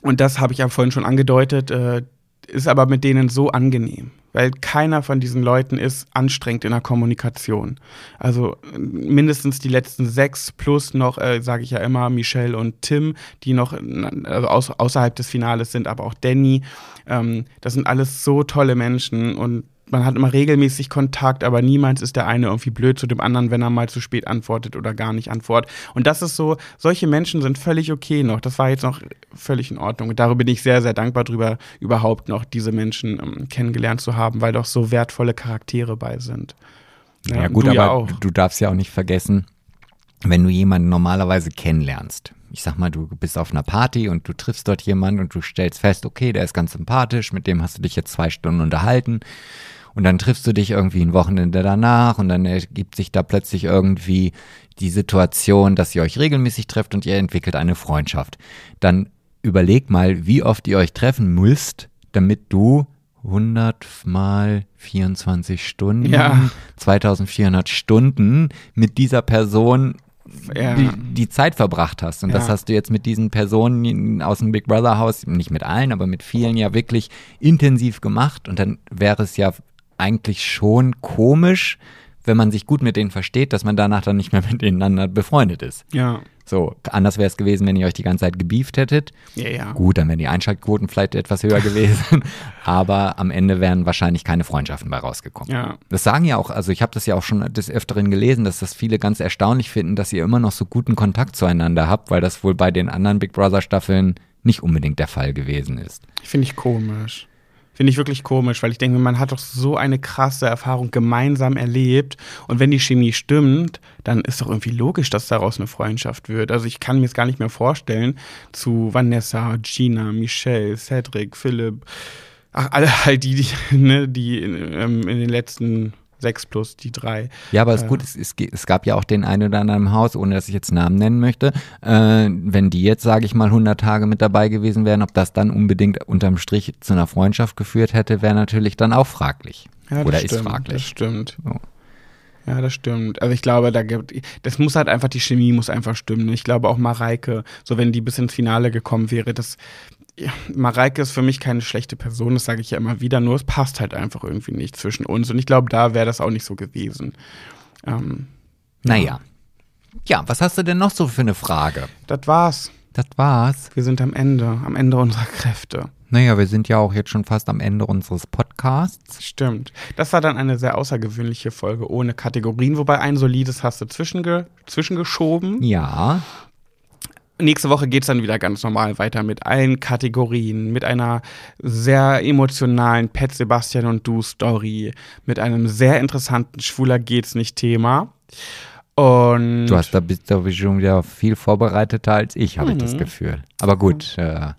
Speaker 1: Und das habe ich ja vorhin schon angedeutet, äh, ist aber mit denen so angenehm, weil keiner von diesen Leuten ist anstrengend in der Kommunikation. Also mindestens die letzten sechs plus noch, äh, sage ich ja immer, Michelle und Tim, die noch also aus, außerhalb des Finales sind, aber auch Danny. Ähm, das sind alles so tolle Menschen und man hat immer regelmäßig Kontakt, aber niemals ist der eine irgendwie blöd zu dem anderen, wenn er mal zu spät antwortet oder gar nicht antwortet. Und das ist so, solche Menschen sind völlig okay noch. Das war jetzt noch völlig in Ordnung. Und darüber bin ich sehr, sehr dankbar drüber, überhaupt noch diese Menschen ähm, kennengelernt zu haben, weil doch so wertvolle Charaktere bei sind.
Speaker 2: Ja, ja gut, aber ja du darfst ja auch nicht vergessen, wenn du jemanden normalerweise kennenlernst. Ich sag mal, du bist auf einer Party und du triffst dort jemanden und du stellst fest, okay, der ist ganz sympathisch, mit dem hast du dich jetzt zwei Stunden unterhalten und dann triffst du dich irgendwie ein Wochenende danach und dann ergibt sich da plötzlich irgendwie die Situation, dass ihr euch regelmäßig trefft und ihr entwickelt eine Freundschaft. Dann überleg mal, wie oft ihr euch treffen müsst, damit du 100 mal 24 Stunden, ja. 2400 Stunden mit dieser Person ja. die, die, Zeit verbracht hast. Und ja. das hast du jetzt mit diesen Personen aus dem Big Brother Haus, nicht mit allen, aber mit vielen ja wirklich intensiv gemacht. Und dann wäre es ja eigentlich schon komisch, wenn man sich gut mit denen versteht, dass man danach dann nicht mehr miteinander befreundet ist.
Speaker 1: Ja.
Speaker 2: So, anders wäre es gewesen, wenn ihr euch die ganze Zeit gebieft hättet.
Speaker 1: Ja, ja.
Speaker 2: Gut, dann wären die Einschaltquoten vielleicht etwas höher gewesen, aber am Ende wären wahrscheinlich keine Freundschaften bei rausgekommen.
Speaker 1: Ja.
Speaker 2: Das sagen ja auch, also ich habe das ja auch schon des Öfteren gelesen, dass das viele ganz erstaunlich finden, dass ihr immer noch so guten Kontakt zueinander habt, weil das wohl bei den anderen Big Brother Staffeln nicht unbedingt der Fall gewesen ist.
Speaker 1: Finde ich komisch. Finde ich wirklich komisch, weil ich denke, man hat doch so eine krasse Erfahrung gemeinsam erlebt. Und wenn die Chemie stimmt, dann ist doch irgendwie logisch, dass daraus eine Freundschaft wird. Also ich kann mir es gar nicht mehr vorstellen, zu Vanessa, Gina, Michelle, Cedric, Philipp, ach, alle halt die, die, ne, die in, ähm, in den letzten sechs plus die drei.
Speaker 2: Ja, aber es
Speaker 1: Äh.
Speaker 2: ist gut, es, es, es gab ja auch den einen oder anderen im Haus, ohne dass ich jetzt Namen nennen möchte. Äh, wenn die jetzt, sage ich mal, 100 Tage mit dabei gewesen wären, ob das dann unbedingt unterm Strich zu einer Freundschaft geführt hätte, wäre natürlich dann auch fraglich.
Speaker 1: Ja, das
Speaker 2: oder
Speaker 1: stimmt,
Speaker 2: ist
Speaker 1: Das
Speaker 2: fraglich.
Speaker 1: stimmt.
Speaker 2: So.
Speaker 1: Ja, das stimmt. Also ich glaube, da gibt, das muss halt einfach, die Chemie muss einfach stimmen. Ich glaube auch Mareike, so wenn die bis ins Finale gekommen wäre, das, ja, Mareike ist für mich keine schlechte Person, das sage ich ja immer wieder, nur es passt halt einfach irgendwie nicht zwischen uns. Und ich glaube, da wäre das auch nicht so gewesen. Ähm,
Speaker 2: Naja. Ja, was hast du denn noch so für eine Frage?
Speaker 1: das war's.
Speaker 2: Das war's.
Speaker 1: Wir sind am Ende, am Ende unserer Kräfte.
Speaker 2: Naja, wir sind ja auch jetzt schon fast am Ende unseres Podcasts.
Speaker 1: Stimmt. Das war dann eine sehr außergewöhnliche Folge ohne Kategorien, wobei ein solides hast du zwischenge zwischengeschoben.
Speaker 2: Ja.
Speaker 1: Nächste Woche geht's dann wieder ganz normal weiter mit allen Kategorien, mit einer sehr emotionalen Pet Sebastian und Du Story, mit einem sehr interessanten Schwuler geht's nicht Thema. Und
Speaker 2: Du hast da bist du schon wieder viel vorbereiteter als ich, habe ich das Gefühl. Aber gut, äh,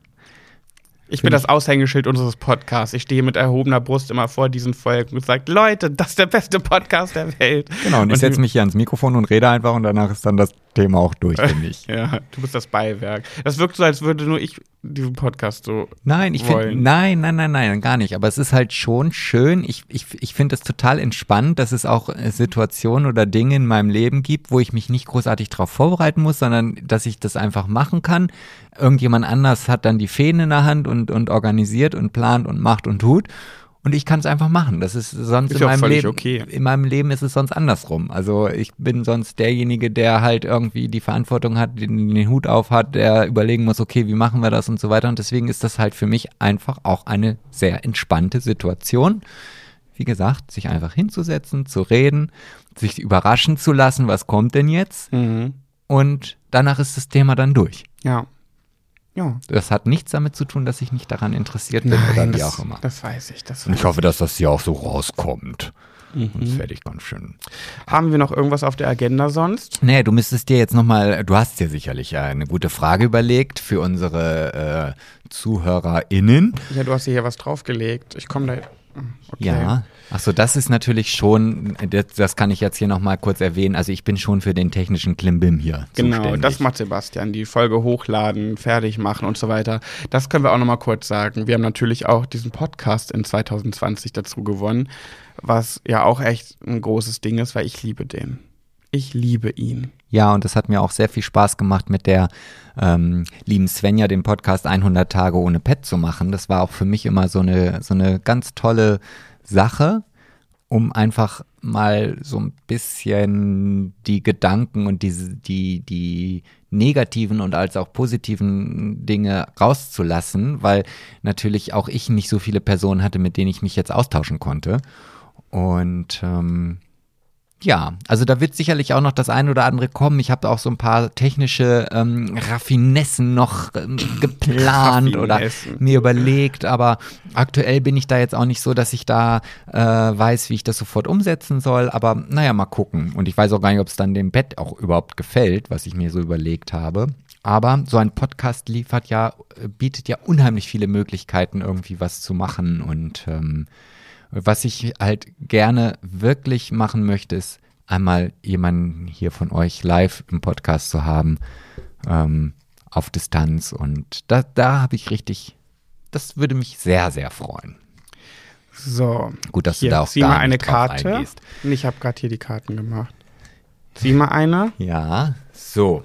Speaker 1: ich bin das Aushängeschild unseres Podcasts. Ich stehe mit erhobener Brust immer vor diesen Folgen und sage, Leute, das ist der beste Podcast der Welt.
Speaker 2: genau. Und ich setze mich hier ans Mikrofon und rede einfach und danach ist dann das Thema auch durch, finde ich.
Speaker 1: Ja, du bist das Beiwerk. Das wirkt so, als würde nur ich diesen Podcast so.
Speaker 2: Nein, ich finde, nein, nein, nein, nein, gar nicht. Aber es ist halt schon schön. Ich, ich, ich finde es total entspannt, dass es auch äh, Situationen oder Dinge in meinem Leben gibt, wo ich mich nicht großartig darauf vorbereiten muss, sondern dass ich das einfach machen kann. Irgendjemand anders hat dann die Fäden in der Hand und, und organisiert und plant und macht und tut. Und ich kann es einfach machen. Das ist sonst
Speaker 1: Ist
Speaker 2: in meinem Leben.
Speaker 1: okay.
Speaker 2: In meinem Leben ist es sonst andersrum. Also ich bin sonst derjenige, der halt irgendwie die Verantwortung hat, den, den Hut auf hat, der überlegen muss, okay, wie machen wir das und so weiter. Und deswegen ist das halt für mich einfach auch eine sehr entspannte Situation. Wie gesagt, sich einfach hinzusetzen, zu reden, sich überraschen zu lassen, was kommt denn jetzt?
Speaker 1: Mhm.
Speaker 2: Und danach ist das Thema dann durch.
Speaker 1: Ja. Ja.
Speaker 2: Das hat nichts damit zu tun, dass ich nicht daran interessiert bin oder wie
Speaker 1: das,
Speaker 2: auch immer.
Speaker 1: das weiß ich. Das
Speaker 2: Und
Speaker 1: weiß
Speaker 2: ich hoffe, dass das hier auch so rauskommt.
Speaker 1: Mhm.
Speaker 2: Sonst werde ich ganz schön.
Speaker 1: Haben wir noch irgendwas auf der Agenda sonst?
Speaker 2: Nee, du müsstest dir jetzt nochmal, du hast dir sicherlich eine gute Frage überlegt für unsere äh, ZuhörerInnen.
Speaker 1: Ja, du hast hier was draufgelegt. Ich komme da. Okay.
Speaker 2: Ja. Achso, das ist natürlich schon, das, das kann ich jetzt hier nochmal kurz erwähnen. Also ich bin schon für den technischen Klimbim hier.
Speaker 1: Genau,
Speaker 2: zuständig.
Speaker 1: das macht Sebastian. Die Folge hochladen, fertig machen und so weiter. Das können wir auch nochmal kurz sagen. Wir haben natürlich auch diesen Podcast in 2020 dazu gewonnen, was ja auch echt ein großes Ding ist, weil ich liebe den. Ich liebe ihn.
Speaker 2: Ja, und das hat mir auch sehr viel Spaß gemacht, mit der ähm, lieben Svenja den Podcast 100 Tage ohne Pet zu machen. Das war auch für mich immer so eine, so eine ganz tolle Sache, um einfach mal so ein bisschen die Gedanken und diese, die, die negativen und als auch positiven Dinge rauszulassen, weil natürlich auch ich nicht so viele Personen hatte, mit denen ich mich jetzt austauschen konnte. Und ähm, ja, also da wird sicherlich auch noch das ein oder andere kommen. Ich habe auch so ein paar technische ähm, Raffinessen noch ähm, geplant oder mir überlegt, aber aktuell bin ich da jetzt auch nicht so, dass ich da äh, weiß, wie ich das sofort umsetzen soll. Aber naja, mal gucken. Und ich weiß auch gar nicht, ob es dann dem Bett auch überhaupt gefällt, was ich mir so überlegt habe. Aber so ein Podcast liefert ja, bietet ja unheimlich viele Möglichkeiten, irgendwie was zu machen und ähm, was ich halt gerne wirklich machen möchte, ist einmal jemanden hier von euch live im Podcast zu haben, ähm, auf Distanz. Und da, da habe ich richtig, das würde mich sehr, sehr freuen.
Speaker 1: So.
Speaker 2: Gut, dass
Speaker 1: Hier,
Speaker 2: du da auch
Speaker 1: zieh
Speaker 2: gar
Speaker 1: mal eine Karte.
Speaker 2: eingehst.
Speaker 1: Und ich habe gerade hier die Karten gemacht. Zieh mal eine.
Speaker 2: Ja, so.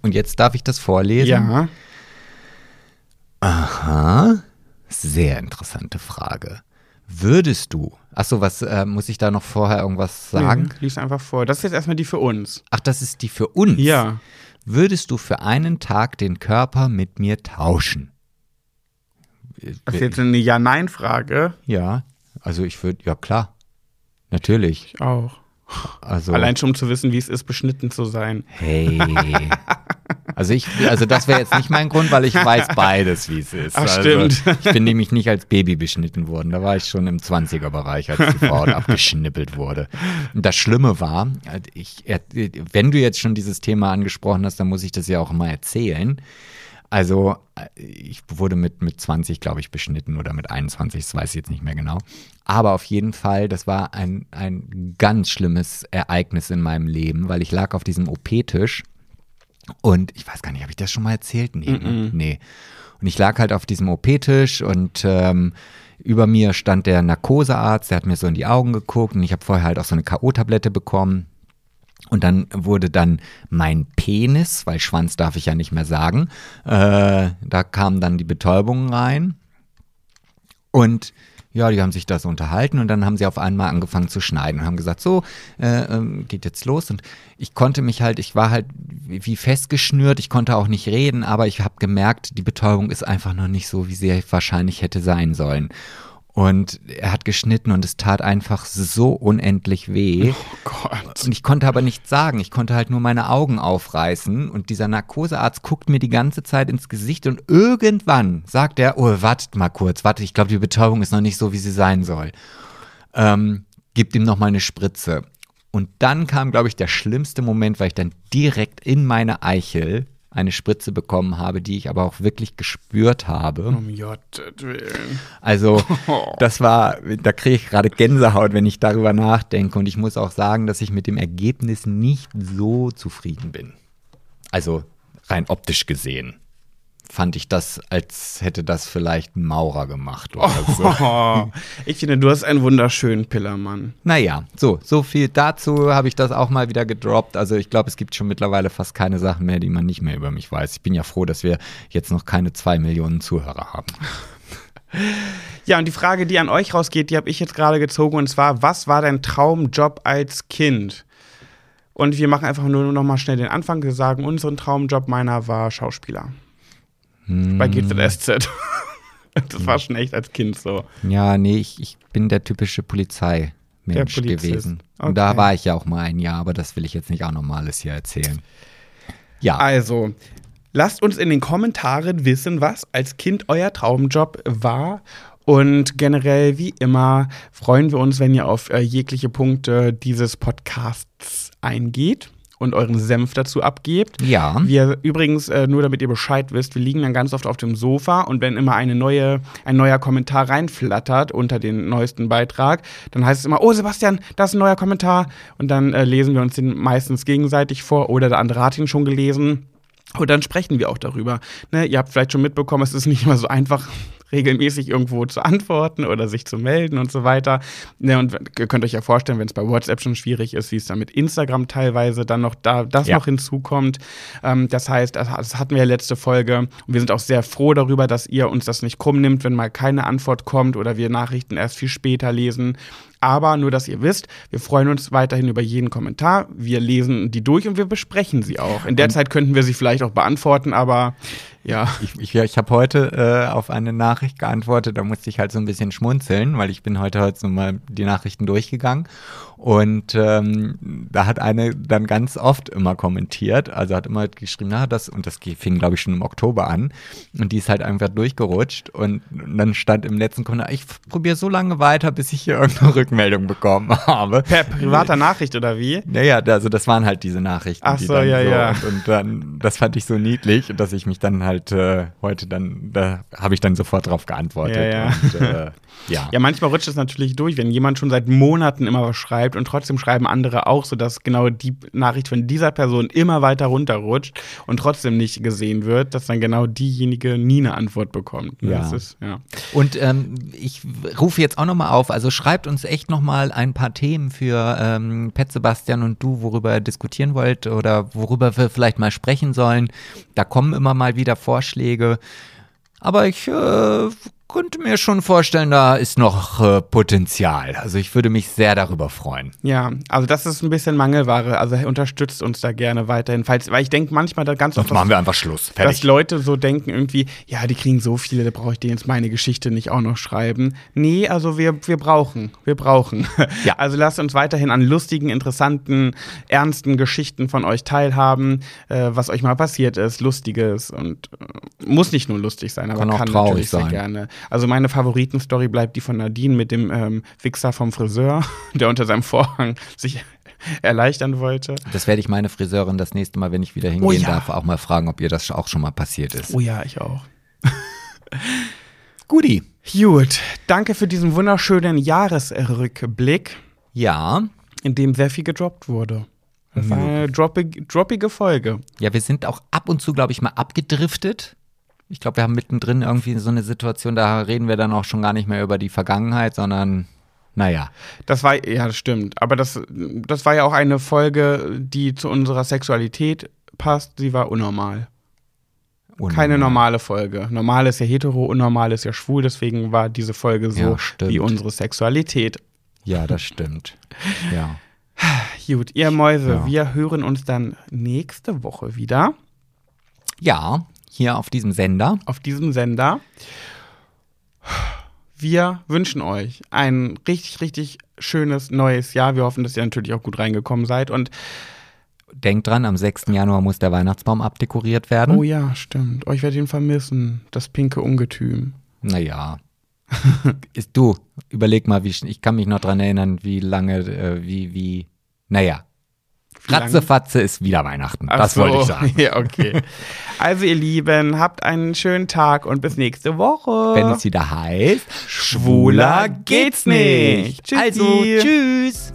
Speaker 2: Und jetzt darf ich das vorlesen.
Speaker 1: Ja.
Speaker 2: Aha. Sehr interessante Frage. Würdest du, achso, was äh, muss ich da noch vorher irgendwas sagen?
Speaker 1: Nee, lies einfach vor. Das ist jetzt erstmal die für uns.
Speaker 2: Ach, das ist die für uns?
Speaker 1: Ja.
Speaker 2: Würdest du für einen Tag den Körper mit mir tauschen?
Speaker 1: Das ist jetzt eine Ja-Nein-Frage.
Speaker 2: Ja, also ich würde, ja klar, natürlich.
Speaker 1: Ich auch.
Speaker 2: Also,
Speaker 1: Allein schon um zu wissen, wie es ist, beschnitten zu sein.
Speaker 2: hey. Also ich, also das wäre jetzt nicht mein Grund, weil ich weiß beides, wie es ist.
Speaker 1: Ach,
Speaker 2: also
Speaker 1: stimmt.
Speaker 2: Ich bin nämlich nicht als Baby beschnitten worden. Da war ich schon im 20er-Bereich, als die Frau abgeschnippelt wurde. Und das Schlimme war, ich, wenn du jetzt schon dieses Thema angesprochen hast, dann muss ich das ja auch mal erzählen. Also, ich wurde mit, mit 20, glaube ich, beschnitten oder mit 21, das weiß ich jetzt nicht mehr genau. Aber auf jeden Fall, das war ein, ein ganz schlimmes Ereignis in meinem Leben, weil ich lag auf diesem OP-Tisch und ich weiß gar nicht, habe ich das schon mal erzählt? Nee, ne? nee. Und ich lag halt auf diesem OP-Tisch und ähm, über mir stand der Narkosearzt, der hat mir so in die Augen geguckt und ich habe vorher halt auch so eine K.O.-Tablette bekommen. Und dann wurde dann mein Penis, weil Schwanz darf ich ja nicht mehr sagen, äh, da kamen dann die Betäubungen rein. Und ja, die haben sich da so unterhalten und dann haben sie auf einmal angefangen zu schneiden und haben gesagt, so, äh, ähm, geht jetzt los. Und ich konnte mich halt, ich war halt wie festgeschnürt, ich konnte auch nicht reden, aber ich habe gemerkt, die Betäubung ist einfach noch nicht so, wie sie wahrscheinlich hätte sein sollen. Und er hat geschnitten und es tat einfach so unendlich weh.
Speaker 1: Oh Gott.
Speaker 2: Und ich konnte aber nichts sagen. Ich konnte halt nur meine Augen aufreißen. Und dieser Narkosearzt guckt mir die ganze Zeit ins Gesicht und irgendwann sagt er, oh, wartet mal kurz, warte, ich glaube, die Betäubung ist noch nicht so, wie sie sein soll. Ähm, gibt ihm noch mal eine Spritze. Und dann kam, glaube ich, der schlimmste Moment, weil ich dann direkt in meine Eichel eine Spritze bekommen habe, die ich aber auch wirklich gespürt habe.
Speaker 1: Um Gottes Willen.
Speaker 2: Also das war, da kriege ich gerade Gänsehaut, wenn ich darüber nachdenke. Und ich muss auch sagen, dass ich mit dem Ergebnis nicht so zufrieden bin. Also rein optisch gesehen fand ich das, als hätte das vielleicht ein Maurer gemacht oder so.
Speaker 1: Oh, ich finde, du hast einen wunderschönen Pillermann.
Speaker 2: Naja, so, so viel dazu habe ich das auch mal wieder gedroppt. Also ich glaube, es gibt schon mittlerweile fast keine Sachen mehr, die man nicht mehr über mich weiß. Ich bin ja froh, dass wir jetzt noch keine zwei Millionen Zuhörer haben.
Speaker 1: Ja, und die Frage, die an euch rausgeht, die habe ich jetzt gerade gezogen und zwar, was war dein Traumjob als Kind? Und wir machen einfach nur noch mal schnell den Anfang. Wir sagen unseren Traumjob, meiner war Schauspieler. Bei GZSZ. Das war schon echt als Kind so.
Speaker 2: Ja, nee, ich, ich bin der typische Polizeimensch
Speaker 1: Der Polizist.
Speaker 2: gewesen.
Speaker 1: Okay.
Speaker 2: Und da war ich ja auch mal ein Jahr, aber das will ich jetzt nicht auch normales hier erzählen. Ja,
Speaker 1: Also, lasst uns in den Kommentaren wissen, was als Kind euer Traumjob war. Und generell, wie immer, freuen wir uns, wenn ihr auf äh, jegliche Punkte dieses Podcasts eingeht und euren Senf dazu abgebt.
Speaker 2: Ja.
Speaker 1: Wir übrigens, äh, nur damit ihr Bescheid wisst, wir liegen dann ganz oft auf dem Sofa und wenn immer eine neue, ein neuer Kommentar reinflattert unter den neuesten Beitrag, dann heißt es immer, oh Sebastian, das ist ein neuer Kommentar. Und dann äh, lesen wir uns den meistens gegenseitig vor oder der andere hat ihn schon gelesen. Und dann sprechen wir auch darüber. Ne, ihr habt vielleicht schon mitbekommen, es ist nicht immer so einfach, regelmäßig irgendwo zu antworten oder sich zu melden und so weiter. Ne, und ihr könnt euch ja vorstellen, wenn es bei WhatsApp schon schwierig ist, wie es dann mit Instagram teilweise dann noch da das
Speaker 2: Ja.
Speaker 1: noch hinzukommt. Ähm, das heißt, das, das hatten wir ja letzte Folge und wir sind auch sehr froh darüber, dass ihr uns das nicht krumm nimmt, wenn mal keine Antwort kommt oder wir Nachrichten erst viel später lesen. Aber nur, dass ihr wisst, wir freuen uns weiterhin über jeden Kommentar. Wir lesen die durch und wir besprechen sie auch. In der Zeit könnten wir sie vielleicht auch beantworten, aber ja.
Speaker 2: Ich, ich, ich habe heute äh, auf eine Nachricht geantwortet, da musste ich halt so ein bisschen schmunzeln, weil ich bin heute halt so mal die Nachrichten durchgegangen und ähm, da hat eine dann ganz oft immer kommentiert, also hat immer geschrieben, na das und das fing glaube ich schon im Oktober an und die ist halt einfach durchgerutscht und, und dann stand im letzten Kommentar, ich probiere so lange weiter, bis ich hier irgendeine Rückmeldung bekommen habe.
Speaker 1: Per privater Nachricht oder wie?
Speaker 2: Naja, also das waren halt diese Nachrichten.
Speaker 1: Ach so, ja, ja.
Speaker 2: Und, und dann, das fand ich so niedlich, dass ich mich dann halt äh, heute dann, da habe ich dann sofort drauf geantwortet.
Speaker 1: Ja, ja.
Speaker 2: Und, äh, ja.
Speaker 1: Ja, manchmal rutscht es natürlich durch, wenn jemand schon seit Monaten immer was schreibt und trotzdem schreiben andere auch, sodass genau die Nachricht von dieser Person immer weiter runterrutscht und trotzdem nicht gesehen wird, dass dann genau diejenige nie eine Antwort bekommt. Ne?
Speaker 2: Ja.
Speaker 1: Das ist, ja.
Speaker 2: Und ähm, ich rufe jetzt auch nochmal auf, also schreibt uns echt nochmal ein paar Themen für ähm, Pet Sebastian und du, worüber ihr diskutieren wollt oder worüber wir vielleicht mal sprechen sollen. Da kommen immer mal wieder Vorschläge. Aber ich äh, könnte mir schon vorstellen, da ist noch äh, Potenzial. Also ich würde mich sehr darüber freuen.
Speaker 1: Ja, also das ist ein bisschen Mangelware. Also unterstützt uns da gerne weiterhin. Falls, weil ich denke manchmal da ganz
Speaker 2: Sonst
Speaker 1: oft,
Speaker 2: machen wir einfach Schluss.
Speaker 1: dass
Speaker 2: Fertig.
Speaker 1: Leute so denken irgendwie, ja, die kriegen so viele, da brauche ich denen jetzt meine Geschichte nicht auch noch schreiben. Nee, also wir, wir brauchen, wir brauchen.
Speaker 2: Ja.
Speaker 1: Also lasst uns weiterhin an lustigen, interessanten, ernsten Geschichten von euch teilhaben, äh, was euch mal passiert ist, lustiges und äh, muss nicht nur lustig sein, aber
Speaker 2: Kann
Speaker 1: kann,
Speaker 2: auch traurig
Speaker 1: natürlich sehr
Speaker 2: sein.
Speaker 1: gerne. Also meine Favoritenstory bleibt die von Nadine mit dem ähm, Wichser vom Friseur, der unter seinem Vorhang sich erleichtern wollte.
Speaker 2: Das werde ich meine Friseurin das nächste Mal, wenn ich wieder hingehen
Speaker 1: Oh ja.
Speaker 2: darf, auch mal fragen, ob ihr das auch schon mal passiert ist.
Speaker 1: Oh ja, ich auch.
Speaker 2: Guti.
Speaker 1: Gut, danke für diesen wunderschönen Jahresrückblick,
Speaker 2: Ja.
Speaker 1: in dem sehr viel gedroppt wurde. Das war eine droppige, droppige Folge.
Speaker 2: Ja, wir sind auch ab und zu, glaube ich, mal abgedriftet. Ich glaube, wir haben mittendrin irgendwie so eine Situation, da reden wir dann auch schon gar nicht mehr über die Vergangenheit, sondern naja.
Speaker 1: Das war, ja, das stimmt. Aber das, das war ja auch eine Folge, die zu unserer Sexualität passt. Sie war unnormal. Keine normale Folge. Normal ist ja hetero, unnormal ist ja schwul. Deswegen war diese Folge so
Speaker 2: Ja,
Speaker 1: wie unsere Sexualität.
Speaker 2: Ja, das stimmt. Ja.
Speaker 1: Gut, ihr Mäuse,
Speaker 2: Ja.
Speaker 1: wir hören uns dann nächste Woche wieder
Speaker 2: Ja, hier auf diesem Sender.
Speaker 1: auf diesem Sender. Wir wünschen euch ein richtig, richtig schönes neues Jahr. Wir hoffen, dass ihr natürlich auch gut reingekommen seid. Und
Speaker 2: Denkt dran, am 6. Januar muss der Weihnachtsbaum abdekoriert werden.
Speaker 1: oh ja, stimmt. Euch werde ihn vermissen. Das pinke Ungetüm.
Speaker 2: Naja. Ist du, überleg mal, wie ich kann mich noch dran erinnern, wie lange, äh, wie, wie, naja. Ratzefatze ist wieder Weihnachten.
Speaker 1: Ach
Speaker 2: das
Speaker 1: so.
Speaker 2: wollte ich sagen.
Speaker 1: Ja, okay. Also, ihr Lieben, habt einen schönen Tag und bis nächste Woche.
Speaker 2: Wenn es wieder heißt,
Speaker 1: Schwuler geht's nicht. Tschüssi.
Speaker 2: Also, tschüss.